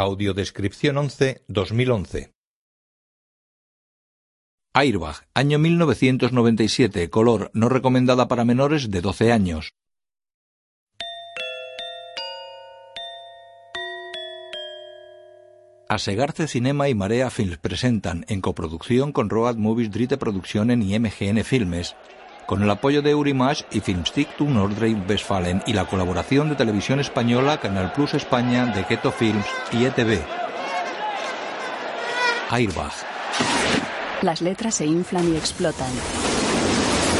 Audiodescripción 11 2011 Airbag, año 1997, color no recomendada para menores de 12 años. Asegarce Cinema y Marea Films presentan, en coproducción con Road Movies Drite Producción y MGN Filmes, con el apoyo de Eurimash y Filmstick Nordrhein Westfalen y la colaboración de Televisión Española, Canal Plus España, de Keto Films y ETV. Airbag. Las letras se inflan y explotan.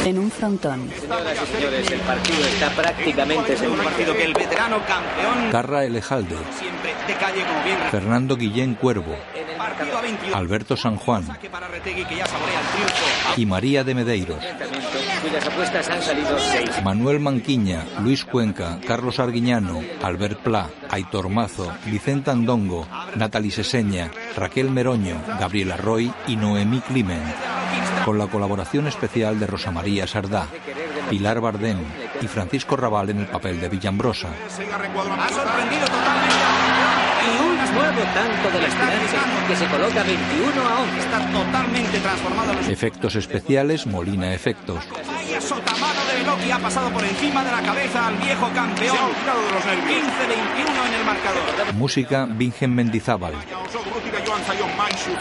En un frontón. Señoras y señores, el partido está prácticamente Es un partido que el veterano campeón Carra Elejalde, siempre de calle como bien Fernando Guillén Cuervo, partido a 21 Alberto San Juan. El y María de Medeiros. cuyas apuestas han salido seis. Manuel Manquiña, Luis Cuenca, Carlos Arguiñano, Albert Pla, Aitor Mazo, Vicente Andongo, Natalie Seseña, Raquel Meroño, Gabriela Roy y Noemí Climent, con la colaboración especial de Rosa María Sardá, Pilar Bardem y Francisco Raval en el papel de Villambrosa. ha sorprendido totalmente Y un nuevo tanto de la esperanza que se coloca 21 a 11. está totalmente transformado los Efectos especiales Molina Efectos. Vaya sotamano de Veloki ha pasado por encima de la cabeza al viejo campeón 15-21 en el marcador Música Vingen Mendizábal.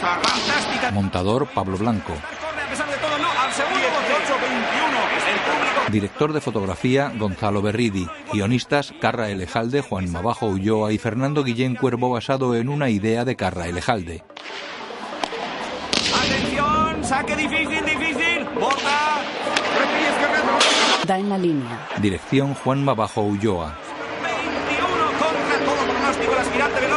fantástica Montador Pablo Blanco. corre a pesar de todo no al segundo bote 21 el público Director de fotografía Gonzalo Berridi. Guionistas Carra Elejalde, Juan Mabajo Ulloa y Fernando Guillén Cuervo basado en una idea de Carra Elejalde. atención saque difícil difícil borda Da en la línea. Dirección Juan Mabajo Ulloa. 21 contra todo pronóstico el aspirante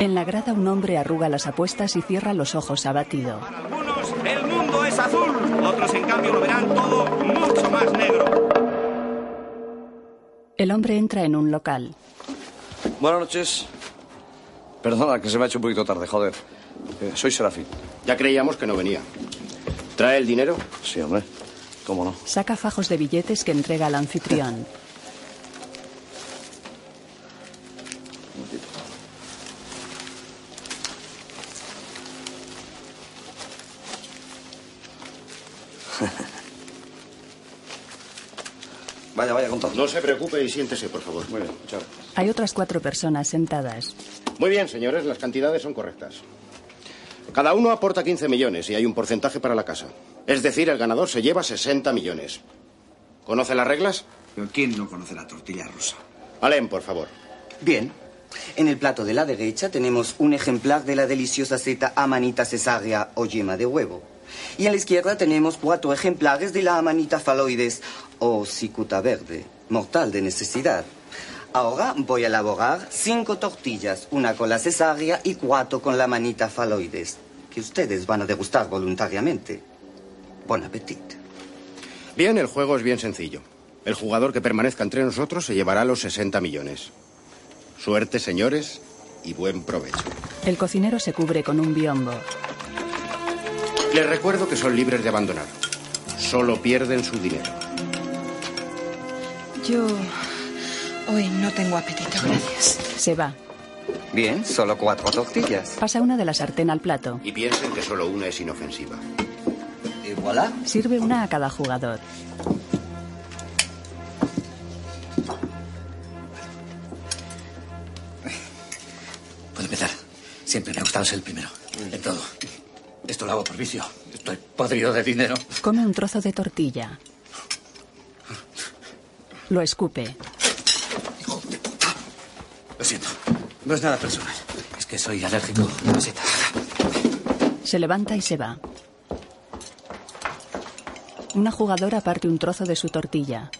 En la grada un hombre arruga las apuestas y cierra los ojos abatido. algunos el mundo es azul otros en cambio lo verán todo mucho más negro El hombre entra en un local. Buenas noches. Perdona, que se me ha hecho un poquito tarde, joder. Eh, soy Serafín. Ya creíamos que no venía. ¿Trae el dinero? Sí, hombre. ¿Cómo no? Saca fajos de billetes que entrega al anfitrión. Vaya, vaya, contando. No se preocupe y siéntese, por favor. Muy bien, muchas gracias. Hay otras cuatro personas sentadas. Muy bien, señores, las cantidades son correctas. Cada uno aporta 15 millones y hay un porcentaje para la casa. Es decir, el ganador se lleva 60 millones. ¿Conoce las reglas? Pero ¿quién no conoce la tortilla rusa? Alem, por favor. Bien. En el plato de la derecha tenemos un ejemplar de la deliciosa seta amanita cesárea o yema de huevo. Y a la izquierda tenemos cuatro ejemplares de la amanita faloides o cicuta verde, mortal de necesidad. Ahora voy a elaborar cinco tortillas, una con la cesárea y cuatro con la manita faloides, que ustedes van a degustar voluntariamente. Buen apetito. Bien, el juego es bien sencillo. El jugador que permanezca entre nosotros se llevará los 60 millones. Suerte, señores, y buen provecho. El cocinero se cubre con un biombo. Les recuerdo que son libres de abandonar. Solo pierden su dinero. Yo hoy no tengo apetito, gracias. Se va. Bien, solo cuatro tortillas. Pasa una de la sartén al plato. Y piensen que solo una es inofensiva. Y voilà. Sirve una a cada jugador. Puedo empezar. Siempre me ha gustado ser el primero. En todo. Esto lo hago por vicio. Estoy podrido de dinero. Come un trozo de tortilla. Lo escupe. Lo siento. No es nada personal. Es que soy alérgico a setas. Se levanta y se va. Una jugadora parte un trozo de su tortilla.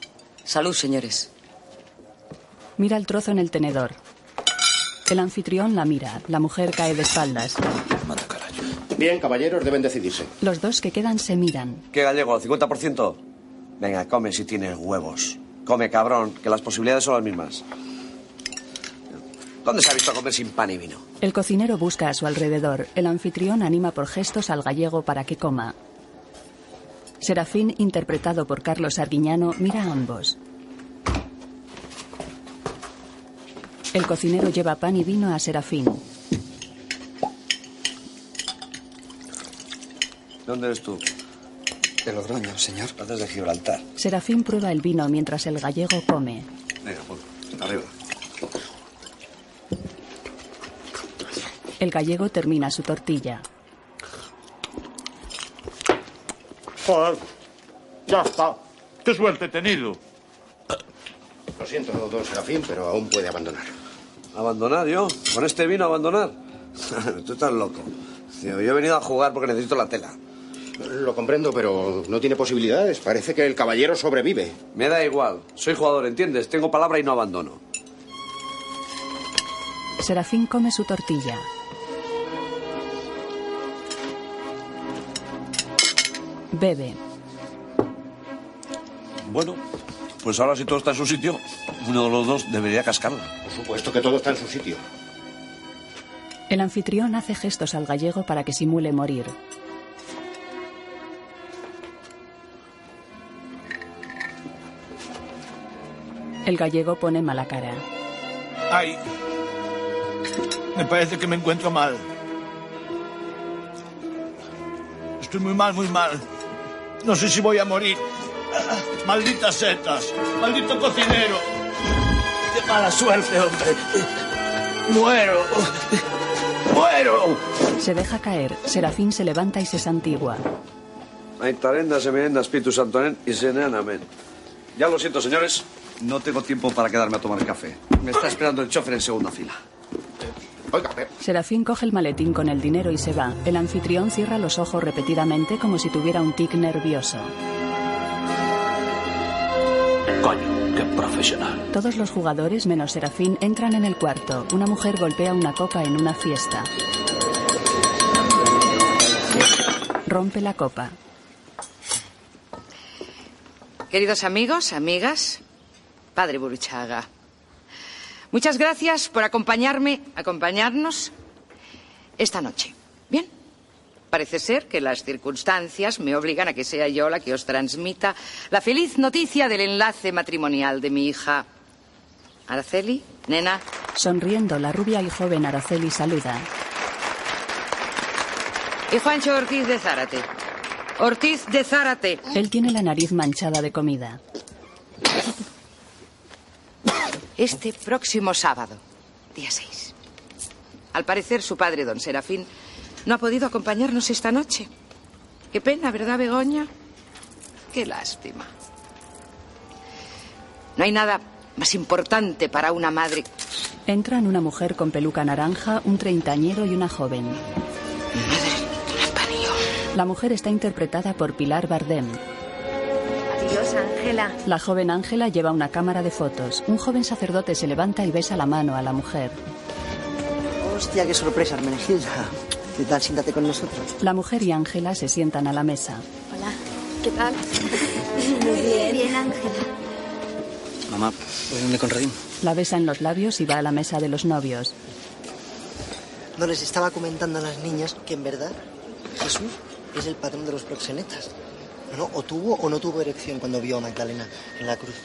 Salud, señores. Mira el trozo en el tenedor. El anfitrión la mira. La mujer cae de espaldas. Bien, caballeros, deben decidirse. Los dos que quedan se miran. ¿Qué gallego? ¿50%? Venga, come si tienes huevos. Come, cabrón, que las posibilidades son las mismas. ¿Dónde se ha visto comer sin pan y vino? El cocinero busca a su alrededor. El anfitrión anima por gestos al gallego para que coma. Serafín, interpretado por Carlos Arguiñano, mira a ambos. El cocinero lleva pan y vino a Serafín. ¿Dónde eres tú? De Logroño, señor. Antes de Gibraltar. Serafín prueba el vino mientras el gallego come. Venga, pues, arriba. El gallego termina su tortilla. Joder, ya está. Qué suerte he tenido. Lo siento, don Serafín, pero aún puede abandonar. ¿Abandonar yo? ¿Con este vino abandonar? Tú estás loco. Yo he venido a jugar porque necesito la tela. Lo comprendo, pero no tiene posibilidades. Parece que el caballero sobrevive. Me da igual. Soy jugador, ¿entiendes? Tengo palabra y no abandono. Serafín come su tortilla. Bebe. Bueno, pues ahora si todo está en su sitio, uno de los dos debería cascarla. Por supuesto que todo está en su sitio. El anfitrión hace gestos al gallego para que simule morir. El gallego pone mala cara. Ay, me parece que me encuentro mal. Estoy muy mal, muy mal. No sé si voy a morir. Malditas setas. Maldito cocinero. Qué mala suerte, hombre. Muero. Muero. Se deja caer. Serafín se levanta y se santigua. Aitarenda, semerenda, espíritu santonen y senean amén. Ya lo siento, señores. No tengo tiempo para quedarme a tomar café. Me está esperando el chofer en segunda fila. Oiga, Serafín coge el maletín con el dinero y se va. El anfitrión cierra los ojos repetidamente como si tuviera un tic nervioso. Coño, qué profesional. Todos los jugadores, menos Serafín, entran en el cuarto. Una mujer golpea una copa en una fiesta. Rompe la copa. Queridos amigos, amigas, Padre Buruchaga, muchas gracias por acompañarme, acompañarnos esta noche. Bien, parece ser que las circunstancias me obligan a que sea yo la que os transmita la feliz noticia del enlace matrimonial de mi hija. Araceli, nena, Sonriendo, la rubia y joven Araceli saluda. y Juancho Ortiz de Zárate. Ortiz de Zárate. Él tiene la nariz manchada de comida. Este próximo sábado, día 6. Al parecer, su padre, don Serafín, no ha podido acompañarnos esta noche. Qué pena, ¿verdad, Begoña? Qué lástima. No hay nada más importante para una madre. Entran una mujer con peluca naranja, un treintañero y una joven. La mujer está interpretada por Pilar Bardem. Ángela. La joven Ángela lleva una cámara de fotos. Un joven sacerdote se levanta y besa la mano a la mujer. Hostia, qué sorpresa, Hermenegilda. ¿Qué tal? Siéntate con nosotros. La mujer y Ángela se sientan a la mesa. Hola, ¿qué tal? Muy bien. Bien, Ángela. Mamá, ¿voy donde con? La besa en los labios y va a la mesa de los novios. No les estaba comentando a las niñas que en verdad Jesús es el patrón de los proxenetas. No, o tuvo o no tuvo erección cuando vio a Magdalena en la cruz.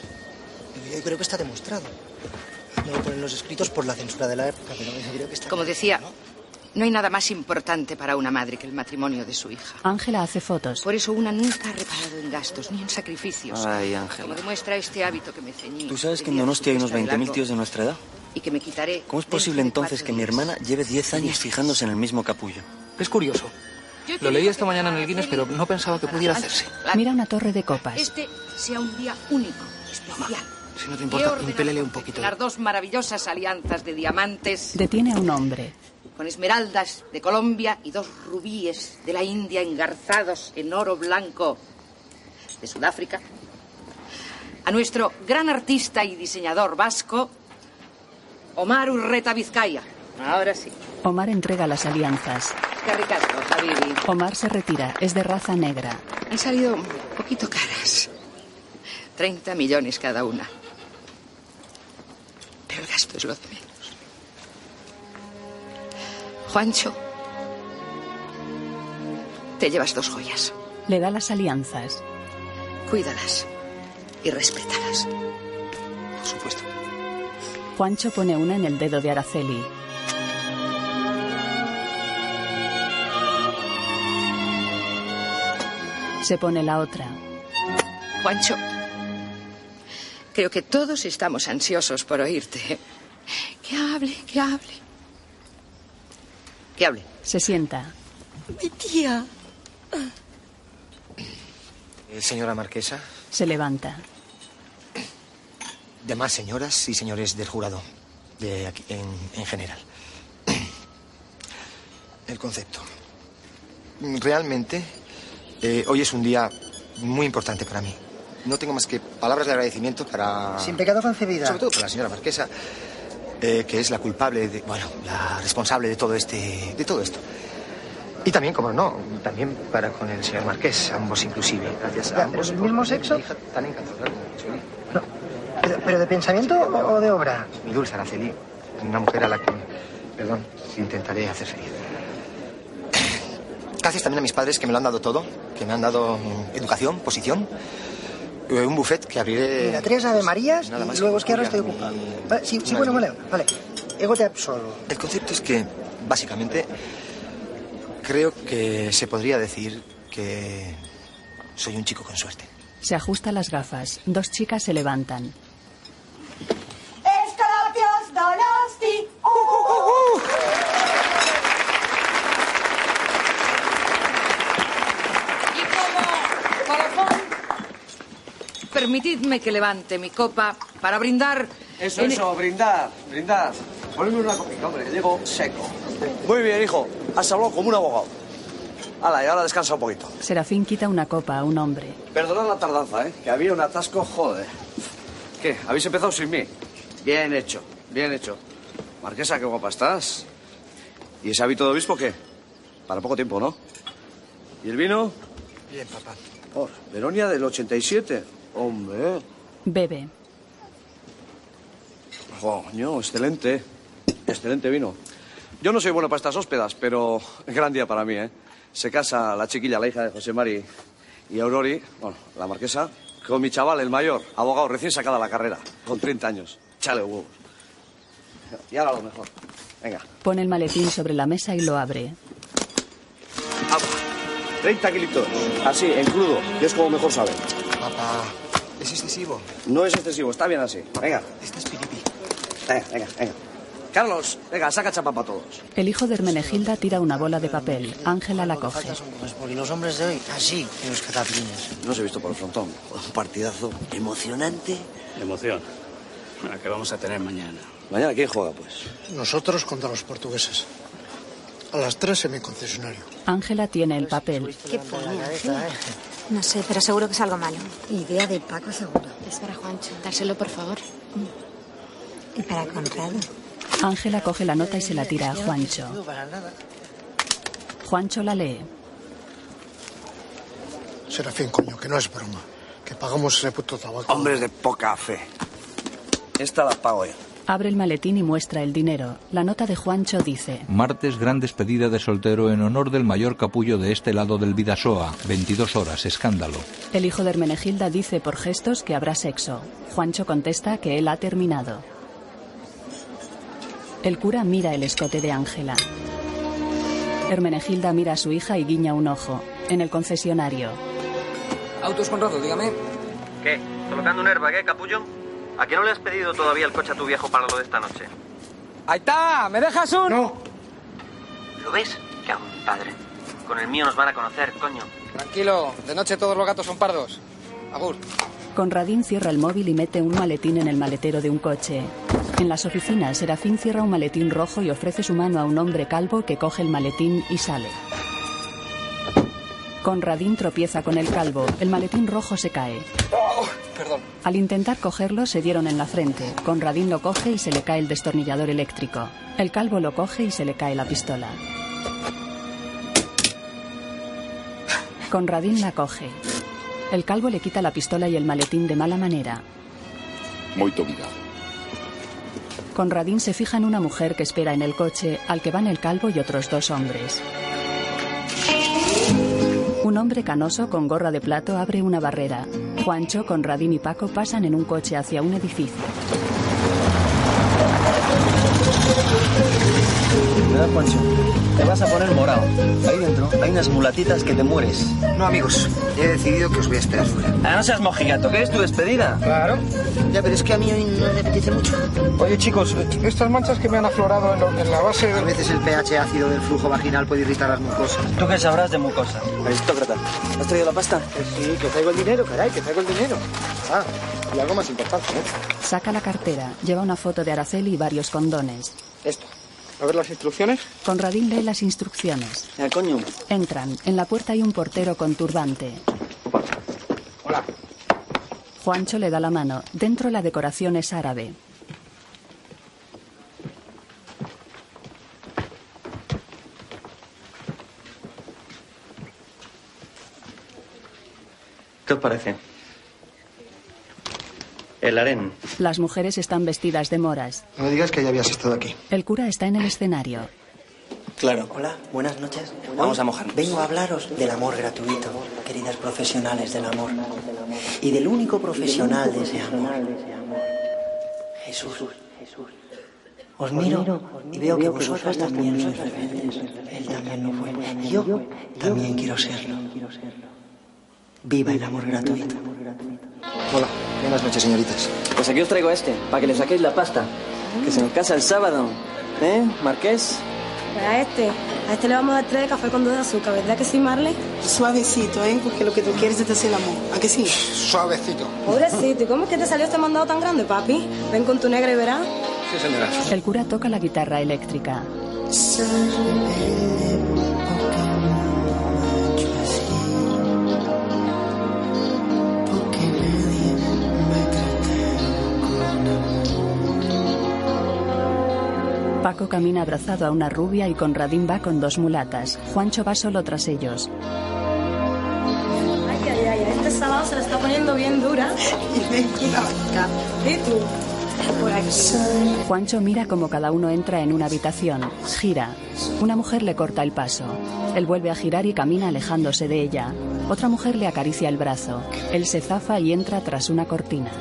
Yo creo que está demostrado. No lo ponen los escritos por la censura de la época, pero yo creo que está... Como decía, no hay nada más importante para una madre que el matrimonio de su hija. Ángela hace fotos. Por eso una nunca ha reparado en gastos ni en sacrificios. Ay, Ángela. Como demuestra este hábito que me ceñí. ¿Tú sabes que en Donostia hay unos cresta de 20.000 largo tíos de nuestra edad? Y que me quitaré. ¿Cómo es posible entonces que mi hermana lleve 10 años fijándose en el mismo capullo? Es curioso. Lo leí esta mañana en el Guinness, pero no pensaba que pudiera hacerse. Mira una torre de copas. Este sea un día único, especial. Si no te importa, impélele un poquito. Las dos maravillosas alianzas de diamantes Detiene a un hombre. con esmeraldas de Colombia y dos rubíes de la India engarzados en oro blanco de Sudáfrica. A nuestro gran artista y diseñador vasco, Omar Urreta Vizcaya. Ahora sí. Omar entrega las alianzas. Omar se retira. Es de raza negra. Han salido un poquito caras. 30 millones cada una. Pero el gasto es lo de menos. Juancho, te llevas dos joyas. Le da las alianzas. Cuídalas y respétalas. Por supuesto. Juancho pone una en el dedo de Araceli. Se pone la otra. Juancho, creo que todos estamos ansiosos por oírte. Que hable, que hable. Que hable. Se sienta. Mi tía. Eh, señora Marquesa, Se levanta. demás señoras y señores del jurado, de aquí, en, en general. El concepto. Realmente, eh, hoy es un día muy importante para mí. No tengo más que palabras de agradecimiento para... Sin pecado concebida. Sobre todo para la señora Marquesa, eh, que es la culpable, de, bueno, la responsable de todo este, de todo esto. Y también, como no, también para con el señor Marqués, ambos inclusive. Gracias a ambos. ¿pero del por mismo sexo? hija tan encantadora. ¿Pero, pero de pensamiento o o de obra? Mi dulce Araceli, una mujer a la que, perdón, intentaré hacer feliz. Gracias también a mis padres que me lo han dado todo, que me han dado mm, educación, posición, eh, un buffet que abriré... Mira, tres Ave Marías Nada más y luego es que ahora estoy ocupado. Vale, sí, sí, bueno, vale, vale. Ego te absolvo. El concepto es que, básicamente, creo que se podría decir que soy un chico con suerte. Se ajusta las gafas. Dos chicas se levantan. Escalapios Donosti. Uh, Y como colofón, permitidme que levante mi copa para brindar. Eso, en- eso, brindar, brindar. Ponme una copita, hombre, que llego seco. Muy bien, hijo. Has hablado como un abogado. Hala, y ahora descansa un poquito. Serafín quita una copa a un hombre. Perdonad la tardanza, ¿eh? Que había un atasco, joder. ¿Qué? ¿Habéis empezado sin mí? Bien hecho, bien hecho. Marquesa, qué guapa estás. ¿Y ese hábito de obispo qué? Para poco tiempo, ¿no? ¿Y el vino? Bien, papá. Oh, Veronia del 87. Hombre. Bebe. Coño, excelente. Excelente vino. Yo no soy bueno para estas hóspedas, pero gran día para mí, ¿eh? Se casa la chiquilla, la hija de José Mari y Aurori, bueno, la marquesa, con mi chaval, el mayor, abogado recién sacada la carrera, con 30 años. Chale huevos. Y ahora lo mejor. Venga, Pone el maletín sobre la mesa y lo abre. agua. 30 kilitos. Así, en crudo, que es como mejor sabe. Papá, ¿es excesivo? No es excesivo, está bien así. Venga. Estás piripi. Venga, venga, venga. Carlos, venga, saca chapa para todos. El hijo de Hermenegilda tira una bola de papel. Ángela la coge. Pues porque los hombres de hoy, así, en los cataplines. No os he visto por el frontón. Un partidazo. Emocionante. Emoción. La que vamos a tener mañana. Mañana, ¿quién juega, pues? Nosotros contra los portugueses. A las tres en mi concesionario. Ángela tiene el papel. ¿Qué pone, Ángela? No sé, pero seguro que es algo malo. Idea de Paco, seguro. Es para Juancho. Dárselo, por favor. Y para Conrado. Ángela coge la nota y se la tira a Juancho. Juancho la lee. Serafín, coño, que no es broma. Que pagamos ese puto tabaco. Hombres de poca fe. Esta la pago yo. Abre el maletín y muestra el dinero. La nota de Juancho dice: Martes, gran despedida de soltero en honor del mayor capullo de este lado del Vidasoa. 22 horas, escándalo. El hijo de Hermenegilda dice por gestos que habrá sexo. Juancho contesta que él ha terminado. El cura mira el escote de Ángela. Hermenegilda mira a su hija y guiña un ojo. En el concesionario. Autos Conrado, dígame. ¿Qué? ¿Colocando un airbag, eh, capullo? ¿A qué no le has pedido todavía el coche a tu viejo para lo de esta noche? ¡Ahí está! ¿Me dejas un...? No. ¿Lo ves? Qué padre. Con el mío nos van a conocer, coño. Tranquilo, de noche todos los gatos son pardos. Agur. Conradín cierra el móvil y mete un maletín en el maletero de un coche. En las oficinas, Serafín cierra un maletín rojo y ofrece su mano a un hombre calvo que coge el maletín y sale. Conradín tropieza con el calvo. El maletín rojo se cae. Oh, perdón. Al intentar cogerlo, se dieron en la frente. Conradín lo coge y se le cae el destornillador eléctrico. El calvo lo coge y se le cae la pistola. Conradín la coge. El calvo le quita la pistola y el maletín de mala manera. Muy obrigado. Conradín se fija en una mujer que espera en el coche, al que van el calvo y otros dos hombres. Un hombre canoso con gorra de plato abre una barrera. Juancho, Conradín y Paco pasan en un coche hacia un edificio. Juancho. Te vas a poner morado. Ahí dentro hay unas mulatitas que te mueres. No, amigos. He decidido que os voy a esperar fuera. Ah, no seas mojigato, que es tu despedida. Claro. Ya, pero es que a mí hoy no me apetece mucho. Oye, chicos, estas manchas que me han aflorado en, lo- en la base A veces el pH ácido del flujo vaginal puede irritar las mucosas. ¿Tú qué sabrás de mucosa? Aristócrata, ¿has traído la pasta? sí, que traigo el dinero, caray, que traigo el dinero. Ah, y algo más importante, ¿eh? Saca la cartera, lleva una foto de Araceli y varios condones. Esto. A ver las instrucciones. Conradín lee las instrucciones. Ya, coño. Entran. En la puerta hay un portero con turbante. Hola. Juancho le da la mano. Dentro la decoración es árabe. ¿Qué os parece? El harén. Las mujeres están vestidas de moras. No me digas que ya habías estado aquí. El cura está en el escenario. Claro. Hola, buenas noches. Vamos a mojarnos. Vengo a hablaros del amor gratuito, queridas profesionales del amor. Y del único profesional de ese amor. Jesús. Os miro y veo que vosotras también sois rebeldes. Él también lo fue. Y yo también quiero serlo. Viva el amor gratuito. Hola, buenas noches, señoritas. Pues aquí os traigo a este, para que le saquéis la pasta. Que se nos casa el sábado. ¿Eh, Marqués? A este, a este le vamos a dar tres de café con dos de azúcar, ¿verdad que sí, Marley? Suavecito, ¿eh? Porque lo que tú quieres es hacer el amor. ¿A que sí? Suavecito. Pobrecito, ¿y cómo es que te salió este mandado tan grande, papi? Ven con tu negra y verás. Sí, señora. El cura toca la guitarra eléctrica. Paco camina abrazado a una rubia y Conradín va con dos mulatas. Juancho va solo tras ellos. Ay, ay, ay, este salado se le está poniendo bien dura. Y. ¿Y tú? Por aquí. Juancho mira como cada uno entra en una habitación. Gira. Una mujer le corta el paso. Él vuelve a girar y camina alejándose de ella. Otra mujer le acaricia el brazo. Él se zafa y entra tras una cortina.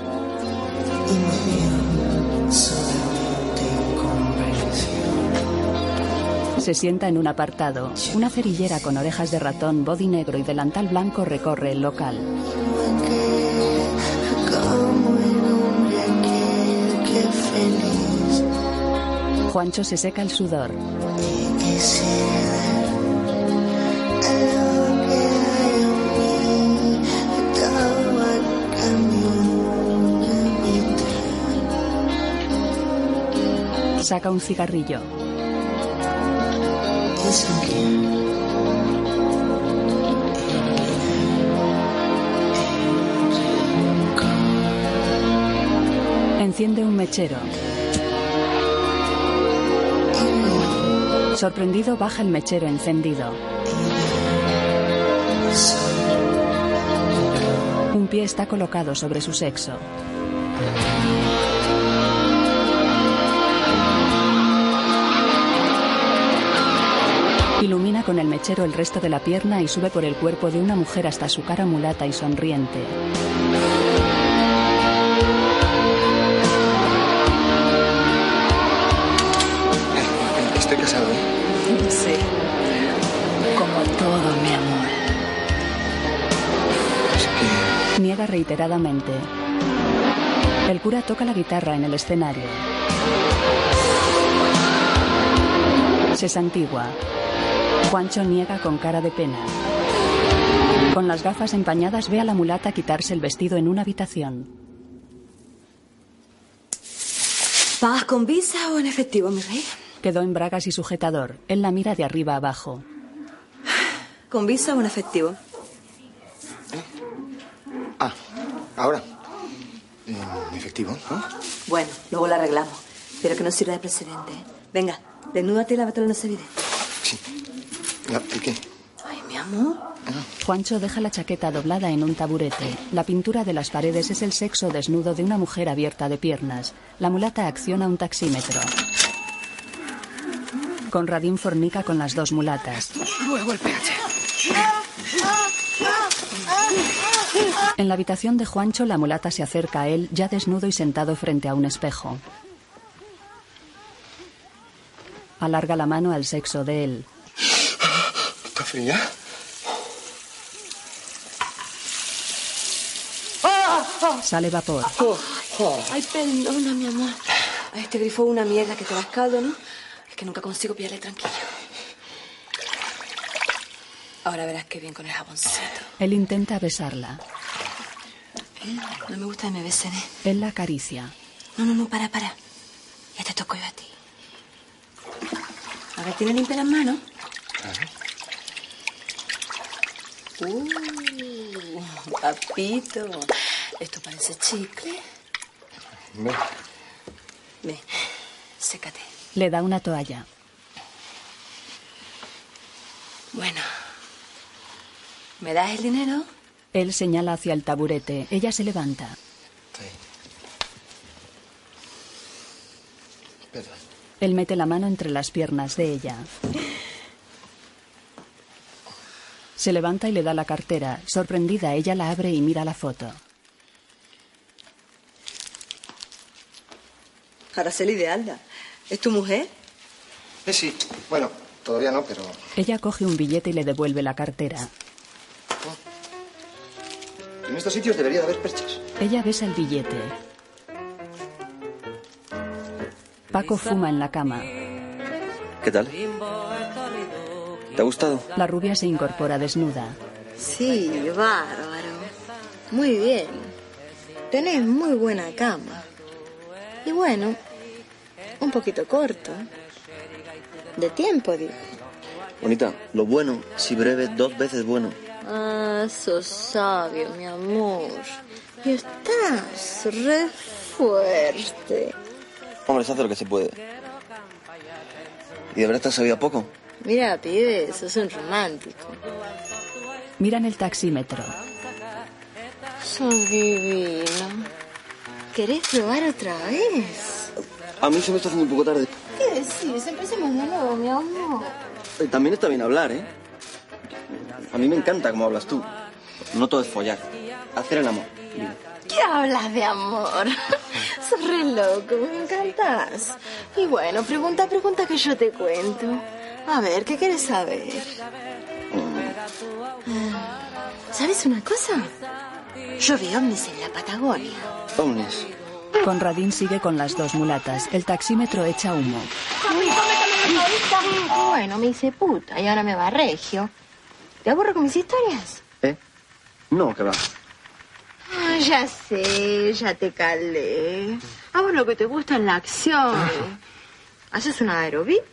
Se sienta en un apartado. Una cerillera con orejas de ratón, body negro y delantal blanco recorre el local. Juancho se seca el sudor. Saca un cigarrillo. Enciende un mechero. Sorprendido, baja el mechero encendido. Un pie está colocado sobre su sexo. Ilumina con el mechero el resto de la pierna y sube por el cuerpo de una mujer hasta su cara mulata y sonriente. Estoy casado, ¿eh? Sí. Como todo, mi amor. Niega reiteradamente. El cura toca la guitarra en el escenario. Se santigua. Juancho niega con cara de pena. Con las gafas empañadas ve a la mulata quitarse el vestido en una habitación. ¿Pagas con visa o en efectivo, mi rey? Quedó en bragas y sujetador. Él la mira de arriba abajo. ¿Con visa o en efectivo? Ah, ahora. En efectivo, ¿no? Bueno, luego la arreglamos. Pero que no sirva de precedente. Venga, desnúdate y lávatelo en la no servilleta. Sí. No, ¿Y qué? Ay, mi amor. Juancho deja la chaqueta doblada en un taburete. La pintura de las paredes es el sexo desnudo de una mujer abierta de piernas. La mulata acciona un taxímetro. Conradín fornica con las dos mulatas. Luego el pH. En la habitación de Juancho, la mulata se acerca a él, ya desnudo y sentado frente a un espejo. Alarga la mano al sexo de él. ¿Está fría? Sale vapor. Ay, perdona, mi amor. Ay, este grifo es una mierda que te das caldo, ¿no? Es que nunca consigo pillarle tranquilo. Ahora verás qué bien con el jaboncito. Él intenta besarla. No me gusta que me besen, ¿eh? Él la acaricia. No, no, no, para, para. Ya te toco yo a ti. A ver, ¿tiene limpia las manos? Uh, papito. Esto parece chicle. Ven. Ve, sécate. Le da una toalla. Bueno. ¿Me das el dinero? Él señala hacia el taburete. Ella se levanta. Espera. Él mete la mano entre las piernas de ella. Se levanta y le da la cartera. Sorprendida, ella la abre y mira la foto. Araceli de Alda. ¿Es tu mujer? Eh, sí. Bueno, todavía no, pero... Ella coge un billete y le devuelve la cartera. En estos sitios debería de haber perchas. Ella besa el billete. Paco fuma en la cama. ¿Qué tal? ¿Te ha gustado? La rubia se incorpora desnuda. Sí, bárbaro. Muy bien. Tenés muy buena cama. Y bueno, un poquito corto. De tiempo, digo. Bonita, lo bueno, si breve, dos veces bueno. Ah, sos sabio, mi amor. Y estás re fuerte. Hombre, se hace lo que se puede. ¿Y de verdad te has sabido a poco? Mira, pibe, sos un romántico. Miran el taxímetro. Sos divino. ¿Querés probar otra vez? A mí se me está haciendo un poco tarde. ¿Qué decís? Empecemos de nuevo, mi amor. Eh, También está bien hablar, ¿eh? A mí me encanta cómo hablas tú. No todo es follar. Hacer el amor. ¿Qué hablas de amor? Sos re loco, me encantás. Y bueno, pregunta, pregunta que yo te cuento. A ver, ¿qué quieres saber? Ah, ¿Sabes una cosa? Yo vi ovnis en la Patagonia. Ovnis. Conradín sigue con las dos mulatas. El taxímetro echa humo. Bueno, me hice puta y ahora me va a regio. ¿Te aburro con mis historias? ¿Eh? No, que va. Ah, ya sé, ya te calé. A vos lo que te gusta es la acción. ¿Haces una aerobic?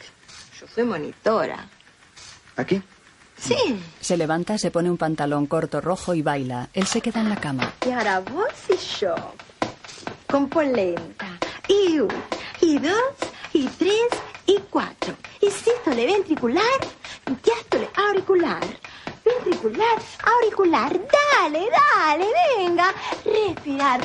Soy monitora. ¿Aquí? Sí. Se levanta, se pone un pantalón corto rojo y baila. Él se queda en la cama. Y ahora vos y yo. Con polenta. Y uno, y dos, y tres, y cuatro. Y sístole ventricular, diástole auricular. Ventricular, auricular. Dale, dale, venga. Respirar.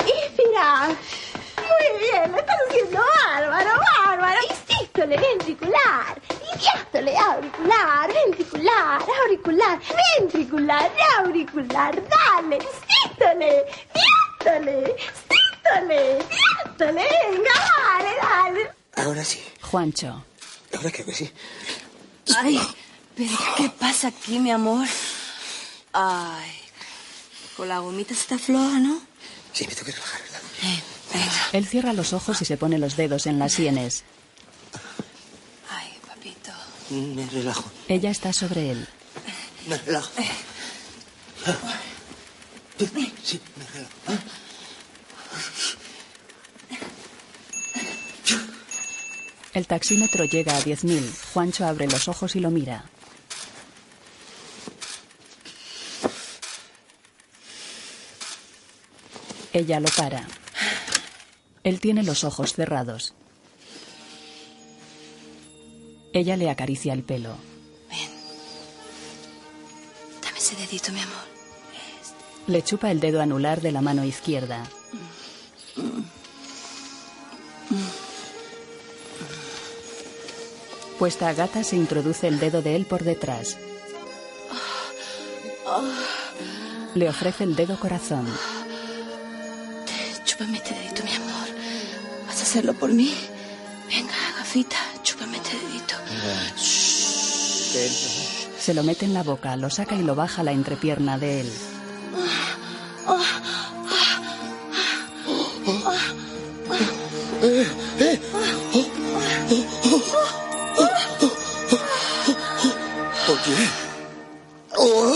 Inspirar. Muy bien, lo estás haciendo bárbaro, bárbaro. Y sístole ventricular. Diástole auricular, ventricular, auricular, ventricular, auricular. Dale, sístole, diástole, sístole, diástole. Venga, dale, dale. Ahora sí. Juancho. Ahora creo que sí. Ay, pero ¿qué pasa aquí, mi amor? Ay, con la gomita está floja, ¿no? Sí, me tengo que relajar, ¿verdad? Él cierra los ojos y se pone los dedos en las sienes. Me relajo. Ella está sobre él. Me relajo. Sí, me relajo. El taxímetro llega a 10.000. Juancho abre los ojos y lo mira. Ella lo para. Él tiene los ojos cerrados. Ella le acaricia el pelo. Dame ese dedito, mi amor. Le chupa el dedo anular de la mano izquierda. Puesta a gata se introduce el dedo de él por detrás. Le ofrece el dedo corazón. Chúpame este dedito, mi amor. ¿Vas a hacerlo por mí? Venga, gafita. Se lo mete en la boca, lo saca y lo baja a la entrepierna de él. Oye. Oh.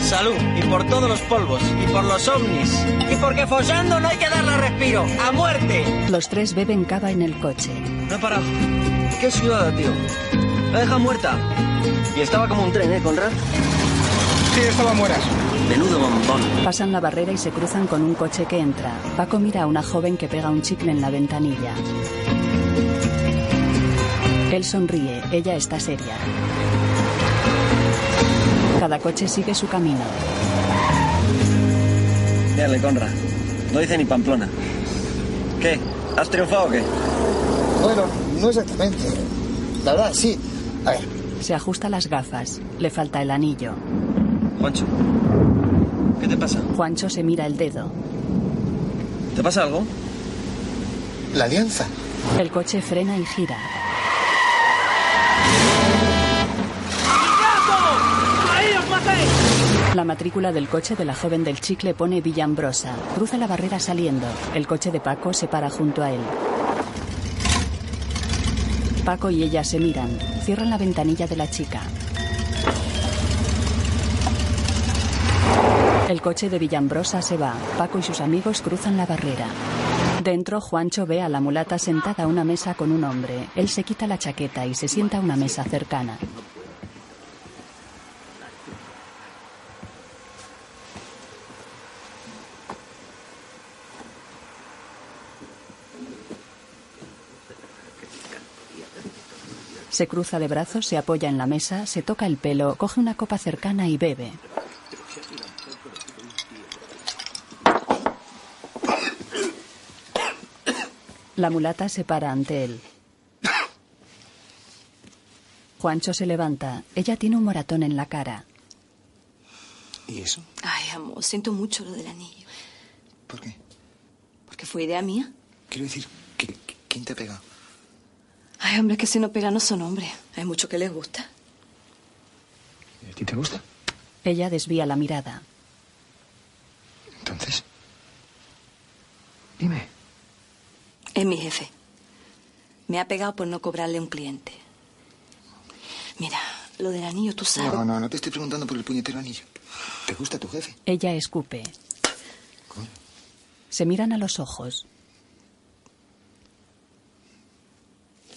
Salud, y por todos los polvos, y por los ovnis, y porque follando no hay que darle respiro, a muerte. Los tres beben cava en el coche. No he parado. Qué ciudad, tío. La deja muerta. Y estaba como un tren, ¿eh, Conrad? Sí, estaba muera. Menudo bombón. Pasan la barrera y se cruzan con un coche que entra. Paco mira a una joven que pega un chicle en la ventanilla. Él sonríe, ella está seria. Cada coche sigue su camino. Dale, Conrad. No dice ni Pamplona. ¿Qué? ¿Has triunfado o qué? Bueno, no exactamente. La verdad, sí. A ver, Se ajusta las gafas. Le falta el anillo. Juancho, ¿qué te pasa? Juancho se mira el dedo. ¿Te pasa algo? la alianza. El coche frena y gira. La matrícula del coche de la joven del chicle pone Villambrosa. Cruza la barrera saliendo. El coche de Paco se para junto a él. Paco y ella se miran. Cierran la ventanilla de la chica. El coche de Villambrosa se va. Paco y sus amigos cruzan la barrera. Dentro, Juancho ve a la mulata sentada a una mesa con un hombre. Él se quita la chaqueta y se sienta a una mesa cercana. Se cruza de brazos, se apoya en la mesa, se toca el pelo, coge una copa cercana y bebe. La mulata se para ante él. Juancho se levanta. Ella tiene un moratón en la cara. ¿Y eso? Ay, amor, siento mucho lo del anillo. ¿Por qué? Porque fue idea mía. Quiero decir, ¿qui- qui- ¿quién te ha pegado? Ay, hombre, que si no pegan no son hombres. Hay mucho que les gusta. ¿A ti te gusta? Ella desvía la mirada. Entonces. Dime. Es mi jefe. Me ha pegado por no cobrarle un cliente. Mira, lo del anillo, tú sabes. No, no, no te estoy preguntando por el puñetero anillo. ¿Te gusta tu jefe? Ella escupe. Se miran a los ojos.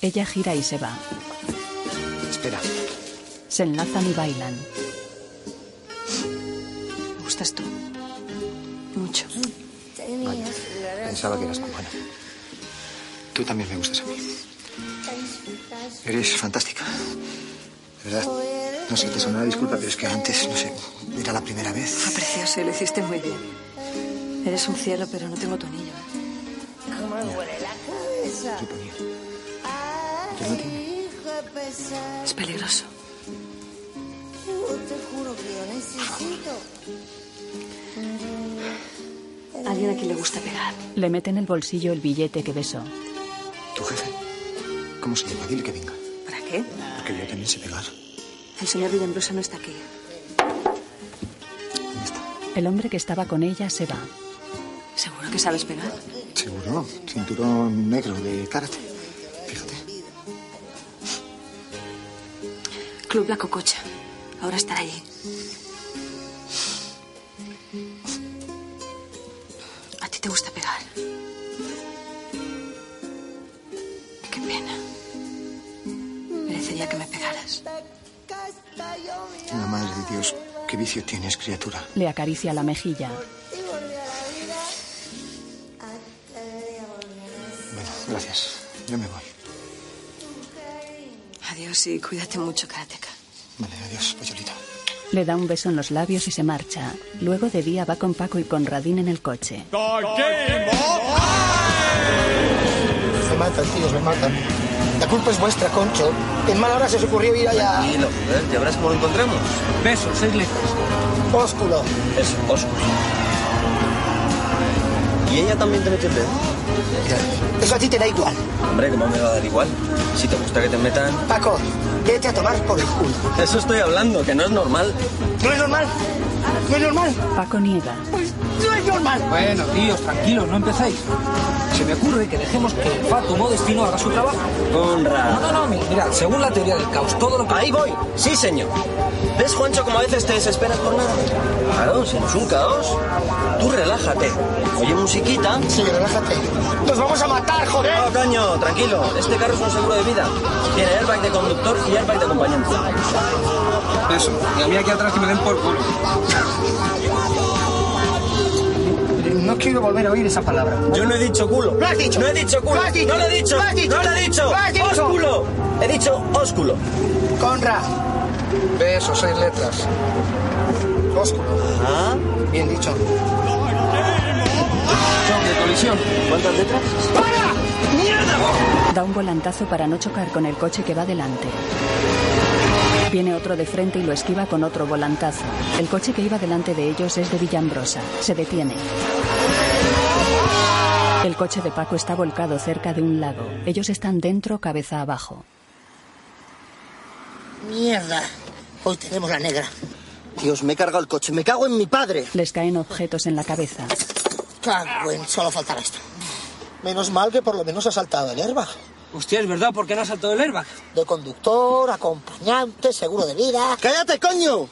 Ella gira y se va. Espera. Se enlazan y bailan. Me gustas tú. Mucho. Pensaba que eras cubana. Tú también me gustas a mí. Eres fantástica. De verdad. No sé, te sonará disculpa, pero es que antes, no sé, era la primera vez. Fue precioso y lo hiciste muy bien. Eres un cielo, pero no tengo tu anillo. ¿Cómo huele la cabeza? Suponía. Es peligroso. Te juro que necesito. Alguien a quien le gusta pegar. Le mete en el bolsillo el billete que besó. ¿Tu jefe? ¿Cómo se llama? Dile que venga. ¿Para qué? Porque yo también sé pegar. El señor Villambrosa no está aquí. El hombre que estaba con ella se va. ¿Seguro que sabes pegar? Seguro. Cinturón negro de karate. Club La Cococha. Ahora estará allí. A ti te gusta pegar. Qué pena. Merecería que me pegaras. La madre de Dios, qué vicio tienes, criatura. Le acaricia la mejilla. Bueno, gracias. Yo me voy. Adiós y cuídate mucho, Karateka. Vale, adiós, polluelito. Le da un beso en los labios y se marcha. Luego de día va con Paco y Conradín en el coche. Me matan, tíos, me matan. La culpa es vuestra, Concho. En mala hora se os ocurrió ir allá. Tranquilo, joder, ya verás cómo lo encontremos. Besos, seis letras. Ósculo. Es ósculo. ¿Y ella también te metió el dedo? Eso a ti te da igual. Hombre, ¿cómo me va a dar igual? Si te gusta que te metan... Paco, vete a tomar por el culo. Eso estoy hablando, que no es normal. ¿No es normal? ¿No es normal? Paco niega. No es normal. Bueno, tíos, tranquilos, no empecéis. Se me ocurre que dejemos que el Fatumo destino haga su trabajo. Honra. No, no, no, mi- mirad, según la teoría del caos, todo lo que... Ahí voy. Sí, señor. ¿Ves, Juancho, como a veces te desesperas por nada? Claro, si no es un caos. Tú relájate. Oye, musiquita. Sí, relájate. Nos vamos a matar, joder. No, coño, tranquilo. Este carro es un seguro de vida. Tiene airbag de conductor y airbag de acompañante. Eso, y a mí aquí atrás que me den por culo. No quiero volver a oír esa palabra. Yo no he dicho culo. Lo has dicho. No he dicho culo. Lo has dicho. No lo he dicho. Lo has dicho. No lo he dicho. Lo has dicho. Ósculo. He dicho ósculo. Conra. Besos, seis letras. Ósculo. Ah. Bien dicho. Choque, colisión. ¿Cuántas letras? ¡Para! ¡Mierda! Da un volantazo para no chocar con el coche que va delante. Viene otro de frente y lo esquiva con otro volantazo. El coche que iba delante de ellos es de Villambrosa. Se detiene. El coche de Paco está volcado cerca de un lago. Ellos están dentro, cabeza abajo. Mierda. Hoy tenemos la negra. Dios, me he cargado el coche. Me cago en mi padre. Les caen objetos en la cabeza. Cago en... Solo faltaba esto. Menos mal que por lo menos ha saltado el airbag. Hostia, es verdad, ¿por qué no ha saltado el airbag? De conductor, acompañante, seguro de vida. ¡Cállate, coño!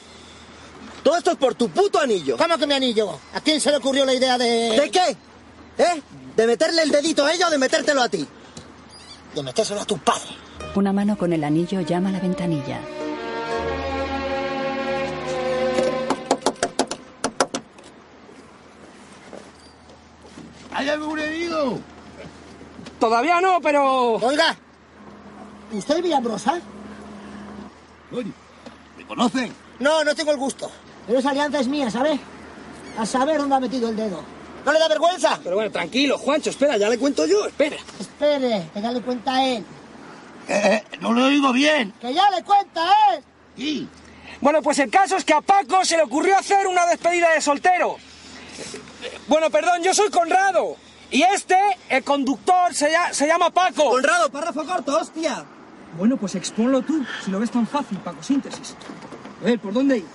Todo esto es por tu puto anillo. ¿Cómo que mi anillo? ¿A quién se le ocurrió la idea de...? ¿De qué? ¿Eh? ¿De meterle el dedito a ella o de metértelo a ti? De metérselo a tu padre. Una mano con el anillo llama a la ventanilla. ¿Hay algún herido? Todavía no, pero... Oiga, ¿usted es Villambrosa? Oye, ¿me conocen? No, no tengo el gusto. Pero esa alianza es mía, ¿sabe? A saber dónde ha metido el dedo. ¿No le da vergüenza? Pero bueno, tranquilo, Juancho, espera, ya le cuento yo, espera. Espere, que ya le cuenta a él. Eh, no lo oigo bien. ¡Que ya le cuenta a él! Sí. Bueno, pues el caso es que a Paco se le ocurrió hacer una despedida de soltero. Bueno, perdón, yo soy Conrado. Y este, el conductor, se, lla- se llama Paco. Conrado, párrafo corto, hostia. Bueno, pues exponlo tú, si lo ves tan fácil, Paco, síntesis. A ver, ¿por dónde ir?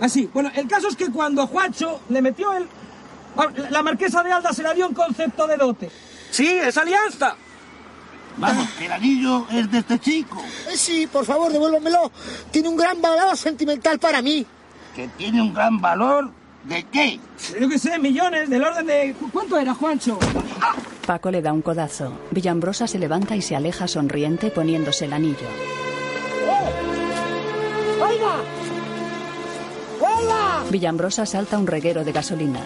Así, bueno, el caso es que cuando Juancho le metió el... Ah, La marquesa de Alda se la dio en concepto de dote. Sí, es alianza. Vamos, que el anillo es de este chico. Eh, sí, por favor, devuélvamelo. Tiene un gran valor sentimental para mí. Que tiene un gran valor. ¿De qué? Yo qué sé, millones, del orden de... ¿cu- ¿Cuánto era, Juancho? Paco le da un codazo. Villambrosa se levanta y se aleja sonriente poniéndose el anillo. ¡Oiga! ¡Oiga! Villambrosa salta un reguero de gasolina.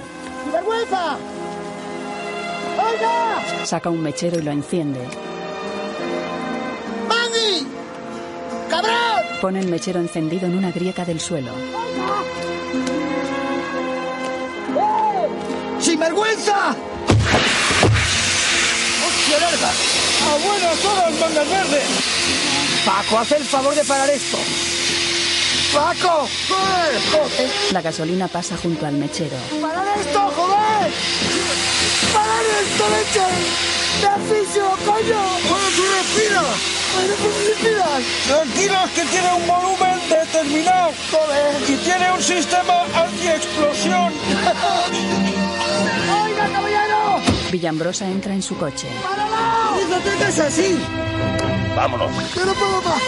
¡Oiga! Saca un mechero y lo enciende. ¡Mangui! ¡Cabrón! Pone el mechero encendido en una grieta del suelo. ¡Sin vergüenza! ¡Hostia, verga! ¡A buenas horas, mangas verdes! Paco, haz el favor de parar esto. ¡Paco! ¡Joder! ¡Joder! La gasolina pasa junto al mechero. ¡Parar esto, joder! ¡Parar esto, leche! ¡Me asfixio, coño! ¡Bueno, tú respiras! ¡Bueno, tú respiras! Tranquilos que tiene un volumen determinado. ¡Joder! Y tiene un sistema anti-explosión. ¡Oiga, caballero! Villambrosa entra en su coche. ¡Páralo! ¡No tengas así! Vámonos. ¡Que no puedo más!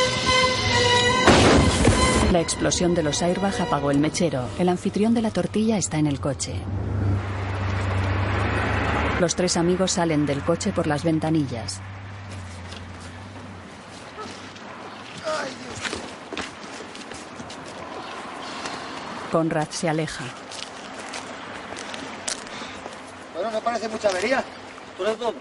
La explosión de los airbag apagó el mechero. El anfitrión de la tortilla está en el coche. Los tres amigos salen del coche por las ventanillas. Conrad se aleja. Bueno, no parece mucha avería. ¿Tú eres Bob?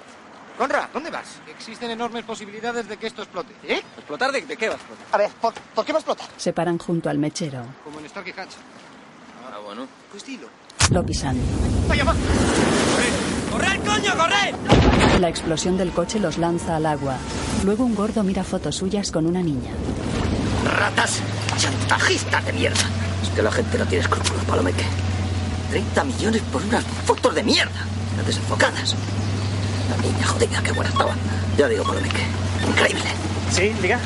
Conra, ¿dónde vas? Existen enormes posibilidades de que esto explote. ¿Eh? ¿Explotar de, de qué va a explotar? A ver, ¿por, por qué va a explotar? Se paran junto al mechero. Como en Starkey Hatch. Ah, bueno. Pues dilo. Lo pisan. ¡Vaya, va! ¡Corred, coño, corred! La explosión del coche los lanza al agua. Luego un gordo mira fotos suyas con una niña. ¡Ratas! ¡Chantajistas de mierda! Es que la gente no tiene escrúpulos, Palomeque. 30 millones por unas fotos de mierda. Las desenfocadas. Niña jodida, qué buena estaba. Ya digo, Palomeque. Increíble. Sí, diga.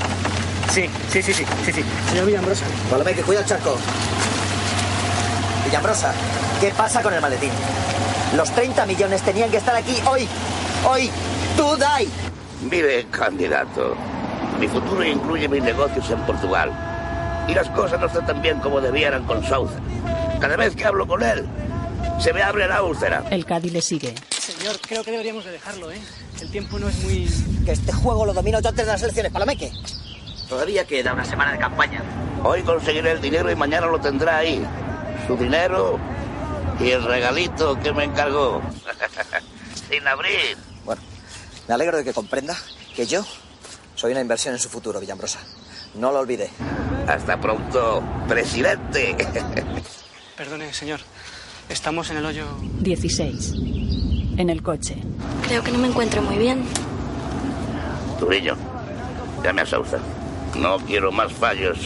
Sí, sí, sí, sí, sí, sí. Señor Villambrosa. Palomeque, cuida el charco. Villambrosa, ¿qué pasa con el maletín? Los 30 millones tenían que estar aquí hoy. Hoy. ¡Tú, Dai! Mire, candidato, mi futuro incluye mis negocios en Portugal. Y las cosas no están tan bien como debieran con Sousa. Cada vez que hablo con él, se me abre la úlcera. El Cádiz le sigue. Señor, creo que deberíamos de dejarlo, ¿eh? El tiempo no es muy... Que este juego lo domino yo antes de las elecciones, Palomeque. Todavía queda una semana de campaña. Hoy conseguiré el dinero y mañana lo tendrá ahí. Su dinero y el regalito que me encargó. Sin abrir. Bueno, me alegro de que comprenda que yo soy una inversión en su futuro, Villambrosa. No lo olvide. Hasta pronto, presidente. Perdone, señor. Estamos en el hoyo... 16. En el coche. Creo que no me encuentro muy bien. Turillo, llame a Sousa. No quiero más fallos.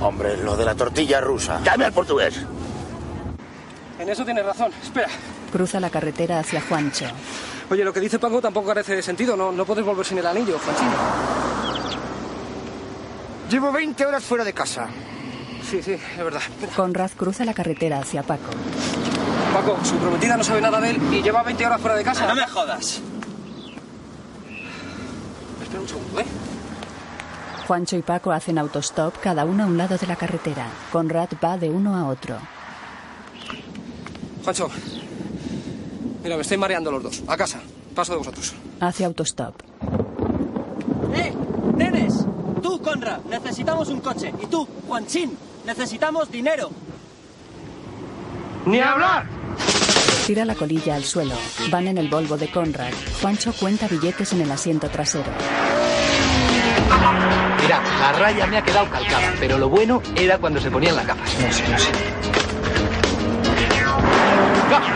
Hombre, lo de la tortilla rusa. Llame al portugués. En eso tienes razón. Espera. Cruza la carretera hacia Juancho. Oye, lo que dice Paco tampoco carece de sentido. No, no puedes volver sin el anillo, Juanchino. Llevo 20 horas fuera de casa. Sí, sí, es verdad. Conrad cruza la carretera hacia Paco. Paco, su prometida no sabe nada de él y lleva 20 horas fuera de casa. No me jodas. Espera un segundo, ¿eh? Juancho y Paco hacen autostop, cada uno a un lado de la carretera. Conrad va de uno a otro. Juancho, mira, me estoy mareando los dos. A casa. Paso de vosotros. Hace autostop. ¡Eh! ¡Nenes! Tú, Conra, necesitamos un coche. Y tú, Juanchín, necesitamos dinero. ¡Ni hablar! Tira la colilla al suelo. Van en el Volvo de Conrad. Juancho cuenta billetes en el asiento trasero. Mira, la raya me ha quedado calcada, pero lo bueno era cuando se ponían las gafas. No sé, no sé.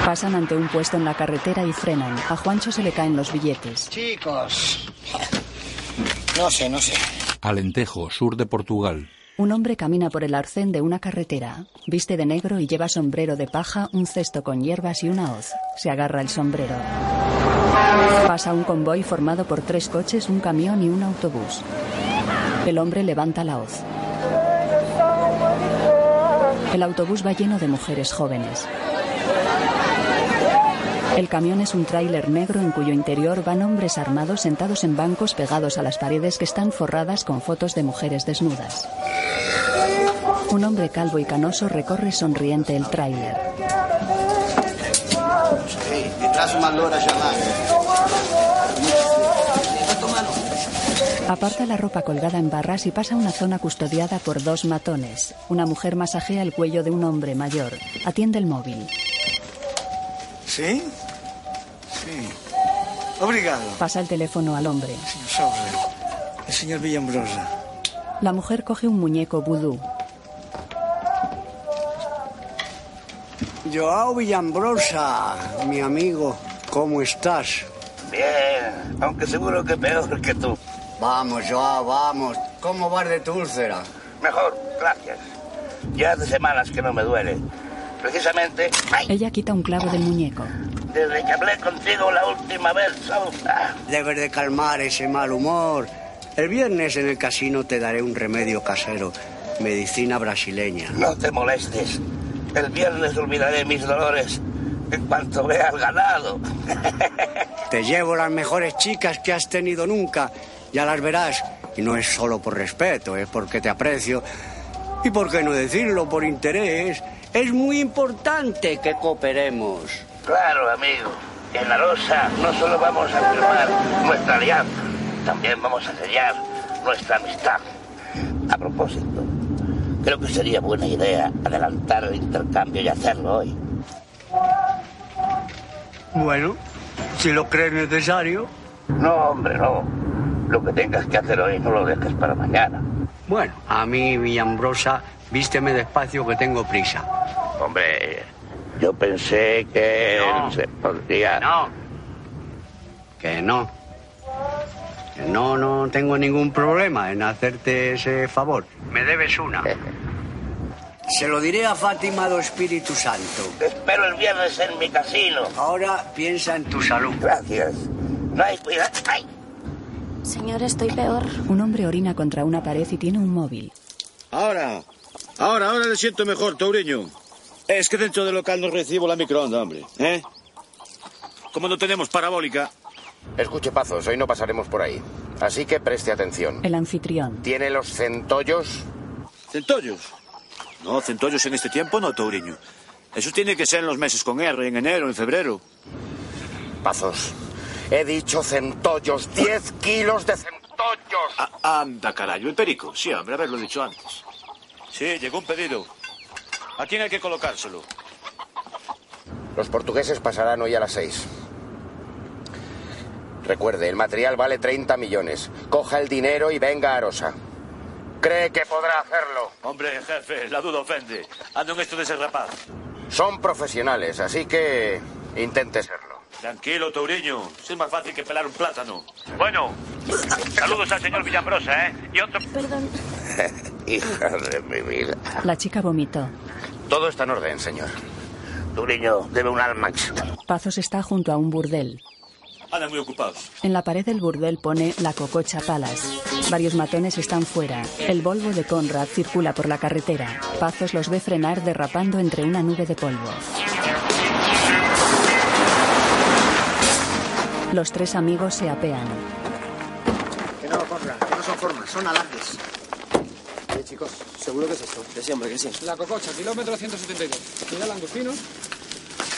Pasan ante un puesto en la carretera y frenan. A Juancho se le caen los billetes. Chicos. No sé, no sé. Alentejo, sur de Portugal. Un hombre camina por el arcén de una carretera. Viste de negro y lleva sombrero de paja, un cesto con hierbas y una hoz. Se agarra el sombrero. Pasa un convoy formado por tres coches, un camión y un autobús. El hombre levanta la hoz. El autobús va lleno de mujeres jóvenes. El camión es un tráiler negro en cuyo interior van hombres armados sentados en bancos pegados a las paredes que están forradas con fotos de mujeres desnudas. Un hombre calvo y canoso recorre sonriente el tráiler. Aparta la ropa colgada en barras y pasa a una zona custodiada por dos matones. Una mujer masajea el cuello de un hombre mayor. Atiende el móvil. ¿Sí? Sí. Obrigado. Pasa el teléfono al hombre. Señor Sobre. El señor Villambrosa. La mujer coge un muñeco vudú. Joao Villambrosa, mi amigo, ¿cómo estás? Bien, aunque seguro que peor que tú. Vamos, Joao, vamos. ¿Cómo vas de tu úlcera? Mejor, gracias. Ya hace semanas que no me duele. Precisamente, ay, Ella quita un clavo del muñeco. Desde que hablé contigo la última vez, Sousa. Debes de calmar ese mal humor. El viernes en el casino te daré un remedio casero, medicina brasileña. No te molestes. El viernes olvidaré mis dolores en cuanto vea al ganado. Te llevo las mejores chicas que has tenido nunca. Ya las verás. Y no es solo por respeto, es porque te aprecio. Y por qué no decirlo, por interés. Es muy importante que cooperemos. Claro, amigo. En la Rosa no solo vamos a firmar nuestra alianza, también vamos a sellar nuestra amistad. A propósito, creo que sería buena idea adelantar el intercambio y hacerlo hoy. Bueno, si lo crees necesario. No, hombre, no. Lo que tengas que hacer hoy no lo dejes para mañana. Bueno, a mí, Villambrosa, vísteme despacio que tengo prisa. Hombre, yo pensé que No. se podría... No. Que no. Que no, no tengo ningún problema en hacerte ese favor. Me debes una. Se lo diré a Fátima do Espíritu Santo. Te espero el viernes en mi casino. Ahora piensa en tu salud. Gracias. No hay cuidado. ¡Ay! Señor, estoy peor. Un hombre orina contra una pared y tiene un móvil. Ahora, ahora, ahora le siento mejor, Toureño. Es que dentro del local no recibo la microonda, hombre. ¿Eh? Como no tenemos parabólica. Escuche, Pazos, hoy no pasaremos por ahí. Así que preste atención. El anfitrión. ¿Tiene los centollos? ¿Centollos? No, centollos en este tiempo no, Toureño. Eso tiene que ser en los meses con R, en enero, en febrero. Pazos, he dicho centollos. 10 kilos de centollos. Anda, carajo, el perico. Sí, hombre, haberlo dicho antes. Sí, llegó un pedido. ¿A quién hay que colocárselo? Los portugueses pasarán hoy a las 6. Recuerde, el material vale 30 millones. Coja el dinero y venga a Arosa. ¿Cree que podrá hacerlo? Hombre, jefe, la duda ofende. Ando en esto de ser rapaz. Son profesionales, así que intente serlo. Tranquilo, Touriño. Si es más fácil que pelar un plátano. Bueno, saludos al señor Villambrosa, ¿eh? Y otro... Perdón. Hija de mi vida. La chica vomitó. Todo está en orden, señor. Turiño debe un Almax. Pazos está junto a un burdel. Andan muy ocupados. En la pared del burdel pone la Cococha Palace. Varios matones están fuera. El Volvo de Conrad circula por la carretera. Pazos los ve frenar derrapando entre una nube de polvo. Los tres amigos se apean. Que no, Conrad, que no son formas, son alardes. Oye, chicos, ¿seguro que es esto? Que sí, hombre, que sí. La cococha, kilómetro 172. Mira langostino.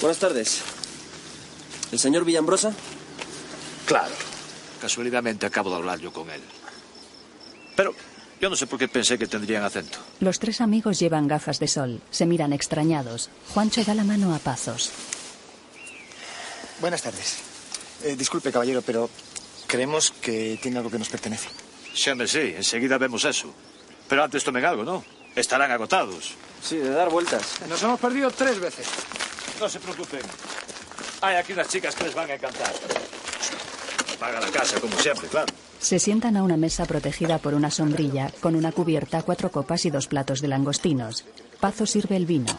Buenas tardes. ¿El señor Villambrosa? Claro. Casualidamente acabo de hablar yo con él. Pero yo no sé por qué pensé que tendrían acento. Los tres amigos llevan gafas de sol. Se miran extrañados. Juancho da la mano a Pazos. Buenas tardes. Eh, disculpe, caballero, pero creemos que tiene algo que nos pertenece. Sí, hombre, sí, enseguida vemos eso. Pero antes tomen algo, ¿no? Estarán agotados. Sí, de dar vueltas. Nos hemos perdido tres veces. No se preocupen. Hay aquí unas chicas que les van a encantar. Paga la casa, como siempre, claro. Se sientan a una mesa protegida por una sombrilla, con una cubierta, cuatro copas y dos platos de langostinos. Pazo sirve el vino.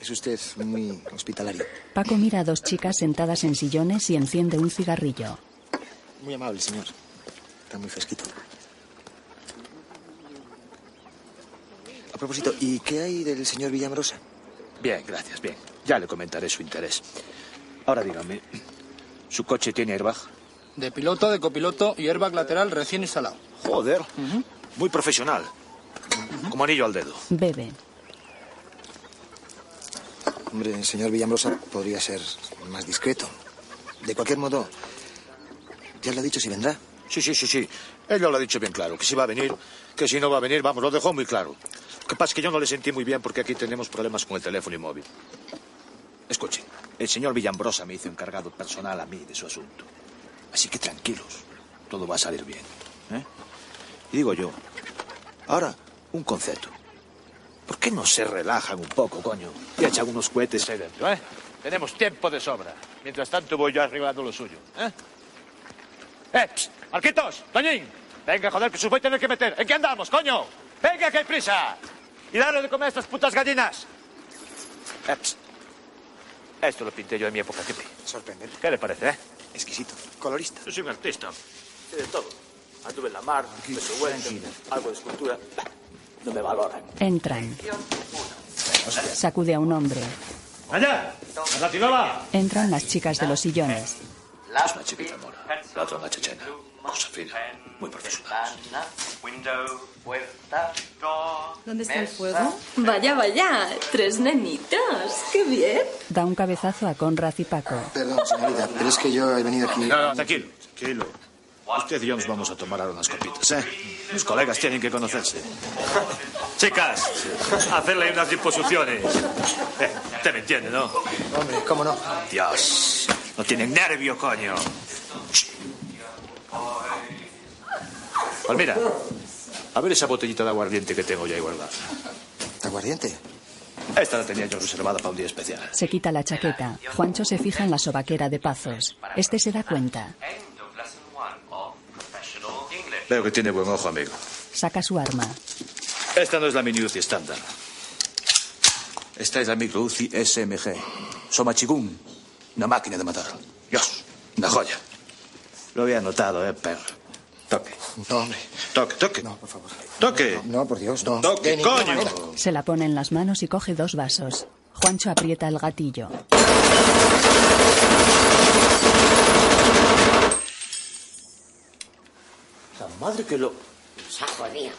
Es usted muy hospitalario. Paco mira a dos chicas sentadas en sillones y enciende un cigarrillo. Muy amable, señor. Está muy fresquito. A propósito, ¿y qué hay del señor Villambrosa? Bien, gracias, bien. Ya le comentaré su interés. Ahora dígame, ¿su coche tiene airbag? De piloto, de copiloto y airbag lateral recién instalado. Joder, muy profesional. Como anillo al dedo. Bebe. Hombre, el señor Villambrosa podría ser más discreto. De cualquier modo, ya le ha dicho si vendrá. Sí, sí, sí, sí. Él ya lo ha dicho bien claro, que si va a venir, que si no va a venir, vamos, lo dejó muy claro. Lo que yo no le sentí muy bien porque aquí tenemos problemas con el teléfono móvil. Escuche, el señor Villambrosa me hizo encargado personal a mí de su asunto. Así que tranquilos, todo va a salir bien. ¿eh? Y digo yo, ahora, un concepto. ¿Por qué no se relajan un poco, coño? Y echan unos cohetes ahí dentro, ¿eh? Tenemos tiempo de sobra. Mientras tanto voy yo arreglando lo suyo, ¿eh? ¡Eh! ¡Marquitos! ¡Toñín! Venga, joder, que os voy a tener que meter. ¿En qué andamos, coño? ¡Venga, que hay prisa! Y darle de comer a estas putas gallinas. Eh. Esto lo pinté yo en mi época hippie. Sorprendente. ¿Qué le parece, eh? Exquisito. Colorista. Yo soy un artista. De todo. Anduve en la mar, Wellington, algo de escultura. No me valoran. Entran. Sacude a un hombre. ¡Allá! ¡A tinola! Entran las chicas de los sillones. Es una chiquita mora. La otra una chechena. Cosa fina. Muy profesional. ¿Dónde está el fuego? Vaya, vaya, tres nenitos. ¡Qué bien! Da un cabezazo a Conrad y Paco. Perdón, señorita, pero es que yo he venido aquí... No, no, tranquilo, tranquilo. Usted y yo nos vamos a tomar ahora unas copitas, ¿eh? Los colegas tienen que conocerse. Chicas, hacerle unas disposiciones. Eh, te me entiendes, ¿no? Hombre, ¿cómo no? Dios, no tienen nervio, coño. Pues mira, a ver esa botellita de aguardiente que tengo ya ahí guardada. ¿Aguardiente? Esta la tenía yo reservada para un día especial. Se quita la chaqueta. Juancho se fija en la sobaquera de Pazos. Este se da cuenta. Veo que tiene buen ojo, amigo. Saca su arma. Esta no es la mini UCI estándar. Esta es la micro UCI SMG. Somachigún. Una máquina de matar. Dios, una joya. Lo había notado, eh, perro. Toque. No, hombre. Toque, toque. No, por favor. Toque. No, por Dios, no. Toque, coño. manera. Se la pone en las manos y coge dos vasos. Juancho aprieta el gatillo. La madre que lo...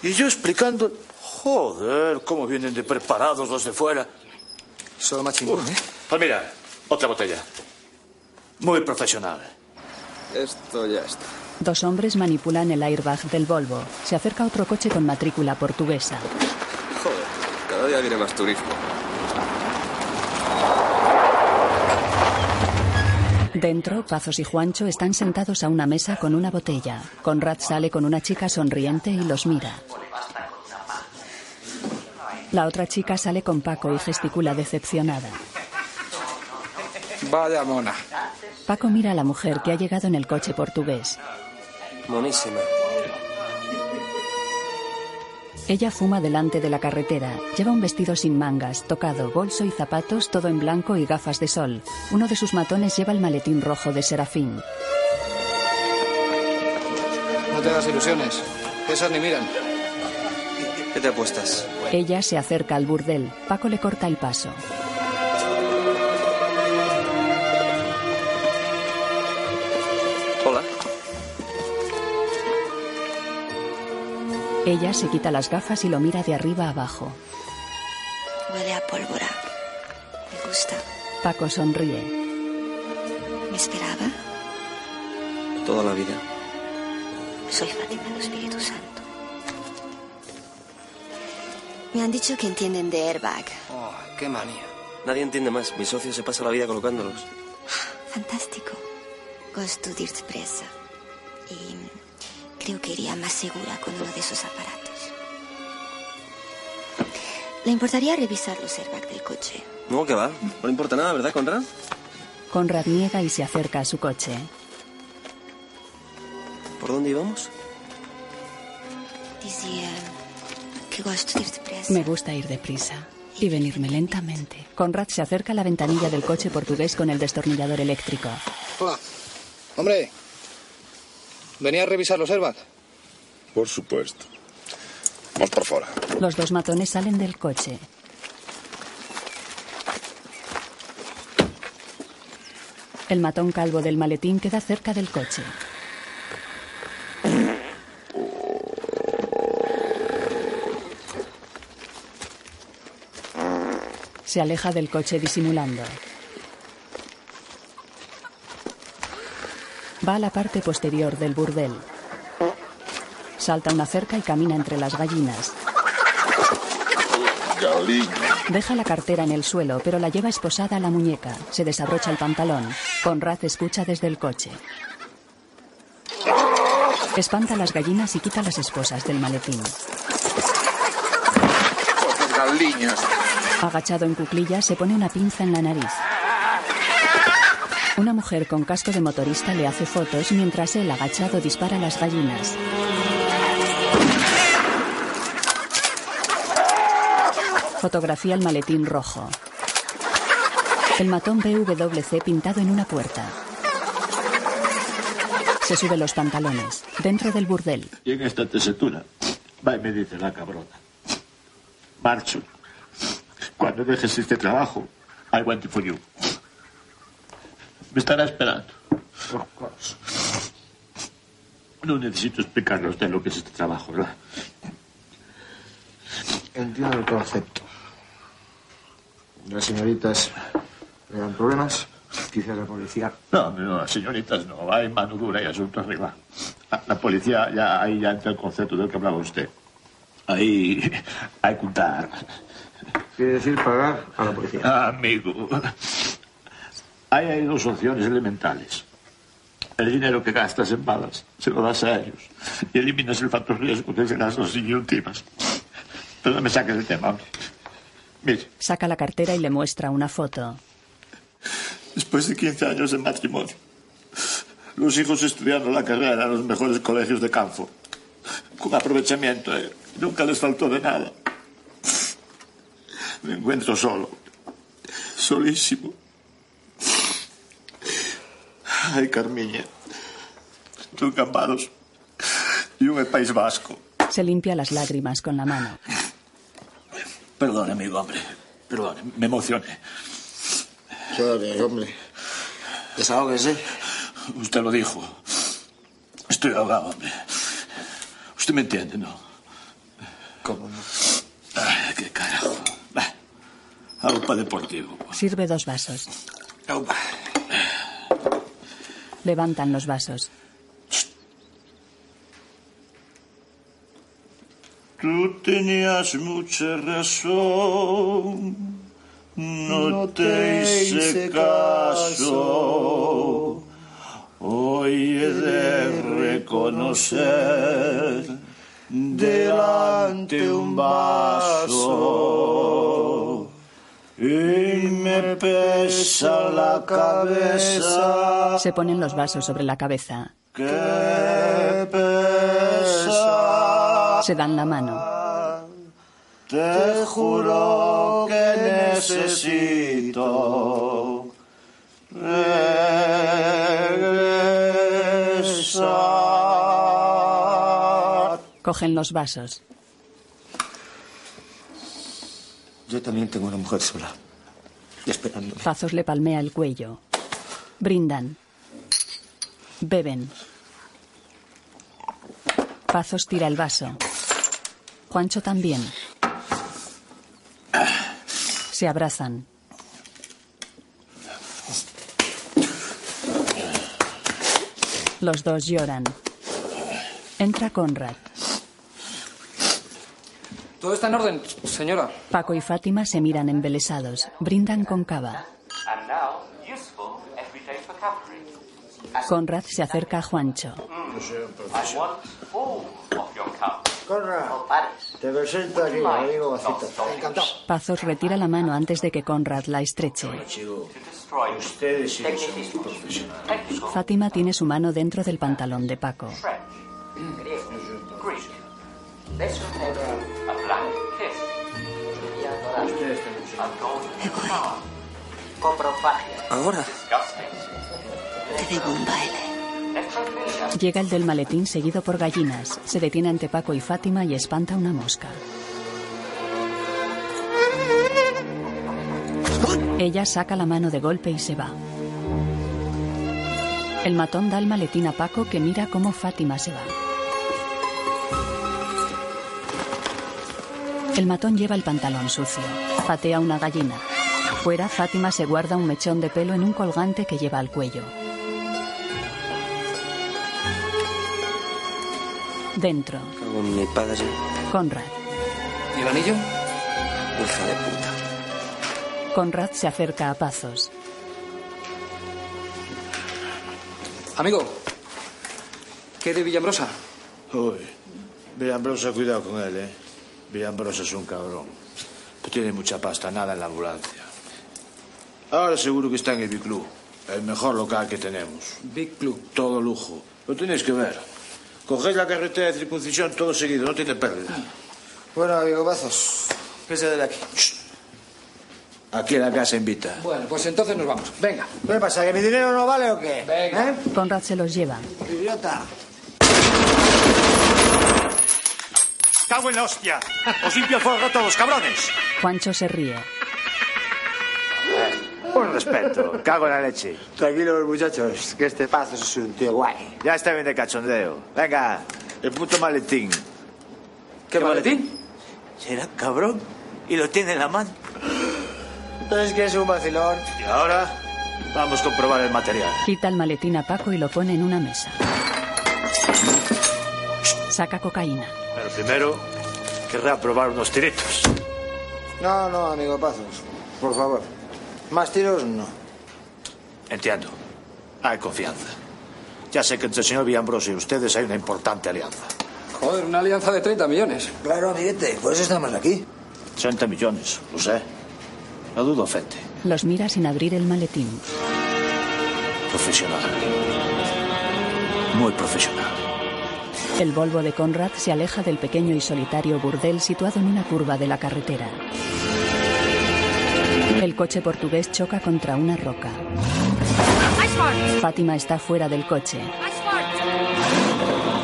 Y yo explicando... Joder, cómo vienen de preparados los de fuera. Solo machingún, ¿eh? Pues mira, otra botella. Muy profesional. Esto ya está. Dos hombres manipulan el airbag del Volvo. Se acerca otro coche con matrícula portuguesa. Joder, cada día viene más turismo. Dentro, Pazos y Juancho están sentados a una mesa con una botella. Conrad sale con una chica sonriente y los mira. La otra chica sale con Paco y gesticula decepcionada. Vaya mona. Paco mira a la mujer que ha llegado en el coche portugués. Monísima. Ella fuma delante de la carretera. Lleva un vestido sin mangas, tocado, bolso y zapatos, todo en blanco y gafas de sol. Uno de sus matones lleva el maletín rojo de Serafín. No te hagas ilusiones. Esas ni miran. ¿Qué te apuestas? Ella se acerca al burdel. Paco le corta el paso. Ella se quita las gafas y lo mira de arriba abajo. Huele a pólvora. Me gusta. Paco sonríe. ¿Me esperaba? Toda la vida. Soy Fátima del Espíritu Santo. Me han dicho que entienden de airbag. Oh, qué manía. Nadie entiende más. Mi socio se pasa la vida colocándolos. Fantástico. Gosto de ir depresa. Y creo que iría más segura con uno de esos aparatos. ¿Le importaría revisar los airbags del coche? No, que va. No le importa nada, ¿verdad, Conrad? Conrad niega y se acerca a su coche. ¿Por dónde íbamos? Decía que gosto de ir depresa. Me gusta ir deprisa y venirme lentamente. Conrad se acerca a la ventanilla del coche portugués con el destornillador eléctrico. Hola. Hombre. ¿Venía a revisar los airbags? Por supuesto. Vamos por fuera. Los dos matones salen del coche. El matón calvo del maletín queda cerca del coche. Se aleja del coche disimulando. Va a la parte posterior del burdel. Salta una cerca y camina entre las gallinas. Deja la cartera en el suelo, pero la lleva esposada a la muñeca. Se desabrocha el pantalón. Conrad escucha desde el coche. Espanta las gallinas y quita las esposas del maletín. Agachado en cuclillas, se pone una pinza en la nariz. Una mujer con casco de motorista le hace fotos mientras él, agachado, dispara las gallinas. Fotografía el maletín rojo. El matón BWC pintado en una puerta. Se sube los pantalones. Dentro del burdel. Y en esta tesitura, va y me dice la cabrona. Marcho. Cuando dejes este trabajo, I want it for you. Me estará esperando. No necesito explicarle a usted lo que es este trabajo, ¿verdad? Entiendo el concepto. Las señoritas le dan problemas. Quizás la policía. No, no, las señoritas no. Hay mano dura y asunto arriba. La, policía, ya ahí ya entra el concepto del que hablaba usted. Ahí hay que untar. Quiere decir pagar a la policía. Amigo. Ahí hay dos opciones elementales. El dinero que gastas en balas se lo das a ellos y eliminas el factor riesgo de las y últimas. Pero no me saques el tema. Mire, Saca la cartera y le muestra una foto. después de 15 años de matrimonio, los hijos estudiando la carrera en los mejores colegios de campo, con aprovechamiento, ¿eh? nunca les faltó de nada. Me encuentro solo, solísimo. Ay, Carmiña, tú Cambados y un País Vasco. Se limpia las lágrimas con la mano. Perdón, amigo, hombre. Perdón, me emocioné. Suave, hombre. Desahógese. Usted lo dijo. Estoy ahogado, hombre. Usted me entiende, ¿no? ¿Cómo no? Ay, qué carajo. Aupa deportivo. Sirve dos vasos. Aupa. Levantan los vasos. Tú tenías mucha razón. No, te hice caso. Hoy he de reconocer delante un vaso y me pesa la cabeza Se ponen los vasos sobre la cabeza. que pesa. Se dan la mano. Te juro que necesito regresar. Cogen los vasos. Yo también tengo una mujer sola. Esperándome. Pazos le palmea el cuello. Brindan. Beben. Pazos tira el vaso. Juancho también. Se abrazan. Los dos lloran. Entra Conrad. Todo está en orden, señora. Paco y Fátima se miran embelesados. Brindan con cava. And now, useful everyday vocabulary. Conrad se acerca a Juancho. Cup. Conrad, te presento aquí, amigo. Encantado. Pazos retira la mano antes de que Conrad la estreche. Ustedes sí que son muy profesionales. Fátima tiene su mano dentro del pantalón de Paco. Coprofagia. Ahora. Te un baile. Llega el del maletín seguido por gallinas. Se detiene ante Paco y Fátima y espanta una mosca. Ella saca la mano de golpe y se va. El matón da el maletín a Paco que mira cómo Fátima se va. El matón lleva el pantalón sucio. Patea una gallina. Fuera, Fátima se guarda un mechón de pelo en un colgante que lleva al cuello. Dentro, mi padre. Conrad. ¿Y el anillo? Hija de puta. Conrad se acerca a Pazos. Amigo, ¿qué de Villambrosa? Uy, Villambrosa, cuidado con él, ¿eh? Villambrosa es un cabrón. No tiene mucha pasta, nada en la ambulancia. Ahora seguro que está en el Big Club, el mejor local que tenemos. Big Club. Todo lujo. Lo tenéis que ver. Cogéis la carretera de circuncisión todo seguido, no tiene pérdida. Bueno, amigo Bazos, ¿qué se de aquí? Aquí en la casa invita. Bueno, pues entonces nos vamos. Venga. ¿Qué pasa, que mi dinero no vale o qué? Venga. ¿Eh? Conrad se los lleva. Idiota. ¡Cago en la hostia! ¡Os limpio el fuego a todos, cabrones! Juancho se ríe. Un respeto, cago en la leche. Tranquilos, muchachos, que este Pazos es un tío guay. Ya está bien de cachondeo. Venga, el puto maletín. ¿Qué maletín? ¿Será cabrón? Y lo tiene en la mano. Es que es un vacilón. Y ahora vamos a comprobar el material. Quita el maletín a Paco y lo pone en una mesa. Saca cocaína. Pero primero querrá probar unos tiritos. No, no, amigo Pazos. Por favor. Más tiros, no. Entiendo. Hay confianza. Ya sé que entre el señor Villambrosio y ustedes hay una importante alianza. Joder, una alianza de 30 millones. Claro, amiguete, por eso estamos aquí. 30 millones, lo sé. No dudo, Fente. Los mira sin abrir el maletín. Profesional. Muy profesional. El Volvo de Conrad se aleja del pequeño y solitario burdel situado en una curva de la carretera. El coche portugués choca contra una roca. Fátima está fuera del coche.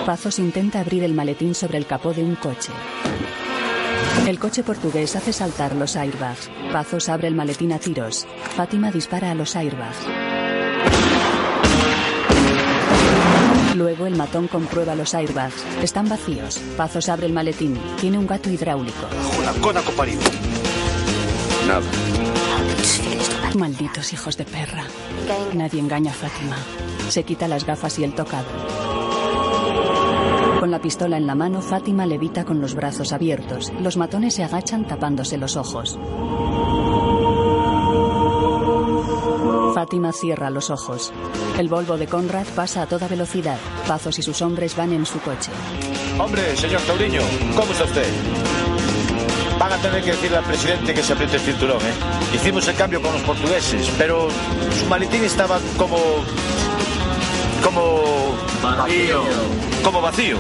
Pazos intenta abrir el maletín sobre el capó de un coche. El coche portugués hace saltar los airbags. Pazos abre el maletín a tiros. Fátima dispara a los airbags. Luego el matón comprueba los airbags. Están vacíos. Pazos abre el maletín. Tiene un gato hidráulico. Nada. Malditos hijos de perra. Nadie engaña a Fátima. Se quita las gafas y el tocado. Con la pistola en la mano, Fátima levita con los brazos abiertos. Los matones se agachan tapándose los ojos. Fátima cierra los ojos. El Volvo de Conrad pasa a toda velocidad. Pazos y sus hombres van en su coche. Hombre, señor Tauriño, ¿cómo está usted? Van a tener que decirle al presidente que se apriete el cinturón, ¿eh? Hicimos el cambio con los portugueses, pero su maletín estaba como... como... Vacío. Como vacío.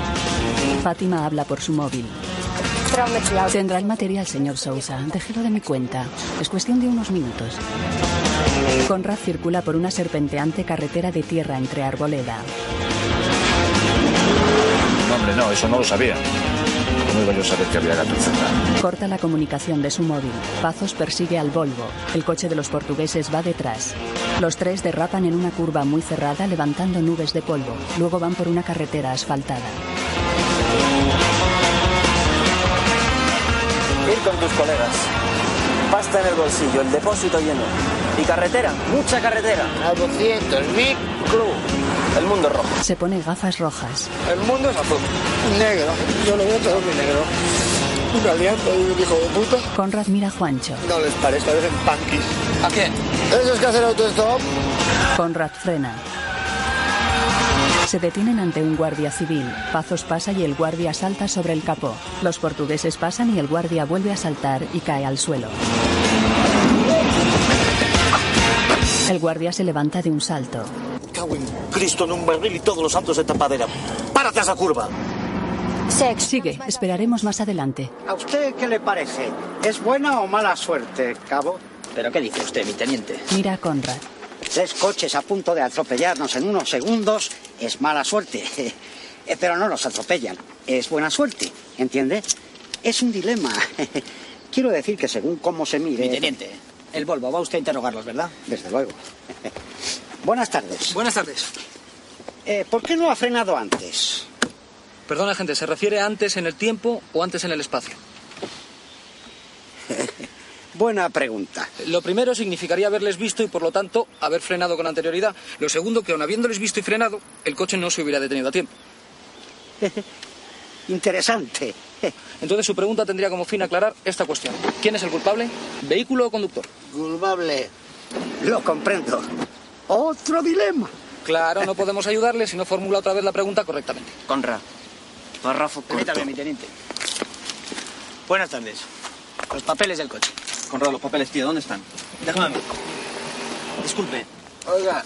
Fátima habla por su móvil. Tendrá el material, señor Sousa. Déjelo de mi cuenta. Es cuestión de unos minutos. Conrad circula por una serpenteante carretera de tierra entre arboleda. No, hombre, no, eso no lo sabía. ¿Cómo iba yo a saber que había gato encerrado? Corta la comunicación de su móvil. Pazos persigue al Volvo. El coche de los portugueses va detrás. Los tres derrapan en una curva muy cerrada levantando nubes de polvo. Luego van por una carretera asfaltada. Ir con tus colegas. Pasta en el bolsillo, el depósito lleno. Y carretera, mucha carretera. A 200, mi club. El mundo es rojo. Se pone gafas rojas. El mundo es azul. Negro. Yo lo veo todo muy negro. Una alianza y un hijo de puta. Conrad mira a Juancho. No les parece, parecen punkis. ¿A quién? Esos que hacen autostop. Conrad frena. Se detienen ante un guardia civil. Pazos pasa y el guardia salta sobre el capó. Los portugueses pasan y el guardia vuelve a saltar y cae al suelo. El guardia se levanta de un salto. Cristo en un barril y todos los santos de tapadera. ¡Párate a esa curva! Sigue, esperaremos más adelante. ¿A usted qué le parece? ¿Es buena o mala suerte, cabo? ¿Pero qué dice usted, mi teniente? Mira a Conrad. Tres coches a punto de atropellarnos en unos segundos es mala suerte. Eh, Pero no nos atropellan. Es buena suerte, ¿entiende? Es un dilema. Quiero decir que según cómo se mire... Mi teniente, el Volvo, va usted a interrogarlos, ¿verdad? Desde luego. Buenas tardes. Buenas tardes. Eh, ¿Por qué no ha frenado antes? Perdona, gente, ¿se refiere a antes en el tiempo o antes en el espacio? Buena pregunta. Lo primero significaría haberles visto y, por lo tanto, haber frenado con anterioridad. Lo segundo, que aun habiéndoles visto y frenado, el coche no se hubiera detenido a tiempo. Interesante. Entonces, su pregunta tendría como fin aclarar esta cuestión. ¿Quién es el culpable? ¿Vehículo o conductor? Culpable. Lo comprendo. Otro dilema. Claro, no podemos ayudarle si no formula otra vez la pregunta correctamente. Conra, párrafo corto. Permítame, mi teniente. Buenas tardes. Los papeles del coche. Conrado, los papeles, tío, ¿dónde están? Déjame a mí. Disculpe. Oiga,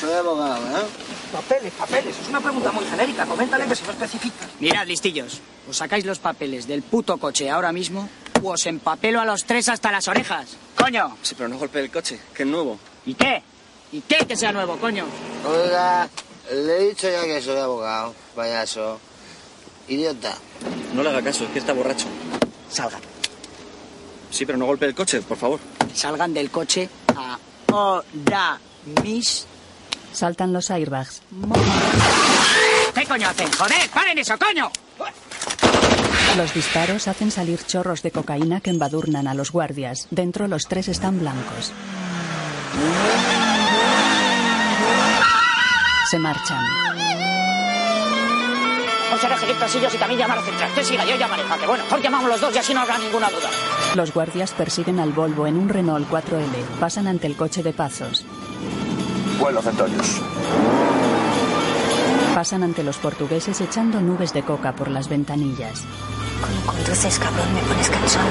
soy abogado, ¿eh? Papeles, papeles. Es una pregunta muy genérica. Coméntale que se lo especifica. Mirad, listillos. Os sacáis los papeles del puto coche ahora mismo o os empapelo a los tres hasta las orejas. ¡Coño! Sí, pero no golpee el coche, que es nuevo. ¿Y qué? ¿Y qué que sea nuevo, coño? Oiga, le he dicho ya que soy abogado, payaso. Idiota. No le haga caso, es que está borracho. Salgan. Sí, pero no golpee el coche, por favor. Salgan del coche ahora mis... Saltan los airbags. ¿Qué coño hacen? ¡Joder! ¡Paren eso, coño! Los disparos hacen salir chorros de cocaína que embadurnan a los guardias. Dentro los tres están blancos. Se marchan. José seguir pasillos y también llamar a central. Usted siga, yo llamaré. ¿A que bueno? Mejor llamamos los dos y así no habrá ninguna duda. Los guardias persiguen al Volvo en un Renault 4L. Pasan ante el coche de Pazos. Vuelo, centollos. Pasan ante los portugueses echando nubes de coca por las ventanillas. Como conduces, cabrón, me pones cansón.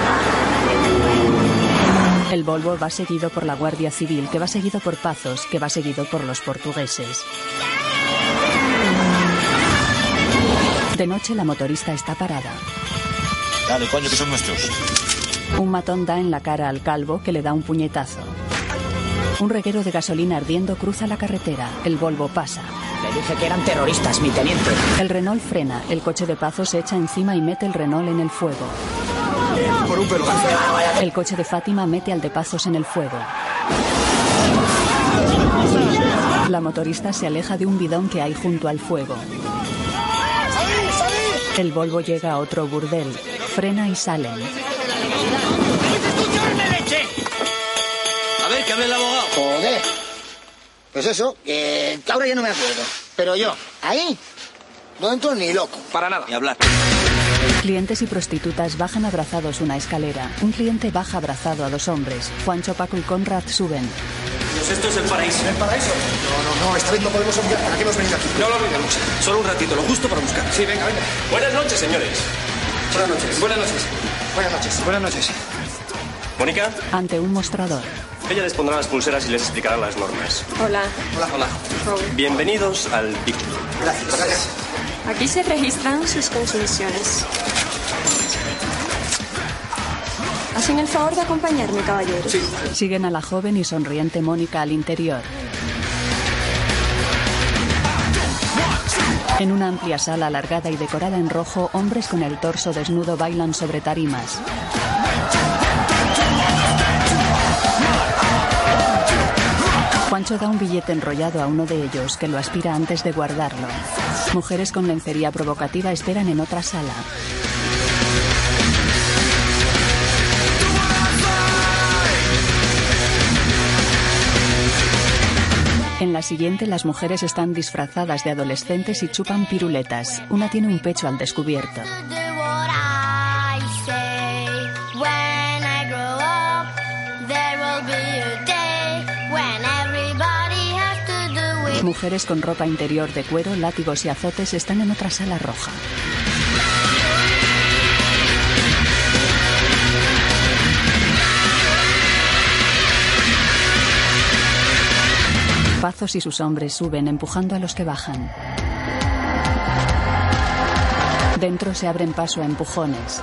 El Volvo va seguido por la Guardia Civil, que va seguido por Pazos, que va seguido por los portugueses. De noche la motorista está parada. Dale, coño, que son nuestros. Un matón da en la cara al calvo que le da un puñetazo. Un reguero de gasolina ardiendo cruza la carretera. El Volvo pasa. Le dije que eran terroristas, mi teniente. El Renault frena. El coche de Pazos se echa encima y mete el Renault en el fuego. Por un pelotazo. El coche de Fátima mete al de Pazos en el fuego. La motorista se aleja de un bidón que hay junto al fuego. El Volvo llega a otro burdel. Frena y salen. A ver, que hable el abogado. Joder. Pues eso, que ahora ya no me acuerdo. Pero yo, ahí, no entro ni loco. Para nada. Y hablar. Clientes y prostitutas bajan abrazados una escalera. Un cliente baja abrazado a dos hombres. Juancho, Paco y Conrad suben. Pues esto es el paraíso. ¿El paraíso? No, no, no, esta vez no podemos olvidar. ¿Para qué hemos venido aquí? No lo olvidemos. Solo un ratito, lo justo para buscar. Sí, venga, venga. Buenas noches, señores. Buenas noches. Buenas noches. Buenas noches. Buenas noches. Mónica, Ante un mostrador. ella les pondrá las pulseras y les explicará las normas. Hola. Hola. Hola. Bienvenidos al PIC. Gracias. Gracias. Aquí se registran sus consumiciones. Hacen el favor de acompañarme, caballeros. Siguen a la joven y sonriente Mónica al interior. En una amplia sala alargada y decorada en rojo, hombres con el torso desnudo bailan sobre tarimas. Juancho da un billete enrollado a uno de ellos, que lo aspira antes de guardarlo. Mujeres con lencería provocativa esperan en otra sala. En la siguiente, las mujeres están disfrazadas de adolescentes y chupan piruletas. Una tiene un pecho al descubierto. Mujeres con ropa interior de cuero, látigos y azotes están en otra sala roja. Pazos y sus hombres suben empujando a los que bajan. Dentro se abren paso a empujones.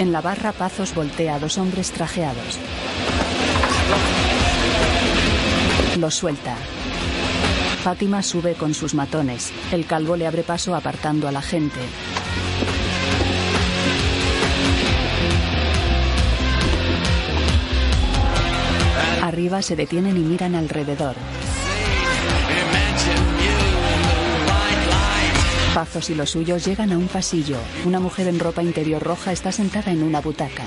En la barra Pazos voltea a dos hombres trajeados. Los suelta. Fátima sube con sus matones. El calvo le abre paso apartando a la gente. Arriba se detienen y miran alrededor. Pazos y los suyos llegan a un pasillo. Una mujer en ropa interior roja está sentada en una butaca.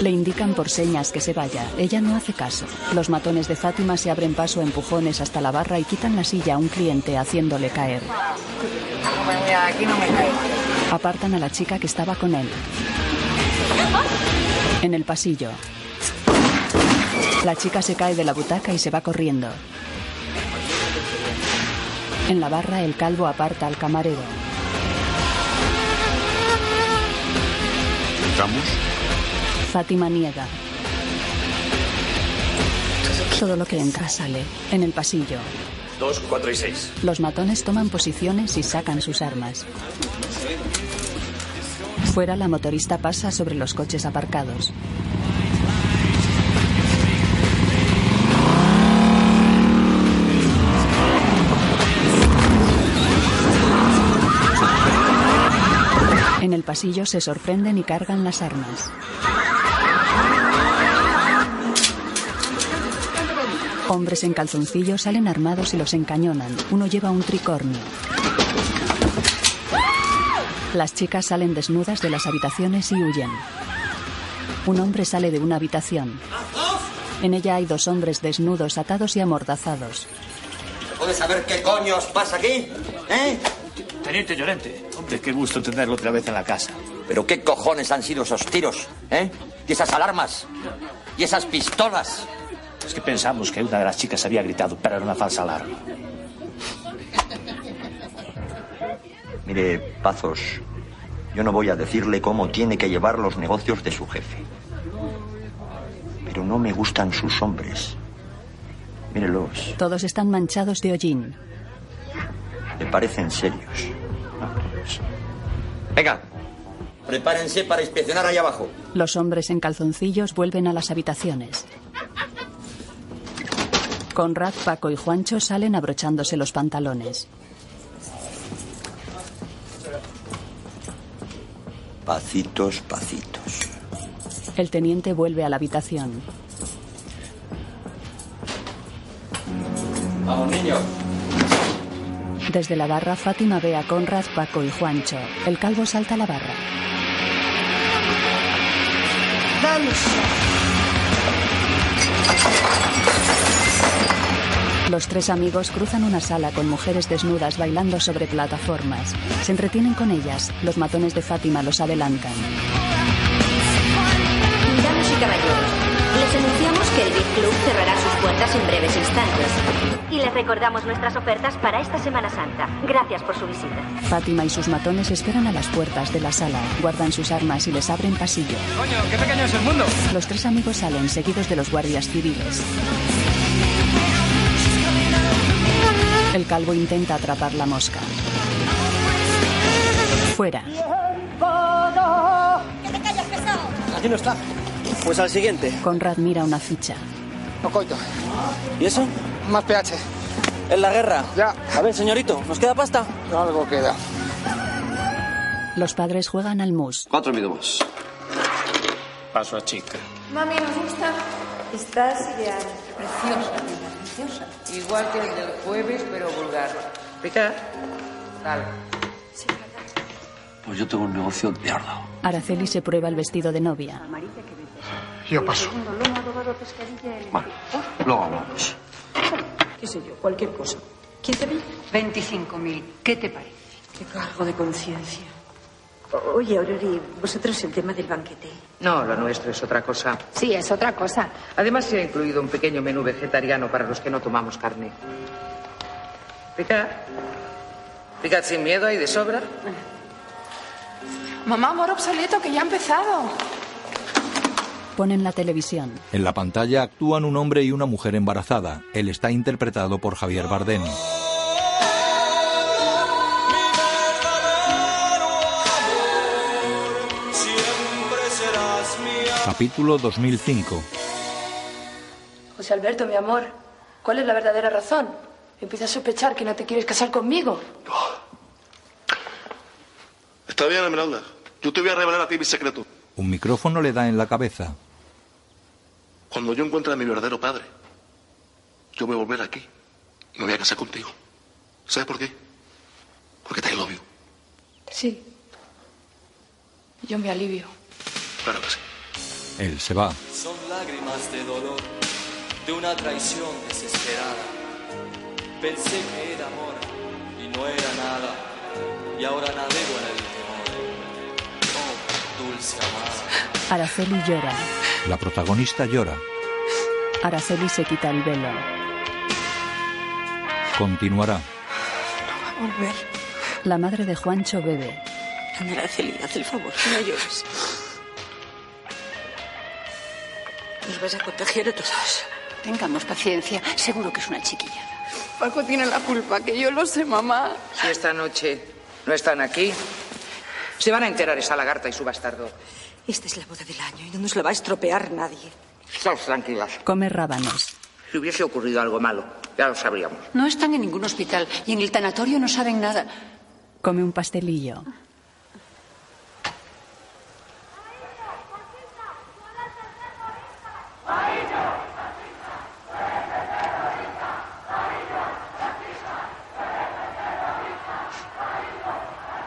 Le indican por señas que se vaya. Ella no hace caso. Los matones de Fátima se abren paso a empujones hasta la barra y quitan la silla a un cliente haciéndole caer. Apartan a la chica que estaba con él. En el pasillo. La chica se cae de la butaca y se va corriendo. En la barra el calvo aparta al camarero. ¿Entramos? Fátima niega. Todo lo que entra sale. En el pasillo. Dos, cuatro y seis. Los matones toman posiciones y sacan sus armas. Fuera la motorista pasa sobre los coches aparcados. En el pasillo se sorprenden y cargan las armas. Hombres en calzoncillos salen armados y los encañonan. Uno lleva un tricornio. Las chicas salen desnudas de las habitaciones y huyen. Un hombre sale de una habitación. En ella hay dos hombres desnudos, atados y amordazados. ¿Puedes saber qué coños pasa aquí? ¿Eh? Teniente Llorente, hombre, qué gusto tenerlo otra vez en la casa. ¿Pero qué cojones han sido esos tiros? ¿Eh? ¿Y esas alarmas? ¿Y esas pistolas? Es que pensamos que una de las chicas había gritado, pero era una falsa alarma. Mire, Pazos, yo no voy a decirle cómo tiene que llevar los negocios de su jefe. Pero no me gustan sus hombres. Mírelos, Todos están manchados de hollín. me parecen serios. Venga, prepárense para inspeccionar ahí abajo. Los hombres en calzoncillos vuelven a las habitaciones. Conrad, Paco y Juancho salen abrochándose los pantalones. Pacitos, pacitos. El teniente vuelve a la habitación. Vamos, niños. Desde la barra, Fátima ve a Conrad, Paco y Juancho. El calvo salta a la barra. Los tres amigos cruzan una sala con mujeres desnudas bailando sobre plataformas. Se entretienen con ellas. Los matones de Fátima los adelantan. Damas y caballeros, les anunciamos que el Beat Club cerrará sus puertas en breves instantes. Y les recordamos nuestras ofertas para esta Semana Santa. Gracias por su visita. Fátima y sus matones esperan a las puertas de la sala. Guardan sus armas y les abren pasillo. Coño, qué pequeño es el mundo. Los tres amigos salen seguidos de los guardias civiles. El calvo intenta atrapar la mosca. Fuera. ¡Que te calles, pesado! Aquí no está. Pues al siguiente. Conrad mira una ficha. No coito. ¿Y eso? Más pH. ¿En la guerra? Ya. A ver, señorito, ¿nos queda pasta? Algo queda. Los padres juegan al mus. Cuatro minutos. Paso a chica. Mami, ¿nos gusta? Estás ideal. Preciosa, Igual que el del jueves, pero vulgar. ¿Pica? Dale. Pues yo tengo un negocio de arda. Araceli se prueba el vestido de novia. Yo paso. Vale, luego hablamos. ¿Qué sé yo? Cualquier cosa. ¿15.000? 25.000. ¿Qué te parece? Qué cargo de conciencia. Oye, Aurori, vosotros el tema del banquete. No, lo nuestro es otra cosa. Sí, es otra cosa. Además, se ha incluido un pequeño menú vegetariano para los que no tomamos carne. ¿Pica? ¿Picad sin miedo y de sobra? Mamá, amor obsoleto, que ya ha empezado. Ponen la televisión. En la pantalla actúan un hombre y una mujer embarazada. Él está interpretado por Javier Bardem. Capítulo 2005. José Alberto, mi amor, ¿cuál es la verdadera razón? Empieza a sospechar que no te quieres casar conmigo. Está bien, Esmeralda. Yo te voy a revelar a ti mi secreto. Un micrófono le da en la cabeza. Cuando yo encuentre a mi verdadero padre, yo voy a volver aquí y me voy a casar contigo. ¿Sabes por qué? Porque te you. Sí. Yo me alivio. Claro que sí. Él se va. Son lágrimas de dolor, de una traición desesperada. Pensé que era amor y no era nada. Y ahora navego en el temor. Oh, dulce amada. Araceli llora. La protagonista llora. Araceli se quita el velo. Continuará. Volver. La madre de Juancho bebe. Araceli, haz el favor, no llores. Nos vas a contagiar a todos. Tengamos paciencia. Seguro que es una chiquilla. Paco tiene la culpa, que yo lo sé, mamá. Si esta noche no están aquí, se van a enterar esa lagarta y su bastardo. Esta es la boda del año y no nos la va a estropear nadie. Estáos tranquilas. Come rábanos. Si hubiese ocurrido algo malo, ya lo sabríamos. No están en ningún hospital y en el tanatorio no saben nada. Come un pastelillo.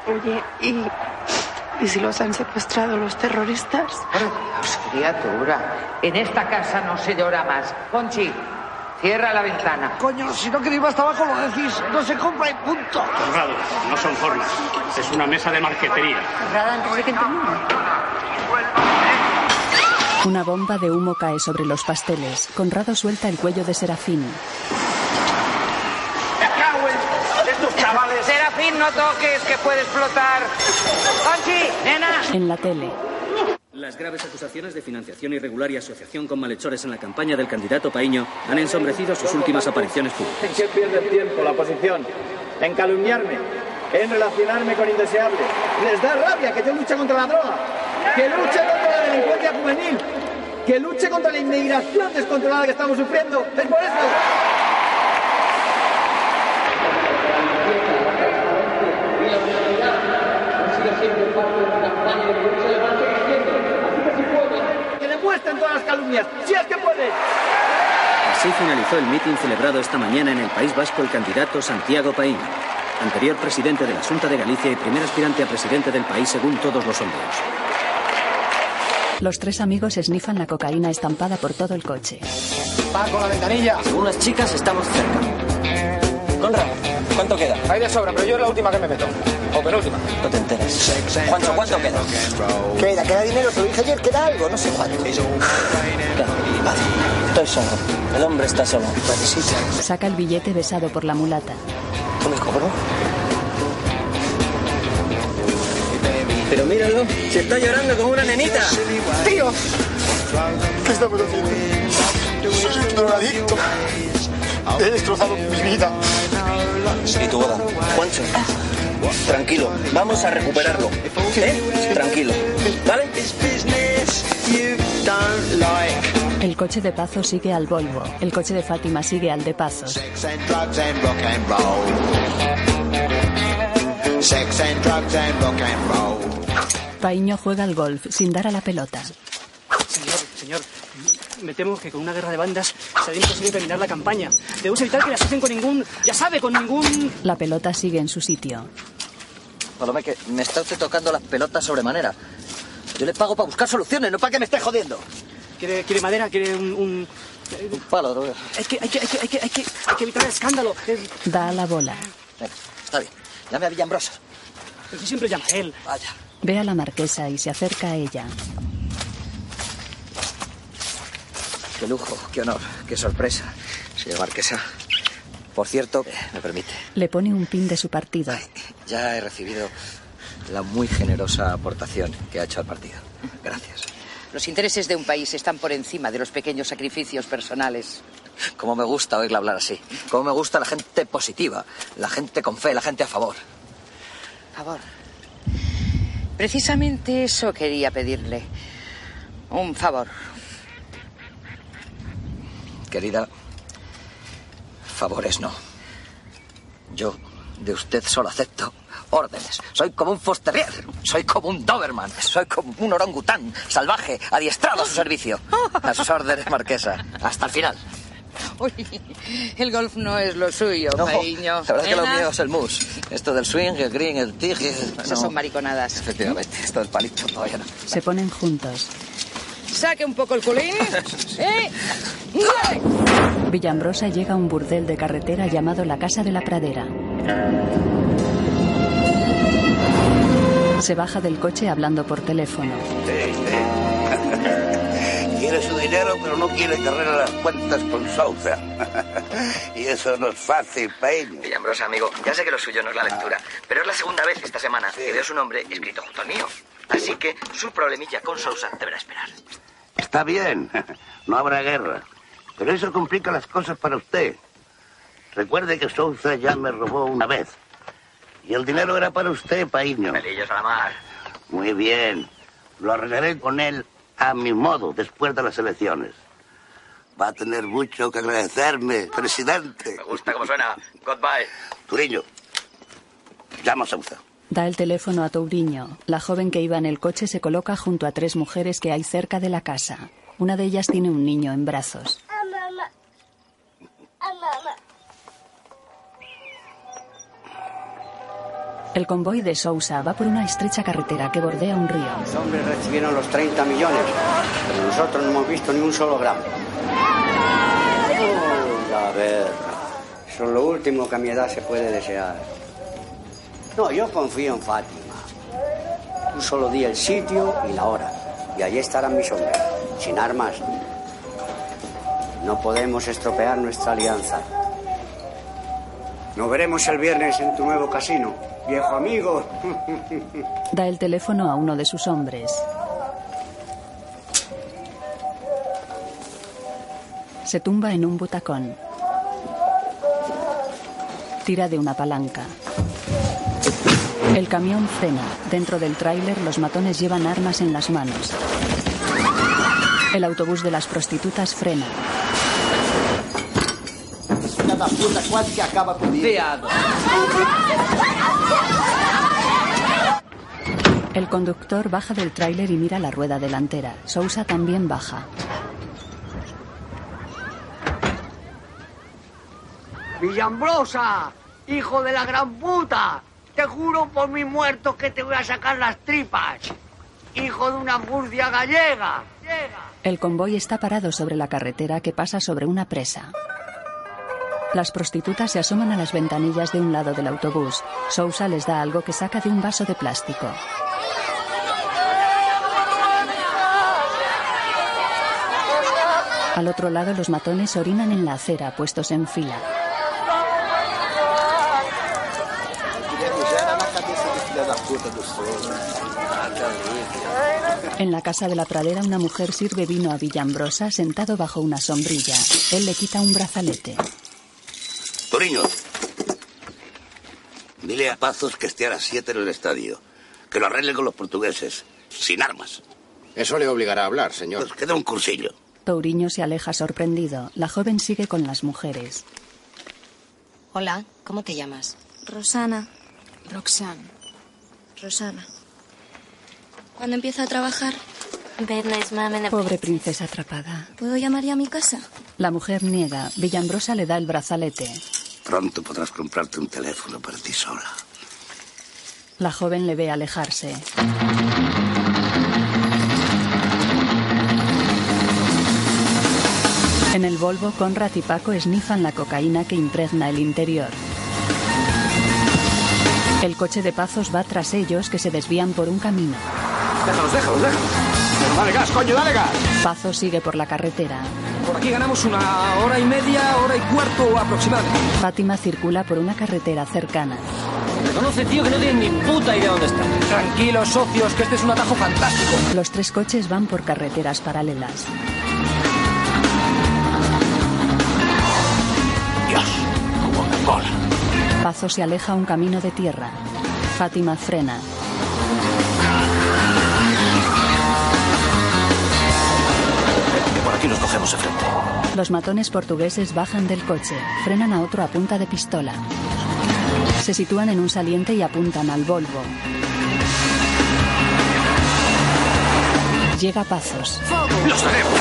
Oye, ¿y ¿Y si los han secuestrado los terroristas? Por Dios, criatura. En esta casa no se llora más. Conchi, cierra la ventana. Coño, si no queréis más tabaco lo decís. No se compra y punto. Conrado, no son formas. Es una mesa de marquetería. Cerrada antes de que entremos. Una bomba de humo cae sobre los pasteles. Conrado suelta el cuello de Serafín. ¡Me cago en estos chavales! Serafín, no toques, que puede explotar. Conchi, nena. En la tele. Las graves acusaciones de financiación irregular y asociación con malhechores en la campaña del candidato Paíño han ensombrecido sus últimas apariciones públicas. ¿En qué pierde el tiempo la oposición? En calumniarme, en relacionarme con indeseables. Les da rabia que yo luche contra la droga, que luche contra la delincuencia juvenil, que luche contra la inmigración descontrolada que estamos sufriendo. Es por eso. Que demuestren todas las calumnias, si es que pueden. Así finalizó el mitin celebrado esta mañana en el País Vasco el candidato Santiago Paíño, anterior presidente de la Junta de Galicia y primer aspirante a presidente del país según todos los sondeos. Los tres amigos esnifan la cocaína estampada por todo el coche. Va con la ventanilla. Según las chicas, estamos cerca. Conrad, ¿cuánto queda? Hay de sobra, pero yo es la última que me meto. O penúltima. No te enteres. Juancho, ¿cuánto queda? Queda, queda dinero, se lo dije ayer, queda algo, no sé cuánto. Estoy solo. El hombre está solo. Saca el billete besado por la mulata. ¿Me cobro? Pero míralo, se está llorando como una nenita. ¡Tío! ¿Qué estamos haciendo? Soy un drogadicto. He destrozado mi vida. ¿Y tu boda? Juancho, tranquilo, vamos a recuperarlo. ¿Eh? Tranquilo. ¿Vale? El coche de Pazo sigue al Volvo. El coche de Fátima sigue al de Pazos. Sex and drugs and rock and roll. Paíño juega al golf sin dar a la pelota. Señor, señor, me temo que con una guerra de bandas será imposible terminar la campaña. Debemos evitar que la asocien con ningún, ya sabe, con ningún... La pelota sigue en su sitio. Que me está usted tocando las pelotas sobremanera. Yo le pago para buscar soluciones, no para que me esté jodiendo. ¿Quiere, quiere madera? ¿Quiere un...? un... Un palo, droga. Hay que, hay, que, hay, que, hay, que, hay, que, hay que evitar el escándalo. Es- Da a la bola. Venga, está bien. Llame a Villambrosa. Usted siempre llama a él. Vaya. Ve a la marquesa y se acerca a ella. Qué lujo, qué honor, qué sorpresa. Señor Marquesa. Por cierto, eh, me permite, Le pone un pin de su partido. ya he recibido la muy generosa aportación que ha hecho al partido. Gracias. Los intereses de un país están por encima de los pequeños sacrificios personales. Cómo me gusta oírle hablar así. Cómo me gusta la gente positiva, la gente con fe, la gente a favor. favor. Precisamente eso quería pedirle. Un favor. Querida, favores no. Yo de usted solo acepto órdenes. Soy como un Fosterrier, soy como un Doberman, soy como un orangután salvaje, adiestrado a su servicio. A sus órdenes, marquesa. Hasta el final. Uy, el golf no es lo suyo, No, cariño. la verdad es que lo mío es el mus. Esto del swing, el green, el tig... Esas son mariconadas. Efectivamente, esto del palito todavía no. Se ponen juntos. Saque un poco el culín. ¿Eh? Villambrosa llega a un burdel de carretera llamado la Casa de la Pradera. Se baja del coche hablando por teléfono. Quiere su dinero, pero no quiere que arregle las cuentas con Sousa. y eso no es fácil, Peño. Villambrosa, amigo, ya sé que lo suyo no es la lectura, pero es la segunda vez esta semana que veo su nombre escrito junto al mío. Así que su problemilla con Sousa deberá esperar. Está bien, no habrá guerra. Pero eso complica las cosas para usted. Recuerde que Sousa ya me robó una vez. Y el dinero era para usted, Paíño. Pelillos a la mar. Muy bien. Lo arreglaré con él a mi modo después de las elecciones. Va a tener mucho que agradecerme, presidente. Me gusta cómo suena. Goodbye. Turiño, llama a Sousa. Da el teléfono a Touriño. La joven que iba en el coche se coloca junto a tres mujeres que hay cerca de la casa. Una de ellas tiene un niño en brazos. El convoy de Sousa va por una estrecha carretera que bordea un río. Los hombres recibieron los 30 millones, pero nosotros no hemos visto ni un solo gramo. Oh, la ver, eso es lo último que a mi edad se puede desear. No, yo confío en Fátima. Un solo día el sitio y la hora. Y allí estarán mis hombres, sin armas. No podemos estropear nuestra alianza. Nos veremos el viernes en tu nuevo casino, viejo amigo. Da el teléfono a uno de sus hombres. Se tumba en un butacón. Tira de una palanca. El camión frena. Dentro del tráiler los matones llevan armas en las manos. El autobús de las prostitutas frena. Da puta quase que acaba comigo. Viado. El conductor baja del tráiler y mira la rueda delantera. Sousa también baja. Villambrosa, hijo de la gran puta. Te juro por mi muerto que te voy a sacar las tripas. Hijo de una furcia gallega. El convoy está parado sobre la carretera que pasa sobre una presa. Las prostitutas se asoman a las ventanillas de un lado del autobús. Sousa les da algo que saca de un vaso de plástico. Al otro lado los matones orinan en la acera, puestos en fila. En la casa de la pradera una mujer sirve vino a Villambrosa sentado bajo una sombrilla. Él le quita un brazalete. Toriño, dile a Pazos que esté a las 7 en el estadio. Que lo arregle con los portugueses, sin armas. Eso le obligará a hablar, señor. Pues queda un cursillo. Touriño se aleja sorprendido. La joven sigue con las mujeres. Hola, ¿cómo te llamas? Rosana. Roxanne. Rosana. ¿Cuándo empiezo a trabajar? Pobre princesa atrapada. ¿Puedo llamar ya a mi casa? La mujer niega. Villambrosa le da el brazalete. Pronto podrás comprarte un teléfono para ti sola. La joven le ve alejarse. En el Volvo, Conrad y Paco esnifan la cocaína que impregna el interior. El coche de Pazos va tras ellos que se desvían por un camino. Déjalos, déjalos, déjalos. Pero dale gas, coño, dale gas. Pazos sigue por la carretera. Por aquí ganamos una hora y media, hora y cuarto aproximadamente. Fátima circula por una carretera cercana. Reconoce, tío, que no tienen ni puta idea dónde está. Tranquilos, socios, que este es un atajo fantástico. Los tres coches van por carreteras paralelas. Dios, como me cola. Pazo se aleja a un camino de tierra. Fátima frena. Aquí nos cogemos de frente. Los matones portugueses bajan del coche, frenan a otro a punta de pistola. Se sitúan en un saliente y apuntan al Volvo. Llega Pazos. ¡Los tenemos!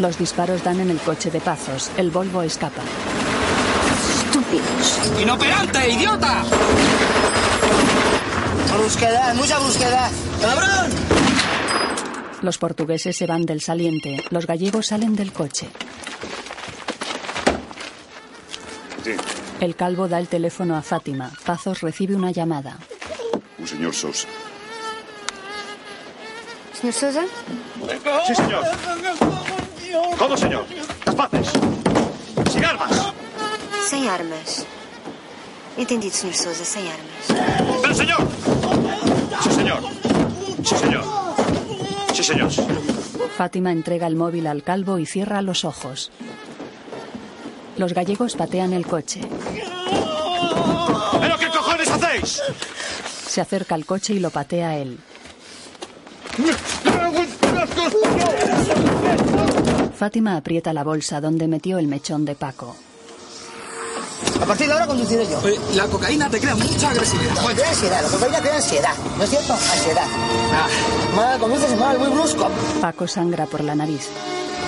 Los disparos dan en el coche de Pazos. El Volvo escapa. Estúpidos. ¡Inoperante, idiota! Brusquedad, mucha brusquedad. ¡Cabrón! Los portugueses se van del saliente. Los gallegos salen del coche. Sí, El calvo da el teléfono a Fátima. Pazos recibe una llamada. un señor Sousa. Senhor Sousa? Sí, señor. ¿Cómo, señor? Las paces. Sin armas. Sem armas. Entendido, Senhor Sousa, sem armas. Pero, señor. Sí, señor. Sí, señor. Sí, señor. Fátima entrega el móvil al calvo y cierra los ojos. Los gallegos patean el coche. ¿Pero qué cojones hacéis? Se acerca al coche y lo patea a él. Fátima aprieta la bolsa donde metió el mechón de Paco. A partir de ahora conduciré yo. Oye, la cocaína te crea mucha agresividad. Pues crea ansiedad, la cocaína crea ansiedad. ¿No es cierto? Ansiedad. Mal, conduces mal, muy brusco. Paco sangra por la nariz.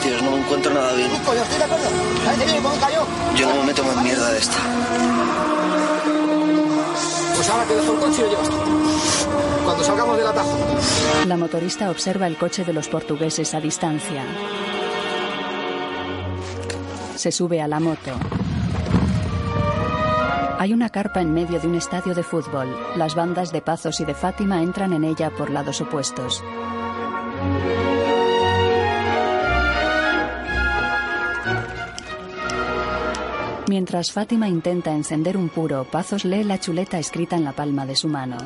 Tíos, no me encuentro nada bien. Coño, estoy de acuerdo. Parece bien, ¿cómo cayó? Yo no me meto más mierda de esta. Pues ahora que dejo el coche lo llevas. Cuando salgamos del atajo. La motorista observa el coche de los portugueses a distancia. Se sube a la moto. Hay una carpa en medio de un estadio de fútbol. Las bandas de Pazos y de Fátima entran en ella por lados opuestos. Mientras Fátima intenta encender un puro, Pazos lee la chuleta escrita en la palma de su mano.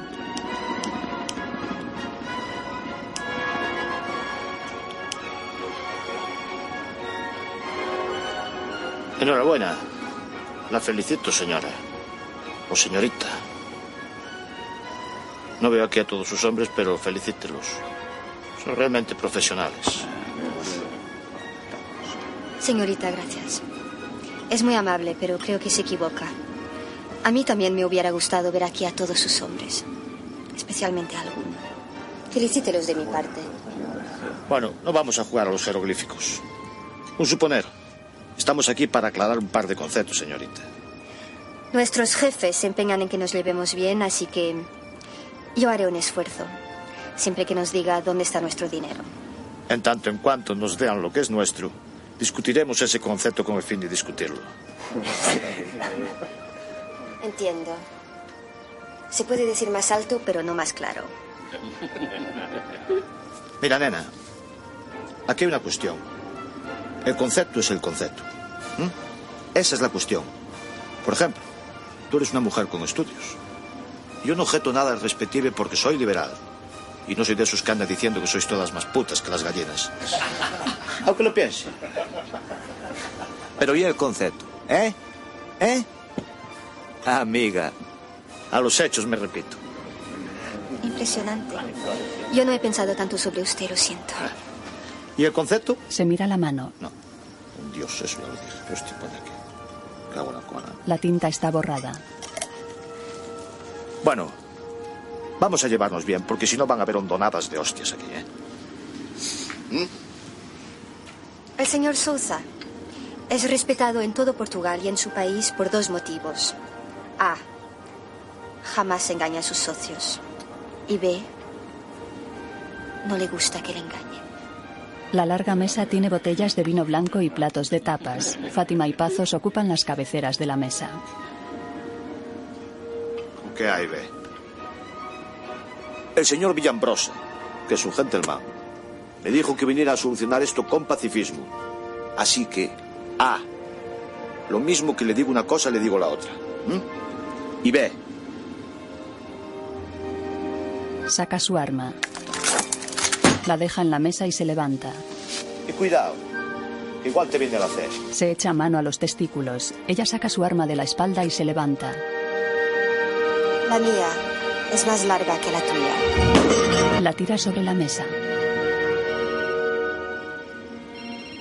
Enhorabuena. La felicito, señora. O señorita. No veo aquí a todos sus hombres, pero felicítelos. Son realmente profesionales. Señorita, gracias. Es muy amable, pero creo que se equivoca. A mí también me hubiera gustado ver aquí a todos sus hombres, especialmente a alguno. Felicítelos de mi parte. Bueno, no vamos a jugar a los jeroglíficos. Un suponer. Estamos aquí para aclarar un par de conceptos, señorita. Nuestros jefes se empeñan en que nos llevemos bien, así que yo haré un esfuerzo, siempre que nos diga dónde está nuestro dinero. En tanto en cuanto nos dean lo que es nuestro, discutiremos ese concepto con el fin de discutirlo. Entiendo. Se puede decir más alto, pero no más claro. Mira, nena, aquí hay una cuestión. El concepto es el concepto. Esa es la cuestión. Por ejemplo, tú eres una mujer con estudios. Yo no objeto nada al respective porque soy liberal. Y no soy de esos que andan diciendo que sois todas más putas que las gallinas. Aunque lo piense. Pero ¿y el concepto? ¿Eh? ¿Eh? Amiga. A los hechos me repito. Impresionante. Yo no he pensado tanto sobre usted, lo siento. ¿Y el concepto? Se mira la mano. Dios, eso ya lo dije. Por aquí. La tinta está borrada. Bueno, vamos a llevarnos bien, porque si no van a haber hondonadas de hostias aquí, ¿eh? El señor Souza es respetado en todo Portugal y en su país por dos motivos. A. Jamás engaña a sus socios. Y B. No le gusta que le engañe. La larga mesa tiene botellas de vino blanco y platos de tapas. Fátima y Pazos ocupan las cabeceras de la mesa. ¿Qué hay, ve? El señor Villambrosa, que es un gentleman, me dijo que viniera a solucionar esto con pacifismo. Así que, A. Lo mismo que le digo una cosa, le digo la otra. Y B. Saca su arma. La deja en la mesa y se levanta. Y cuidado, igual te viene a hacer. Se echa mano a los testículos. Ella saca su arma de la espalda y se levanta. La mía es más larga que la tuya. La tira sobre la mesa.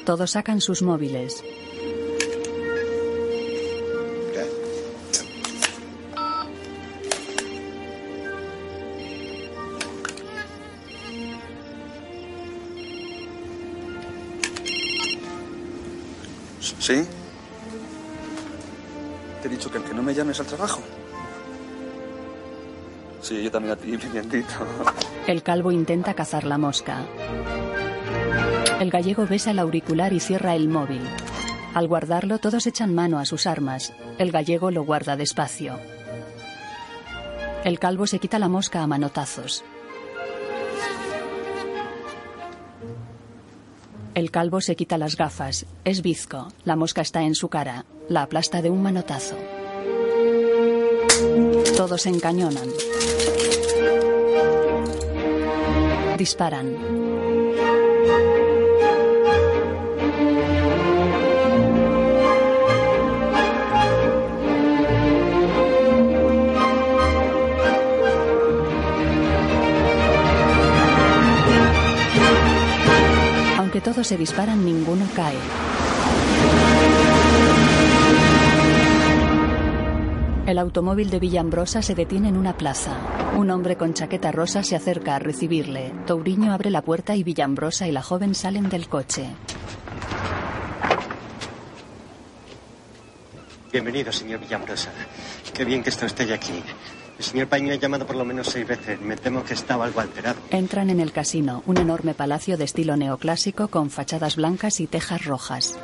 Todos sacan sus móviles. ¿Sí? Te he dicho que el que no me llames al trabajo. Sí, yo también a ti, pimientito. El calvo intenta cazar la mosca. El gallego besa el auricular y cierra el móvil. Al guardarlo, todos echan mano a sus armas. El gallego lo guarda despacio. El calvo se quita la mosca a manotazos. El calvo se quita las gafas. Es bizco. La mosca está en su cara. La aplasta de un manotazo. Todos encañonan. Disparan. Todos se disparan, ninguno cae. El automóvil de Villambrosa se detiene en una plaza. Un hombre con chaqueta rosa se acerca a recibirle. Touriño abre la puerta y Villambrosa y la joven salen del coche. Bienvenido, señor Villambrosa. Qué bien que está usted aquí. El señor Paño ha llamado por lo menos seis veces. Me temo que estaba algo alterado. Entran en el casino, un enorme palacio de estilo neoclásico con fachadas blancas y tejas rojas.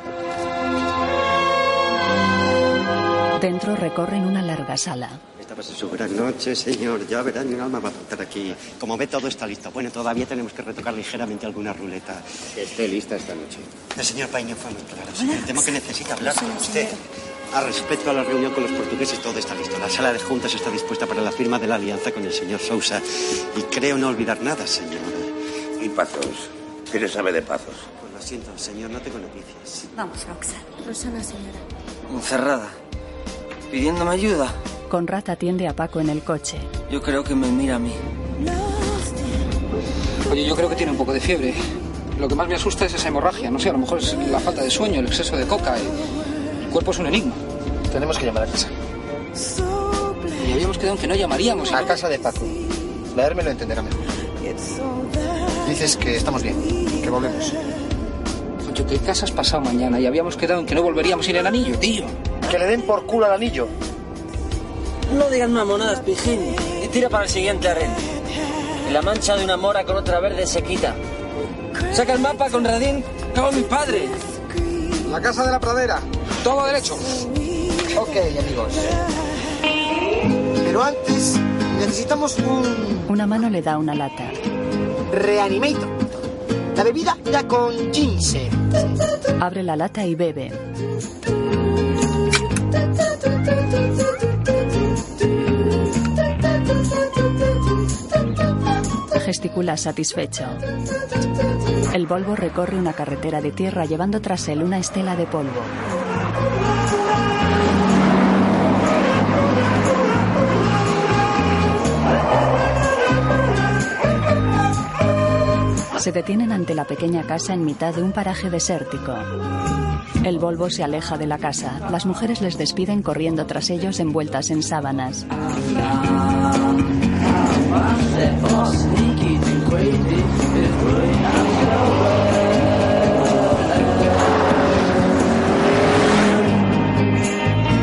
Dentro recorren una larga sala. Esta va a ser su gran noche, señor. Ya verá, ni un alma va a faltar aquí. Como ve, todo está listo. Bueno, todavía tenemos que retocar ligeramente alguna ruleta. Que esté lista esta noche. El señor Paño fue muy claro. señor. Temo que necesita hablar con usted. A respecto a la reunión con los portugueses, todo está listo. La sala de juntas está dispuesta para la firma de la alianza con el señor Sousa. Y creo no olvidar nada, señor. ¿Y Pazos? ¿Qué se sabe de Pazos? Pues lo siento, señor, no tengo noticias. Vamos, Roxanne. Rosana, señora. Encerrada. Pidiéndome ayuda. Conrad atiende a Paco en el coche. Yo creo que me mira a mí. Oye, yo creo que tiene un poco de fiebre. Lo que más me asusta es esa hemorragia. No sé, a lo mejor es la falta de sueño, el exceso de coca. El cuerpo es un enigma. Tenemos que llamar a casa. Y habíamos quedado en que no llamaríamos. A casa de Paco. Leer me lo entenderá mejor. Dices que estamos bien, que volvemos. Oye, ¿qué casa has pasado mañana? Y habíamos quedado en que no volveríamos sin el anillo, tío. Que le den por culo al anillo. No digas mamonadas, pijín. Y tira para el siguiente arren. Y la mancha de una mora con otra verde se quita. Saca el mapa, Conradín. Cago en mi padre. La casa de la pradera. Todo derecho. Ok, amigos. Pero antes necesitamos un Una mano le da una lata. reanimator. La bebida ya con ginseng. Abre la lata y bebe. Gesticula satisfecho. El Volvo recorre una carretera de tierra llevando tras él una estela de polvo. Se detienen ante la pequeña casa en mitad de un paraje desértico. El Volvo se aleja de la casa. Las mujeres les despiden corriendo tras ellos envueltas en sábanas.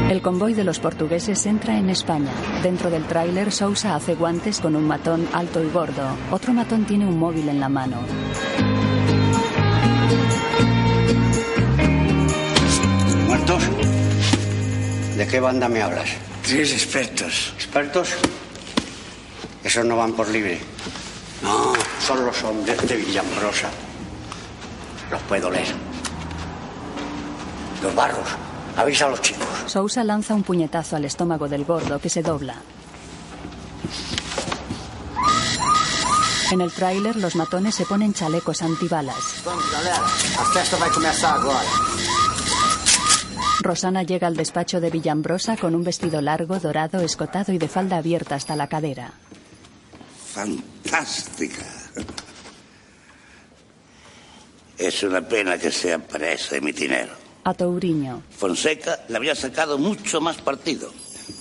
El convoy de los portugueses entra en España. Dentro del tráiler, Sousa hace guantes con un matón alto y gordo. Otro matón tiene un móvil en la mano. ¿Muertos? ¿De qué banda me hablas? Tres expertos. ¿Expertos? Esos no van por libre. No, son los hombres de Villambrosa. Los puedo leer. Los barros. Avisa a los chicos. Sousa lanza un puñetazo al estómago del gordo que se dobla. En el tráiler, los matones se ponen chalecos antibalas. Vamos, galera. Rosana llega al despacho de Villambrosa con un vestido largo, dorado, escotado y de falda abierta hasta la cadera. Fantástica. Es una pena que sea presa de mi dinero. A Touriño. Fonseca le había sacado mucho más partido.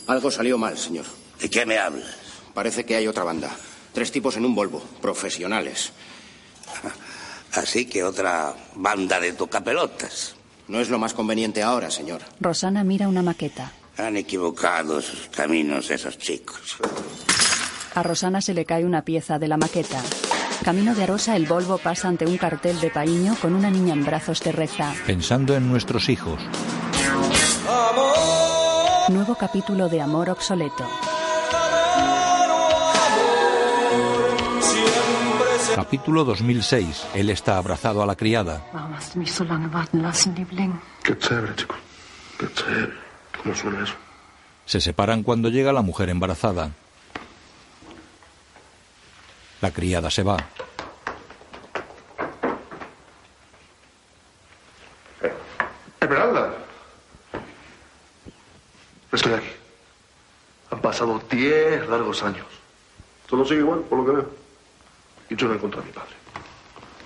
Algo salió mal, señor. ¿De qué me hablas? Parece que hay otra banda. Tres tipos en un Volvo, profesionales. Así que otra banda de tocapelotas. No es lo más conveniente ahora, señor. Rosana mira una maqueta. Han equivocado sus caminos esos chicos. A Rosana se le cae una pieza de la maqueta. Camino de Arosa, el Volvo pasa ante un cartel de paíño con una niña en brazos que reza. Pensando en nuestros hijos. Nuevo capítulo de Amor obsoleto. Capítulo 2006. Él está abrazado a la criada. Se separan cuando llega la mujer embarazada. La criada se va. Esmeralda. Estoy aquí. Han pasado diez largos años. Todo sigue igual, por lo que veo. Y yo no encuentro a mi padre.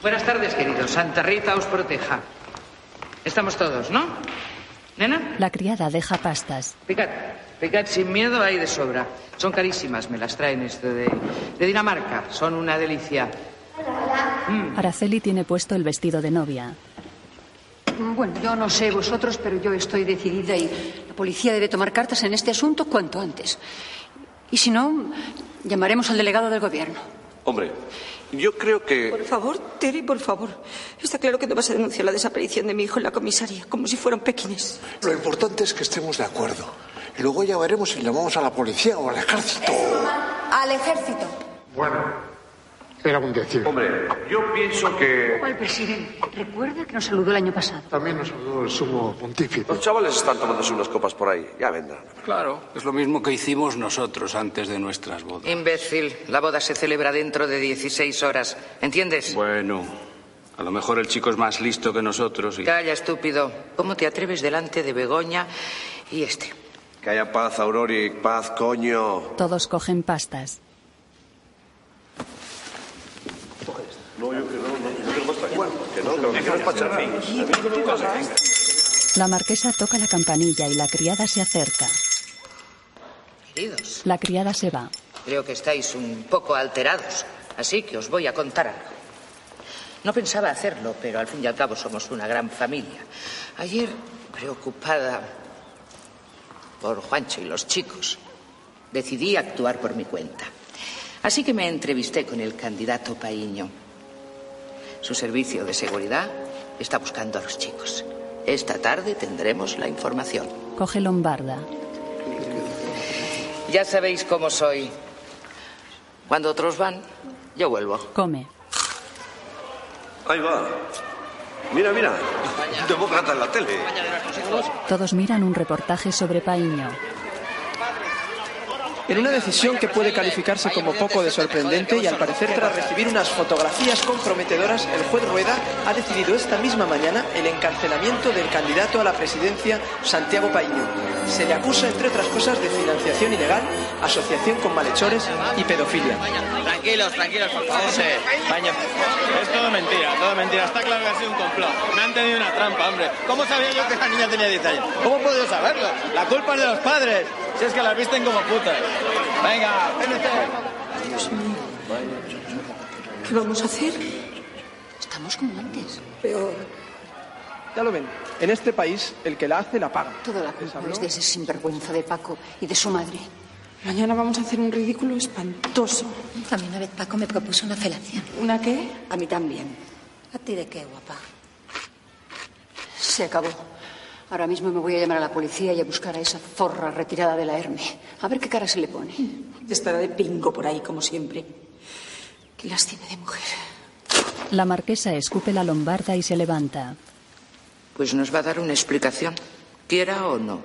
Buenas tardes, queridos. Santa Rita os proteja. Estamos todos, ¿no? ¿Nena? La criada deja pastas. Picad. Picad sin miedo, hay de sobra. Son carísimas, me las traen esto de, de Dinamarca. Son una delicia. Araceli tiene puesto el vestido de novia. Bueno, yo no sé vosotros, pero yo estoy decidida y la policía debe tomar cartas en este asunto cuanto antes. Y si no, llamaremos al delegado del gobierno. Hombre, yo creo que... Por favor, Terry, por favor. Está claro que no vas a denunciar la desaparición de mi hijo en la comisaría, como si fueran pequines. Lo importante es que estemos de acuerdo. Y luego ya veremos si llamamos a la policía o al ejército. Al ejército. Bueno, era un decir. Hombre, yo pienso que... ¿Cuál presidente? Recuerda que nos saludó el año pasado. También nos saludó el sumo pontífice. Los chavales están tomándose unas copas por ahí. Ya vendrán. Claro, es lo mismo que hicimos nosotros antes de nuestras bodas. Imbécil, la boda se celebra dentro de 16 horas. ¿Entiendes? Bueno, a lo mejor el chico es más listo que nosotros y... Calla, estúpido. ¿Cómo te atreves delante de Begoña y este? Que haya paz, Aurori, paz, coño. Todos cogen pastas. No, yo que no, no, no quiero más traguito. Que no, que lo que quiero es pacharrar. La marquesa toca la campanilla y la criada se acerca. Queridos, La criada se va. creo que estáis un poco alterados, así que os voy a contar algo. No pensaba hacerlo, pero al fin y al cabo somos una gran familia. Ayer, preocupada por Juancho y los chicos, decidí actuar por mi cuenta. Así que me entrevisté con el candidato Paíño. Su servicio de seguridad está buscando a los chicos. Esta tarde tendremos la información. Coge lombarda. Ya sabéis cómo soy. Cuando otros van, yo vuelvo. Come. Ahí va. Mira, mira. Demócrata en la tele. Todos miran un reportaje sobre Paíño. En una decisión que puede calificarse como poco de sorprendente y al parecer tras recibir unas fotografías comprometedoras, el juez Rueda ha decidido esta misma mañana el encarcelamiento del candidato a la presidencia Santiago Paíño. Se le acusa, entre otras cosas, de financiación ilegal, asociación con malhechores y pedofilia. Tranquilos, tranquilos, por favor. Paño. Es todo mentira, todo mentira. Está claro que ha sido un complot. Me han tenido una trampa, hombre. ¿Cómo sabía yo que esta niña tenía 10 años? ¿Cómo puedo saberlo? La culpa es de los padres. Si es que las visten como putas. Venga, ven. Dios mío. ¿Qué vamos a hacer? Estamos como antes. Peor. Ya lo ven, en este país el que la hace la paga. Toda la culpa es de ese sinvergüenza de Paco y de su madre. Mañana vamos a hacer un ridículo espantoso. A mí una vez Paco me propuso una felación. ¿Una qué? A mí también. ¿A ti de qué, guapa? Se acabó. Ahora mismo me voy a llamar a la policía y a buscar a esa zorra retirada de la Herme. A ver qué cara se le pone. Estará de pingo por ahí, como siempre. Qué lástima de mujer. La marquesa escupe la lombarda y se levanta. Pues nos va a dar una explicación, quiera o no.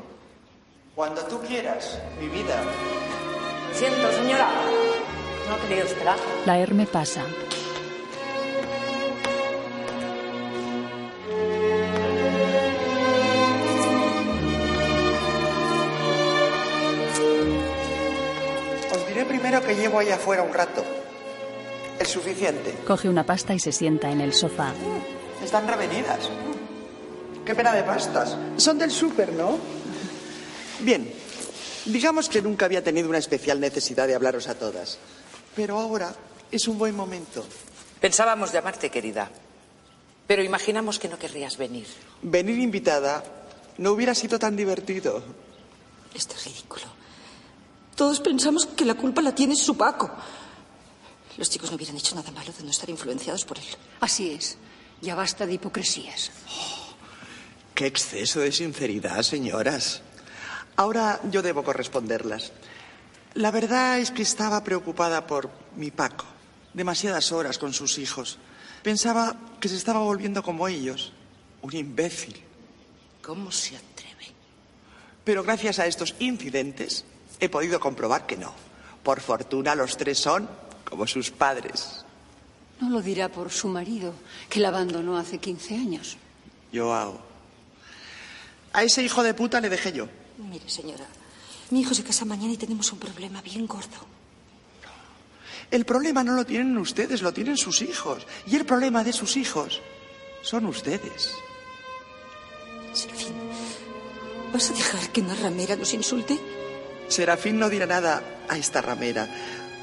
Cuando tú quieras, mi vida. Siento, señora. No ha querido esperar. La Herme pasa. Primero que llevo ahí afuera un rato. Es suficiente. Coge una pasta y se sienta en el sofá. Están revenidas. Qué pena de pastas. Son del súper, ¿no? Bien. Digamos que nunca había tenido una especial necesidad de hablaros a todas. Pero ahora es un buen momento. Pensábamos llamarte, querida, pero imaginamos que no querrías venir. Venir invitada no hubiera sido tan divertido. Esto es ridículo. Todos pensamos que la culpa la tiene su Paco. Los chicos no hubieran hecho nada malo de no estar influenciados por él. Así es. Ya basta de hipocresías. Qué exceso de sinceridad, señoras. Ahora yo debo corresponderlas. La verdad es que estaba preocupada por mi Paco. Demasiadas horas con sus hijos. Pensaba que se estaba volviendo como ellos. Un imbécil. ¿Cómo se atreve? Pero gracias a estos incidentes he podido comprobar que no. Por fortuna los tres son como sus padres. No lo dirá por su marido, que la abandonó hace 15 años. Yo hago. A ese hijo de puta le dejé yo. Mire, señora, mi hijo se casa mañana y tenemos un problema bien gordo. El problema no lo tienen ustedes, lo tienen sus hijos. Y el problema de sus hijos son ustedes. Serafín, ¿vas a dejar que una ramera nos insulte? Serafín no dirá nada a esta ramera,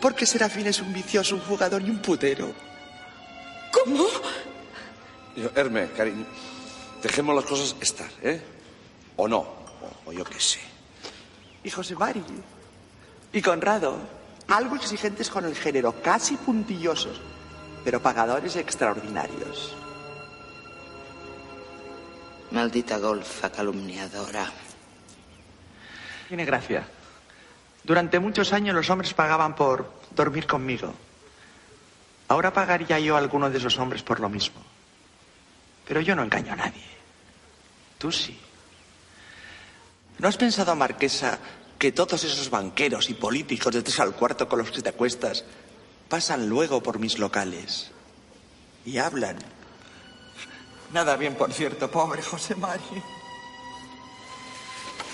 porque Serafín es un vicioso, un jugador y un putero. ¿Cómo? Yo, Herme, cariño, dejemos las cosas estar, ¿eh? O no, o, o yo qué sé. Y José Mari, Y Conrado, algo exigentes con el género, casi puntillosos, pero pagadores extraordinarios. Maldita golfa calumniadora. Tiene gracia. Durante muchos años los hombres pagaban por dormir conmigo. Ahora pagaría yo a alguno de esos hombres por lo mismo. Pero yo no engaño a nadie. Tú sí. ¿No has pensado, Marquesa, que todos esos banqueros y políticos de tres al cuarto con los que te acuestas pasan luego por mis locales y hablan? Nada bien, por cierto, pobre José Mari.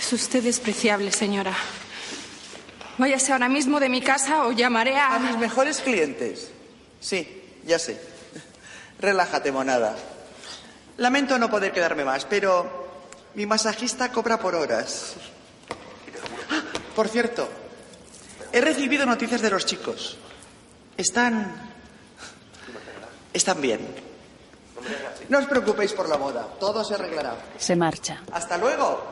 Es usted despreciable, señora. Váyase ahora mismo de mi casa o llamaré a... A mis mejores clientes. Sí, ya sé. Relájate, monada. Lamento no poder quedarme más, pero mi masajista cobra por horas. Ah, Por cierto, he recibido noticias de los chicos. Están... Están bien. No os preocupéis por la moda. Todo se arreglará. Se marcha. Hasta luego.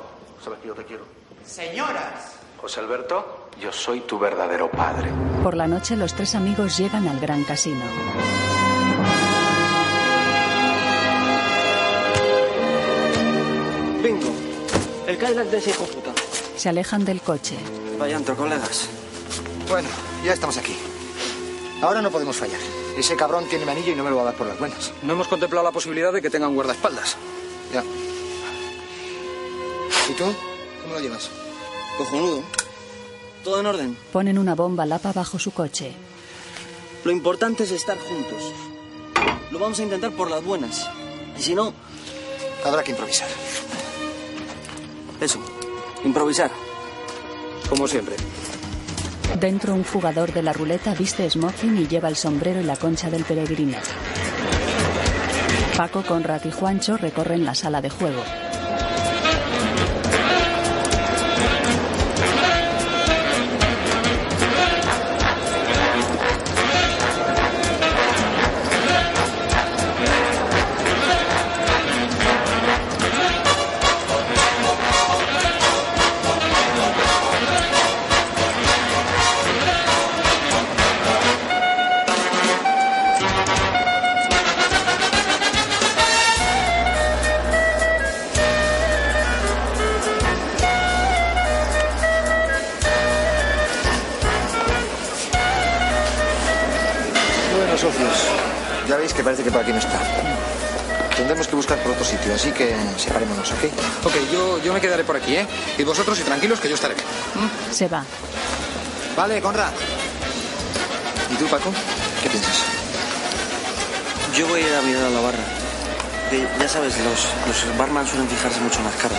Sabes que yo te quiero. Señoras. José Alberto, yo soy tu verdadero padre. Por la noche los tres amigos llegan al gran casino. Bingo. El Cadillac de ese hijo puta. Se alejan del coche. Vaya antro, colegas. Bueno, ya estamos aquí. Ahora no podemos fallar. Ese cabrón tiene mi anillo y no me lo va a dar por las buenas. No hemos contemplado la posibilidad de que tengan guardaespaldas. Ya. ¿Y tú? ¿Cómo lo llevas? Cojonudo. Todo en orden. Ponen una bomba lapa bajo su coche. Lo importante es estar juntos. Lo vamos a intentar por las buenas. Y si no... Habrá que improvisar. Eso. Improvisar. Como siempre. Dentro un jugador de la ruleta viste smoking y lleva el sombrero y la concha del peregrino. Paco, Conrad y Juancho recorren la sala de juego. Por aquí, ¿eh? Y vosotros y tranquilos que yo estaré. Se va. Vale, Conrad. ¿Y tú, Paco? ¿Qué piensas? Yo voy a ir a mirar a la barra. Que ya sabes, los, los barman suelen fijarse mucho en las caras.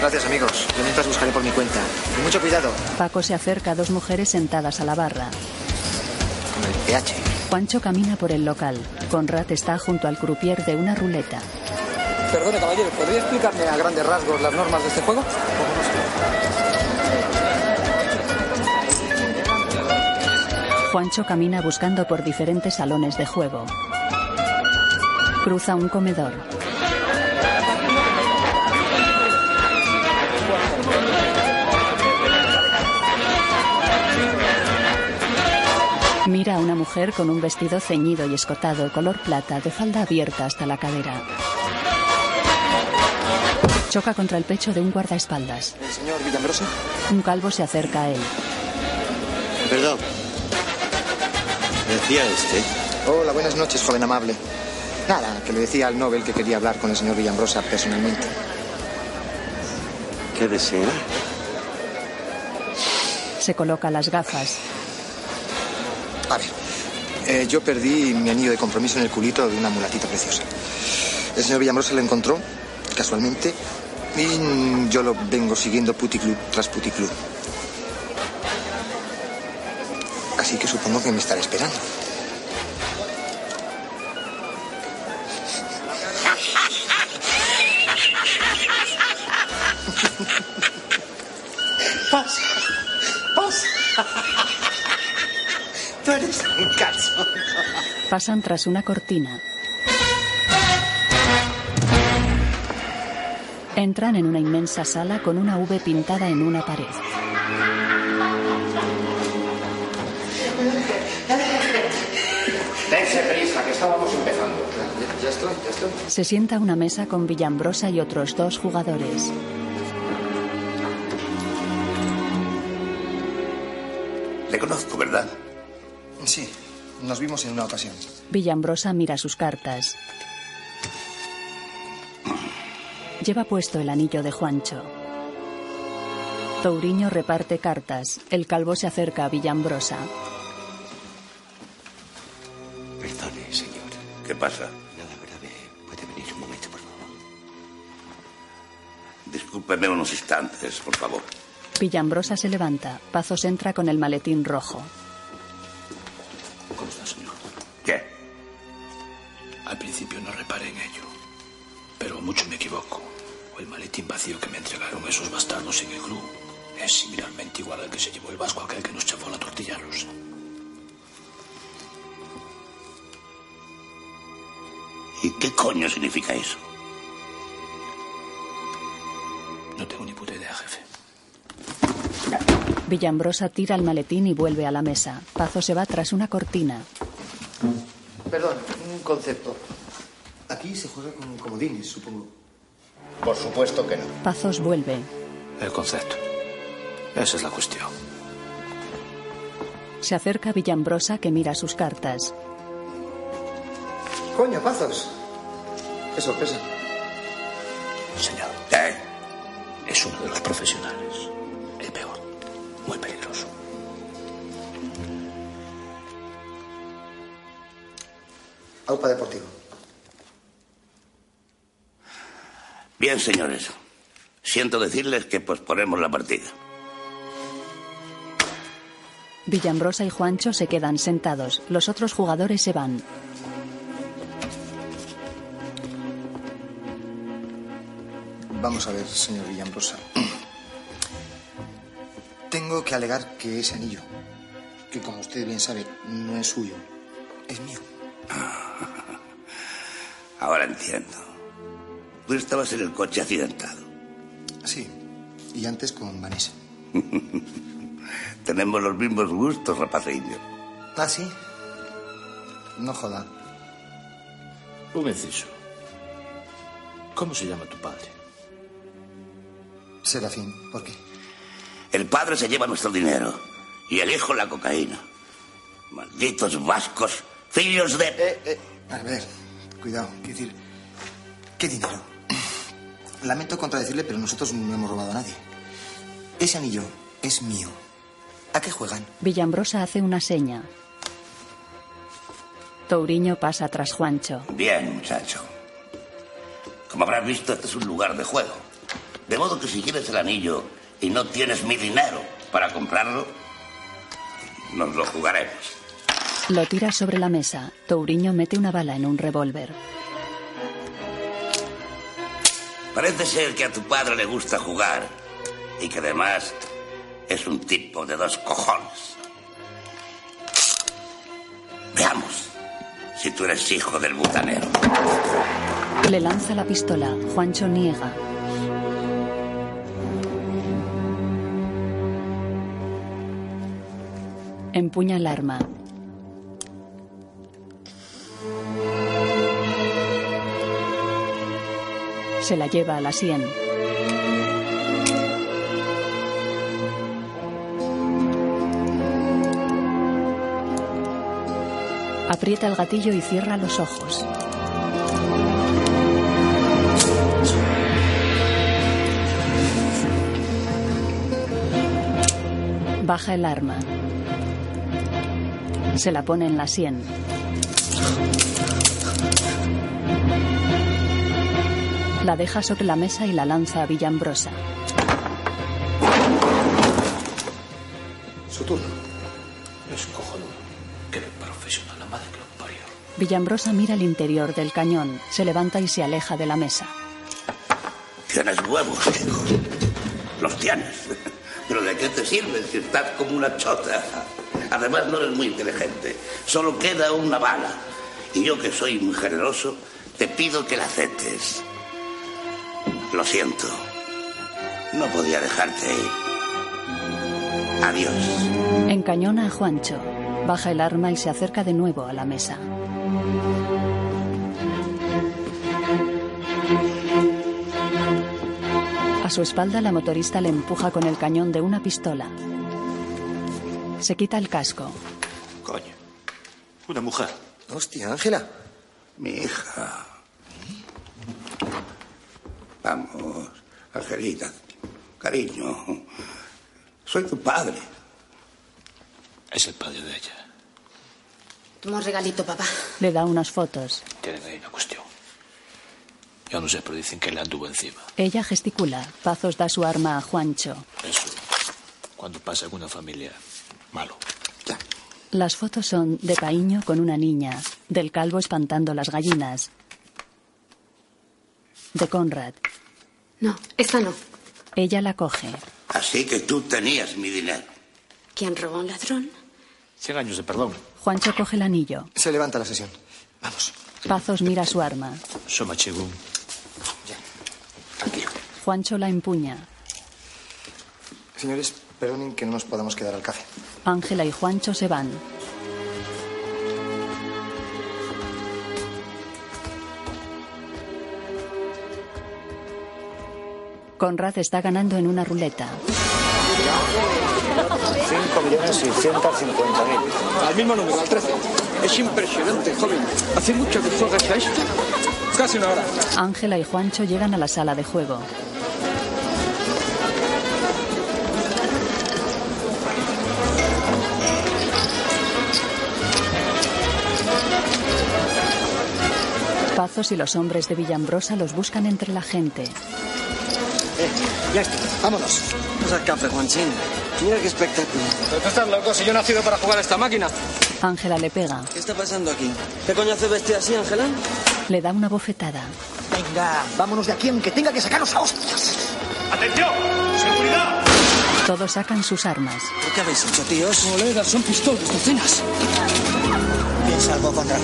Gracias, amigos. Yo mientras buscaré por mi cuenta. Y mucho cuidado Paco se acerca a dos mujeres sentadas a la barra. con el pH. Juancho camina por el local. Conrad está junto al croupier de una ruleta. Perdone, caballero, ¿podría explicarme a grandes rasgos las normas de este juego? Juancho camina buscando por diferentes salones de juego. Cruza un comedor. Mira a una mujer con un vestido ceñido y escotado color plata de falda abierta hasta la cadera. Choca contra el pecho de un guardaespaldas. ¿El señor Villambrosa? Un calvo se acerca a él. Perdón. Decía este. Hola, buenas noches, joven amable. Nada, que le decía al Nobel que quería hablar con el señor Villambrosa personalmente. ¿Qué desea? Se coloca las gafas. A ver, eh, yo perdí mi anillo de compromiso en el culito de una mulatita preciosa. El señor Villambrosa lo encontró, casualmente, y yo lo vengo siguiendo puticlub tras puticlub. Así que supongo que me estará esperando. Pasa. Pasa. Tú eres un cacho. Pasan tras una cortina. Entran en una inmensa sala con una V pintada en una pared. Dense prisa, que estábamos empezando. Ya, estoy, ya estoy. Se sienta a una mesa con Villambrosa y otros dos jugadores. Le conozco, ¿verdad? Sí, nos vimos en una ocasión. Villambrosa mira sus cartas. Lleva puesto el anillo de Juancho. Touriño reparte cartas. El calvo se acerca a Villambrosa. Perdone, señor. ¿Qué pasa? Nada grave. ¿Puede venir un momento, por favor? Discúlpeme unos instantes, por favor. Villambrosa se levanta. Pazos entra con el maletín rojo. ¿Cómo está, señor? ¿Qué? Al principio no reparé en ello. Pero mucho me equivoco. O el maletín vacío que me entregaron esos bastardos en el club es similarmente igual al que se llevó el vasco aquel que nos chafó la tortilla rusa. ¿Y qué coño significa eso? No tengo ni puta idea, jefe. Villambrosa tira el maletín y vuelve a la mesa. Pazo se va tras una cortina. Perdón, un concepto. Aquí se juega con comodines, supongo. Por supuesto que no. Pazos vuelve. El concepto. Esa es la cuestión. Se acerca a Villambrosa que mira sus cartas. Coño, Pazos. Qué sorpresa. Señor. Es uno de los profesionales. El peor. Muy peligroso. Aupa Deportivo. Bien, señores. Siento decirles que posponemos la partida. Villambrosa y Juancho se quedan sentados. Los otros jugadores se van. Vamos a ver, señor Villambrosa. Tengo que alegar que ese anillo, que como usted bien sabe, no es suyo, es mío. Ahora entiendo. Tú estabas en el coche accidentado. Sí, y antes con Vanessa. Tenemos los mismos gustos, rapaceño. ¿Ah, sí? No joda. Un inciso. ¿Cómo se llama tu padre? Serafín, ¿por qué? El padre se lleva nuestro dinero y el hijo la cocaína. Malditos vascos, fillos de... Eh, A ver, cuidado, quiero decir, ¿qué dinero? Lamento contradecirle, pero nosotros no hemos robado a nadie. Ese anillo es mío. ¿A qué juegan? Villambrosa hace una seña. Touriño pasa tras Juancho. Bien, muchacho. Como habrás visto, este es un lugar de juego. De modo que si quieres el anillo y no tienes mi dinero para comprarlo, nos lo jugaremos. Lo tira sobre la mesa. Touriño mete una bala en un revólver. Parece ser que a tu padre le gusta jugar y que además es un tipo de dos cojones. Veamos si tú eres hijo del butanero. Le lanza la pistola. Juancho niega. Empuña el arma. Se la lleva a la sien. Aprieta el gatillo y cierra los ojos. Baja el arma. Se la pone en la sien. La deja sobre la mesa y la lanza a Villambrosa. Su turno. Es cojonudo. Qué profesional, la madre que lo parió. Villambrosa mira el interior del cañón. Se levanta y se aleja de la mesa. Tienes huevos, chico. Los tienes. Pero ¿de qué te sirven si estás como una chota? Además, no eres muy inteligente. Solo queda una bala. Y yo, que soy muy generoso, te pido que la aceptes. Lo siento. No podía dejarte ir. Adiós. Encañona a Juancho. Baja el arma y se acerca de nuevo a la mesa. A su espalda la motorista le empuja con el cañón de una pistola. Se quita el casco. Coño. Una mujer. Hostia, Ángela. Mi hija. Vamos, Angelita. Cariño. Soy tu padre. Es el padre de ella. Toma un regalito, papá. Le da unas fotos. Tienen ahí una cuestión. Yo no sé, pero dicen que le anduvo encima. Ella gesticula. Pazos da su arma a Juancho. Eso. Cuando pasa en una familia, malo. Las fotos son de Paíño con una niña, del calvo espantando las gallinas, de Conrad. No, esta no. Ella la coge. Así que tú tenías mi dinero. ¿Quién robó a un ladrón? Cien años de perdón. Juancho coge el anillo. Se levanta la sesión. Vamos. Pazos mira su arma. Soma Chegún. Juancho la empuña. Señores, perdonen que no nos podamos quedar al café. Ángela y Juancho se van. Conrad está ganando en una ruleta. 5.650.000. Al mismo número, al 13. Es impresionante, joven. ¿Hace mucho que juegas a esto? Casi una hora. Ángela y Juancho llegan a la sala de juego. Pazos y los hombres de Villambrosa los buscan entre la gente. Eh, ya está. Vámonos. Vamos al café, Juanchín. Mira qué espectáculo. Pero tú estás loco, si yo he nacido para jugar a esta máquina. Ángela le pega. ¿Qué está pasando aquí? ¿Qué coño hace vestir así, Ángela? Le da una bofetada. Venga, vámonos de aquí aunque tenga que sacarnos a hostias. ¡Atención! ¡Seguridad! Todos sacan sus armas. ¿Qué habéis hecho, tíos? Moledas, son pistolas, docenas. Piensa algo, Conrad.